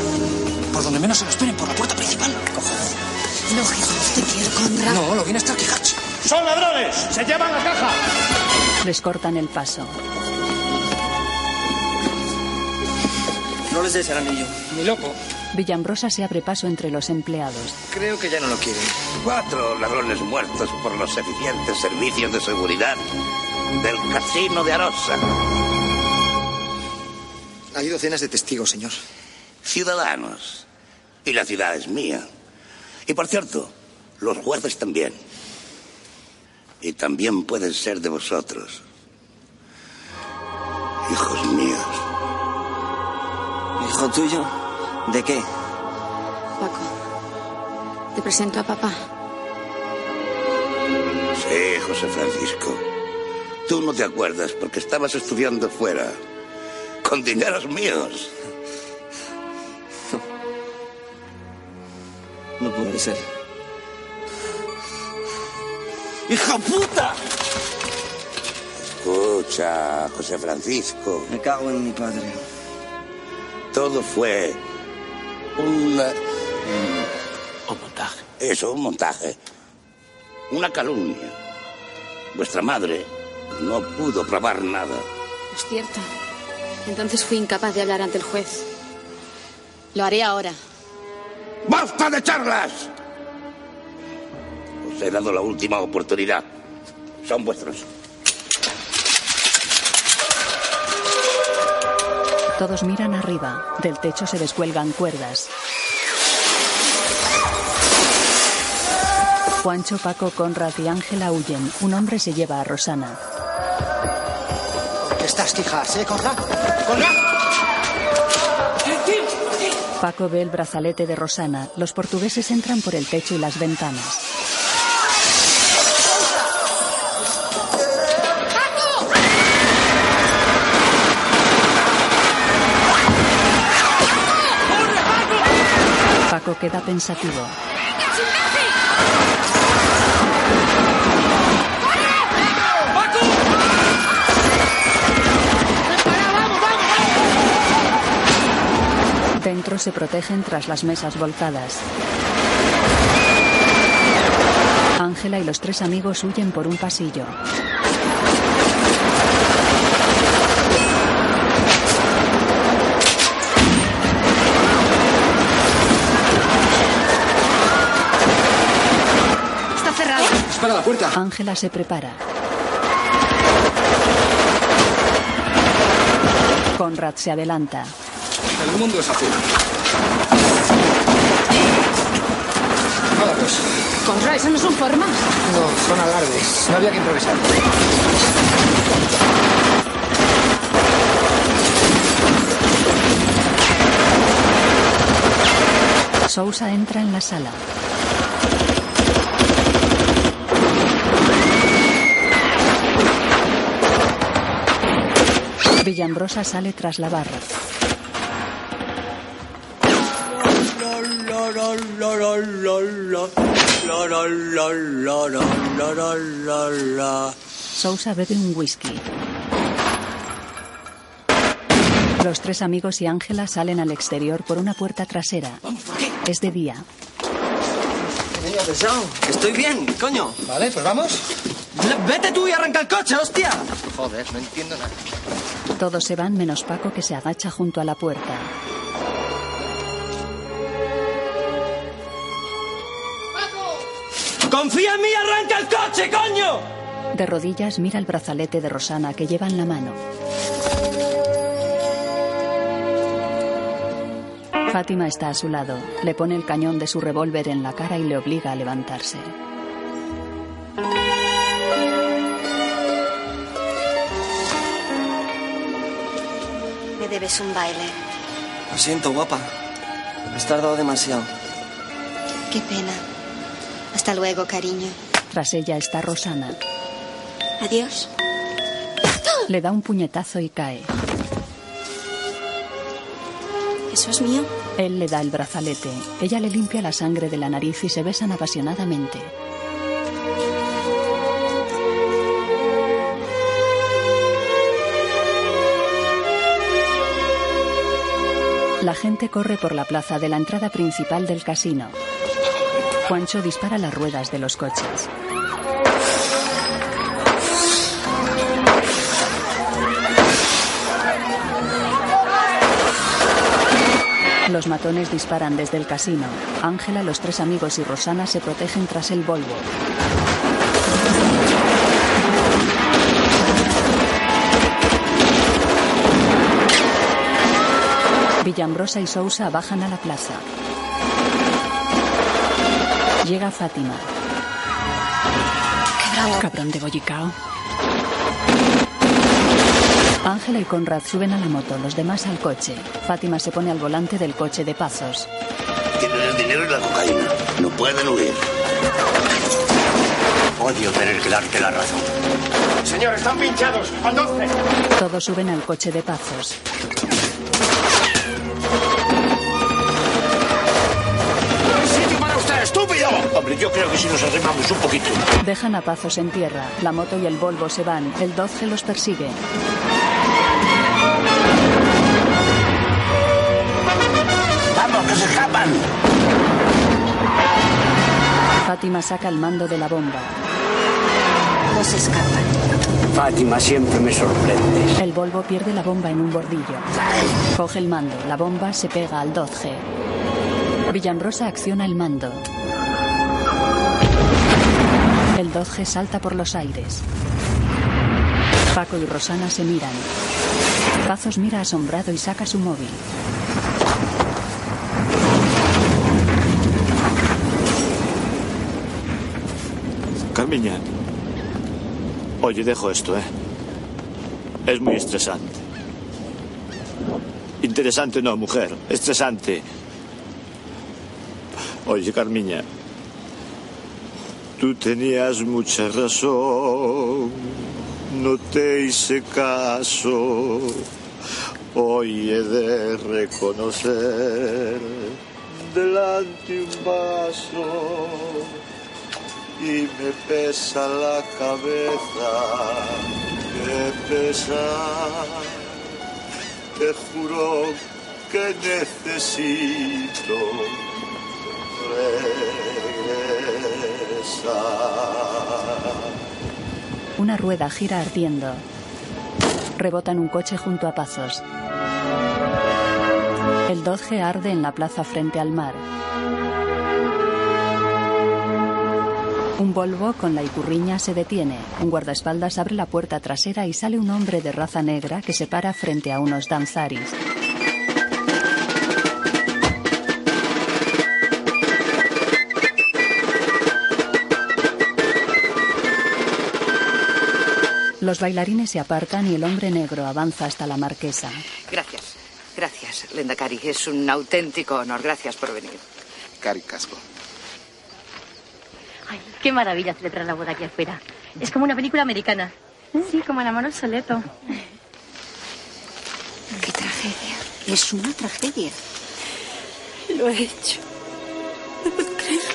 Por donde menos se lo esperen, por la puerta principal. No, jefe, usted quiere, Conrad. No, lo viene hasta aquí, Hatch. ¡Son ladrones! ¡Se llevan la caja! Les cortan el paso. No les des el anillo. Ni loco. Villambrosa se abre paso entre los empleados. Creo que ya no lo quieren. Cuatro ladrones muertos por los eficientes servicios de seguridad del casino de Arosa. Hay docenas de testigos, señor. Ciudadanos. Y la ciudad es mía. Y por cierto, los jueces también. Y también pueden ser de vosotros. Hijos míos. ¿Hijo tuyo? ¿De qué? Paco, te presento a papá. Sí, José Francisco. Tú no te acuerdas porque estabas estudiando fuera. Con dineros míos. No puede ser. ¡Hija puta! Escucha, José Francisco. Me cago en mi padre. Todo fue un... eh, Un montaje. Eso, un montaje. Una calumnia. Vuestra madre no pudo probar nada. Es cierto. Entonces fui incapaz de hablar ante el juez. Lo haré ahora. ¡Basta de charlas! Os he dado la última oportunidad. Son vuestros. Todos miran arriba. Del techo se descuelgan cuerdas. Juancho, Paco, Conrad y Ángela huyen. Un hombre se lleva a Rosana. Estás quejas, ¿eh, Conrad? ¡Conrad! Paco ve el brazalete de Rosana. Los portugueses entran por el techo y las ventanas. Queda pensativo. Dentro se protegen tras las mesas volcadas. Ángela y los tres amigos huyen por un pasillo. Ángela se prepara. Conrad se adelanta. El mundo es azul. Nada, pues. ¿eso no son formas? No, son alardes. No había que improvisar. Sousa entra en la sala. Villambrosa sale tras la barra. Sousa bebe un whisky. Los tres amigos y Ángela salen al exterior por una puerta trasera. Es de día. Pesado. Estoy bien, coño. Vale, pues vamos. Vete tú y arranca el coche, hostia. Joder, no entiendo nada. Todos se van menos Paco que se agacha junto a la puerta. ¡Confía en mí, arranca el coche, coño! De rodillas mira el brazalete de Rosana que lleva en la mano. Fátima está a su lado. Le pone el cañón de su revólver en la cara y le obliga a levantarse. Debes un baile. Lo siento, guapa. Has tardado demasiado. Qué pena. Hasta luego, cariño. Tras ella está Rosana. Adiós. Le da un puñetazo y cae. ¿Eso es mío? Él le da el brazalete. Ella le limpia la sangre de la nariz y se besan apasionadamente. La gente corre por la plaza de la entrada principal del casino. Juancho dispara las ruedas de los coches. Los matones disparan desde el casino. Ángela, los tres amigos y Rosana se protegen tras el Volvo. Villambrosa y Sousa bajan a la plaza. Llega Fátima. Qué bravo. Cabrón de bollicao. Ángela y Conrad suben a la moto, los demás al coche. Fátima se pone al volante del coche de Pazos. Tienen el dinero y la cocaína. No pueden huir. Odio tener que darte la razón. Señor, están pinchados. Al 12. Todos suben al coche de Pazos. Yo creo que si nos arrimamos un poquito. Dejan a Pazos en tierra. La moto y el Volvo se van. El Dodge los persigue. ¡Vamos, que se escapan! Fátima saca el mando de la bomba. No se escapan. Fátima, siempre me sorprendes. El Volvo pierde la bomba en un bordillo. Coge el mando. La bomba se pega al Dodge. Villambrosa acciona el mando. El Dodge salta por los aires. Paco y Rosana se miran. Pazos mira asombrado y saca su móvil. Carmiña. Oye, dejo esto, ¿eh? Es muy estresante. Interesante no, mujer. Estresante. Oye, Carmiña. Tú tenías mucha razón. No te hice caso. Hoy he de reconocer delante un vaso y me pesa la cabeza, me pesa, te juro que necesito regresar. Una rueda gira ardiendo. Rebota en un coche junto a Pazos. El Dodge arde en la plaza frente al mar. Un Volvo con la icurriña se detiene. Un guardaespaldas abre la puerta trasera y sale un hombre de raza negra que se para frente a unos danzaris. Los bailarines se apartan y el hombre negro avanza hasta la marquesa. Gracias. Gracias, Lenda Cari. Es un auténtico honor. Gracias por venir. Cari Casco. Ay, qué maravilla celebrar la boda aquí afuera. Es como una película americana. Sí, como el amor obsoleto. Qué tragedia. Es una tragedia. Lo he hecho. No puedo creerlo.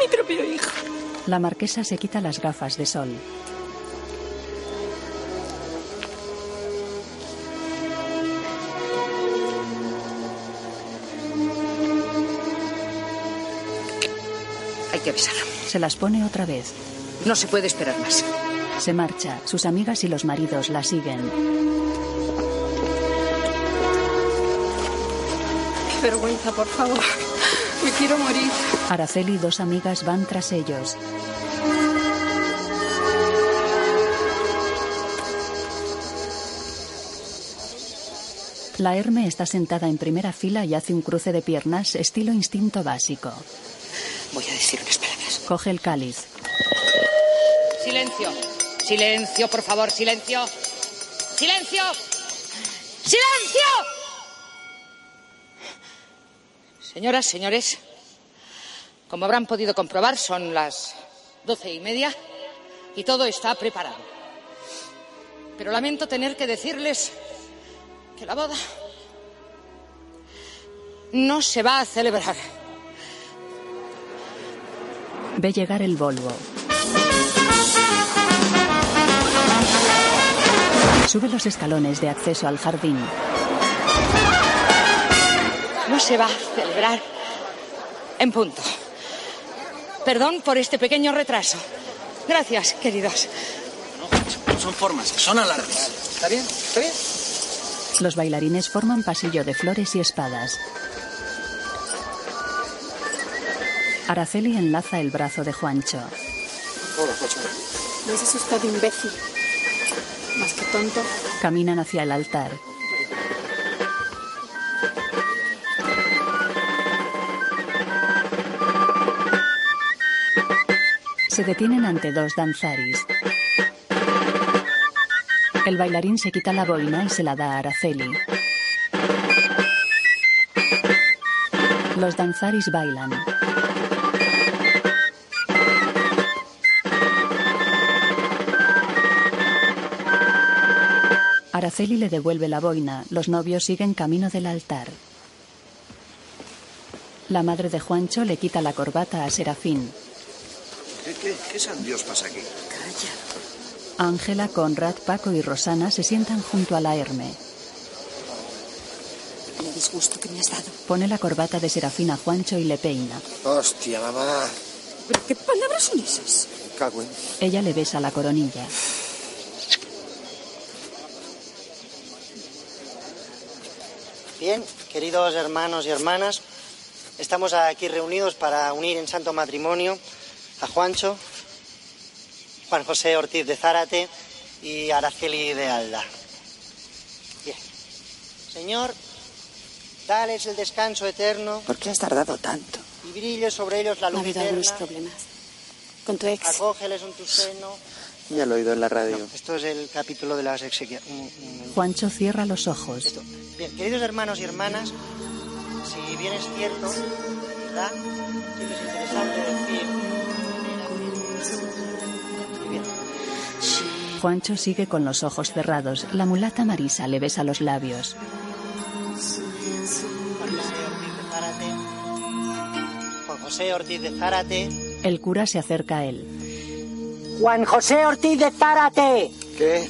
Mi propio hijo. La marquesa se quita las gafas de sol. Que avisar. Se las pone otra vez. No se puede esperar más. Se marcha. Sus amigas y los maridos la siguen. Qué vergüenza, por favor. Me quiero morir. Araceli y dos amigas van tras ellos. La Herme está sentada en primera fila y hace un cruce de piernas estilo instinto básico. Voy a decir unas palabras. Coge el cáliz. Silencio. Silencio, por favor, silencio. Silencio. ¡Silencio! Señoras, señores, como habrán podido comprobar, son las doce y media y todo está preparado. Pero lamento tener que decirles que la boda no se va a celebrar. Ve llegar el Volvo. Sube los escalones de acceso al jardín. No se va a celebrar en punto. Perdón por este pequeño retraso. Gracias, queridos. No son formas, son alardes. ¿Está bien? ¿Está bien? Los bailarines forman pasillo de flores y espadas. Araceli enlaza el brazo de Juancho. No es asustado, imbécil. Más que tonto. Caminan hacia el altar. Se detienen ante dos danzaris. El bailarín se quita la boina y se la da a Araceli. Los danzaris bailan. Araceli le devuelve la boina. Los novios siguen camino del altar. La madre de Juancho le quita la corbata a Serafín. ¿Qué, qué, qué san Dios pasa aquí? Ángela, Conrad, Paco y Rosana se sientan junto a la Herme. El disgusto que me has dado. Pone la corbata de Serafín a Juancho y le peina. Hostia, mamá. ¿Pero qué palabras son esas? Me cago en... Ella le besa la coronilla. Bien, queridos hermanos y hermanas, estamos aquí reunidos para unir en santo matrimonio a Juancho, Juan José Ortiz de Zárate y Araceli de Alda. Bien. Señor, tal es el descanso eterno ¿Por qué has tardado tanto? y brille sobre ellos la Ha luz habido algunos problemas. Con tu ex. Acógeles en tu seno. Ya lo he oído en la radio. No, esto es el capítulo de las exequias. Juancho cierra los ojos. Bien, queridos hermanos y hermanas, si bien es cierto, ¿verdad? Siempre es interesante decir. Muy bien. Juancho sigue con los ojos cerrados. La mulata Marisa le besa los labios. Juan José Ortiz de Zárate. El cura se acerca a él. Juan José Ortiz de Zárate. ¿Qué?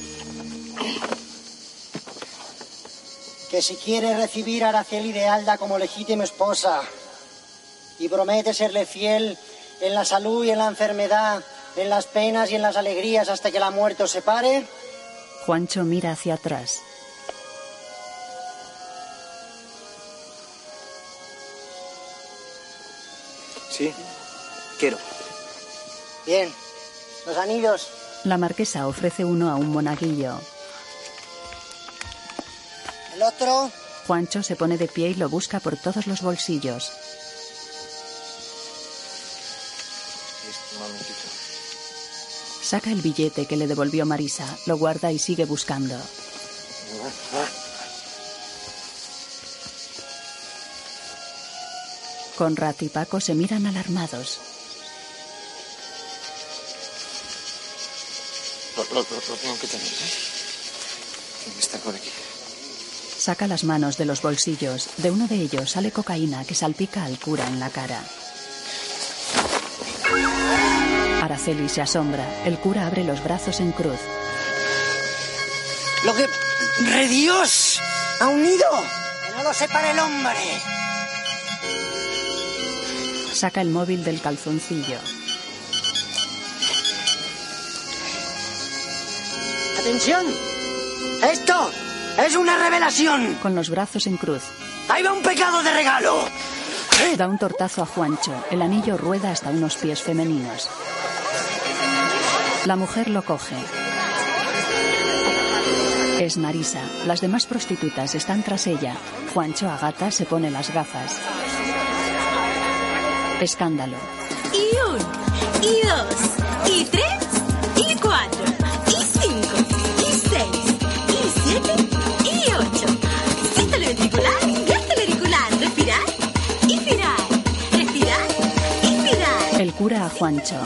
Que si quiere recibir a Araceli de Alda como legítima esposa y promete serle fiel en la salud y en la enfermedad, en las penas y en las alegrías hasta que la muerte os separe, Juancho mira hacia atrás. Sí, quiero. Bien. Los anillos. La marquesa ofrece uno a un monaguillo. El otro. Juancho se pone de pie y lo busca por todos los bolsillos. Saca el billete que le devolvió Marisa, lo guarda y sigue buscando. Conrad y Paco se miran alarmados. Lo, lo- lo- lo tengo que tener, ¿eh? Está por aquí. Saca las manos de los bolsillos. De uno de ellos sale cocaína que salpica al cura en la cara. Araceli se asombra. El cura abre los brazos en cruz. Lo que. ¡Re Dios! ¡Ha unido! ¡Que no lo separe el hombre! Saca el móvil del calzoncillo. ¡Atención! ¡Esto es una revelación! Con los brazos en cruz. ¡Ahí va un pecado de regalo! Da un tortazo a Juancho. El anillo rueda hasta unos pies femeninos. La mujer lo coge. Es Marisa. Las demás prostitutas están tras ella. Juancho a gata se pone las gafas. Escándalo. Y uno, y dos, Juancho.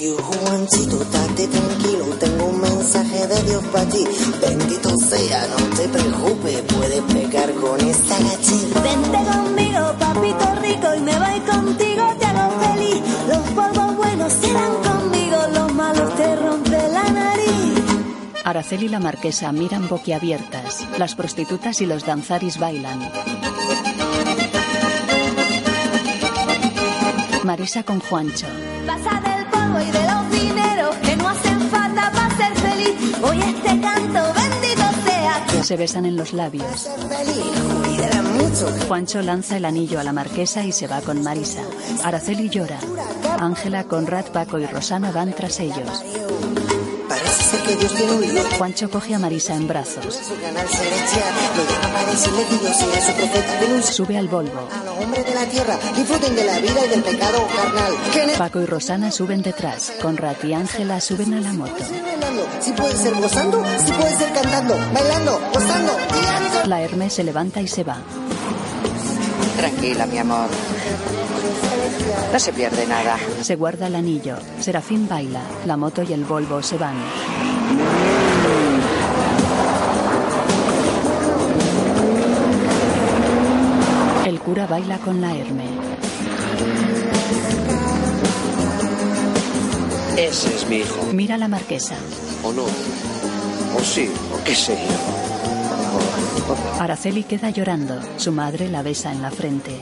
Y Juancito, estate tranquilo, tengo un mensaje de Dios para ti. Bendito sea, no te preocupes, puedes pegar con esta gachita. Vente conmigo, papito rico, y me voy contigo, te hago feliz. Los polvos buenos serán conmigo, los malos te rompe la nariz. Araceli y la marquesa miran boquiabiertas. Las prostitutas y los danzaris bailan. Marisa con Juancho. Pasa del polvo y de los dineros que no hacen falta para ser feliz. Hoy este canto, bendito sea. Se besan en los labios. Juancho lanza el anillo a la marquesa y se va con Marisa. Araceli llora. Ángela, Conrad, Paco y Rosana van tras ellos. Juancho coge a Marisa en brazos. Sube al Volvo. de Paco y Rosana suben detrás. Conrad y Ángela suben a la moto. Si puede ser cantando, bailando, gozando. La Hermes se levanta y se va. Tranquila, mi amor. No se pierde nada. Se guarda el anillo. Serafín baila. La moto y el Volvo se van. El cura baila con la Herme. Ese es mi hijo. Mira a la marquesa. ¿O no? ¿O sí? ¿O qué sé yo? Araceli queda llorando. Su madre la besa en la frente.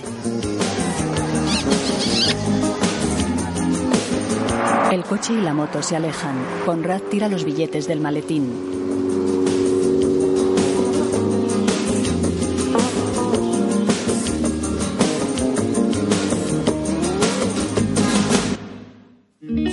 El coche y la moto se alejan. Conrad tira los billetes del maletín.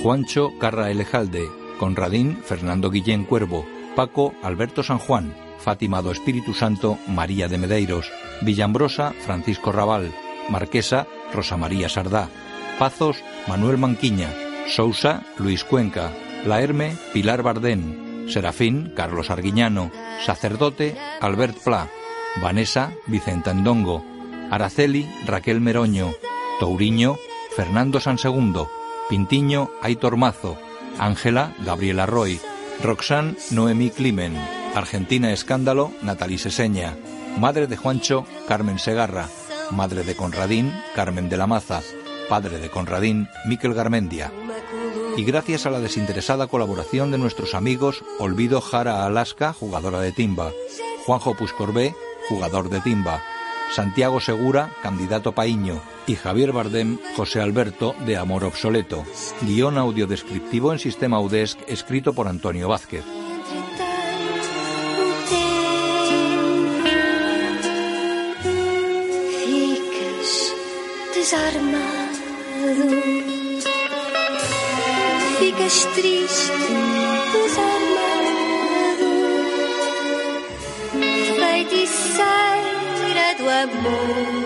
Juancho Carra Elejalde, Conradín Fernando Guillén Cuervo, Paco Alberto San Juan, Fátima do Espíritu Santo María de Medeiros, Villambrosa Francisco Raval, Marquesa Rosa María Sardá, Pazos Manuel Manquiña, Sousa Luis Cuenca, La Herme Pilar Bardén, Serafín Carlos Arguiñano, Sacerdote Albert Pla, Vanessa Vicenta Endongo, Araceli Raquel Meroño, Touriño Fernando Sansegundo, Pintiño Aitor Mazo, Ángela Gabriela Roy, Roxanne Noemí Climen, Argentina Escándalo Natalie Seseña, Madre de Juancho Carmen Segarra, Madre de Conradín Carmen de la Maza, Padre de Conradín Miquel Garmendia. Y gracias a la desinteresada colaboración de nuestros amigos Olvido Jara Alaska, jugadora de timba, Juanjo Puscorbé, jugador de timba, Santiago Segura, candidato paíño, y Javier Bardem, José Alberto, de Amor Obsoleto. Guión audiodescriptivo en sistema UDESC escrito por Antonio Vázquez. Desarmado ficas triste, desarmado, feiticeira do amor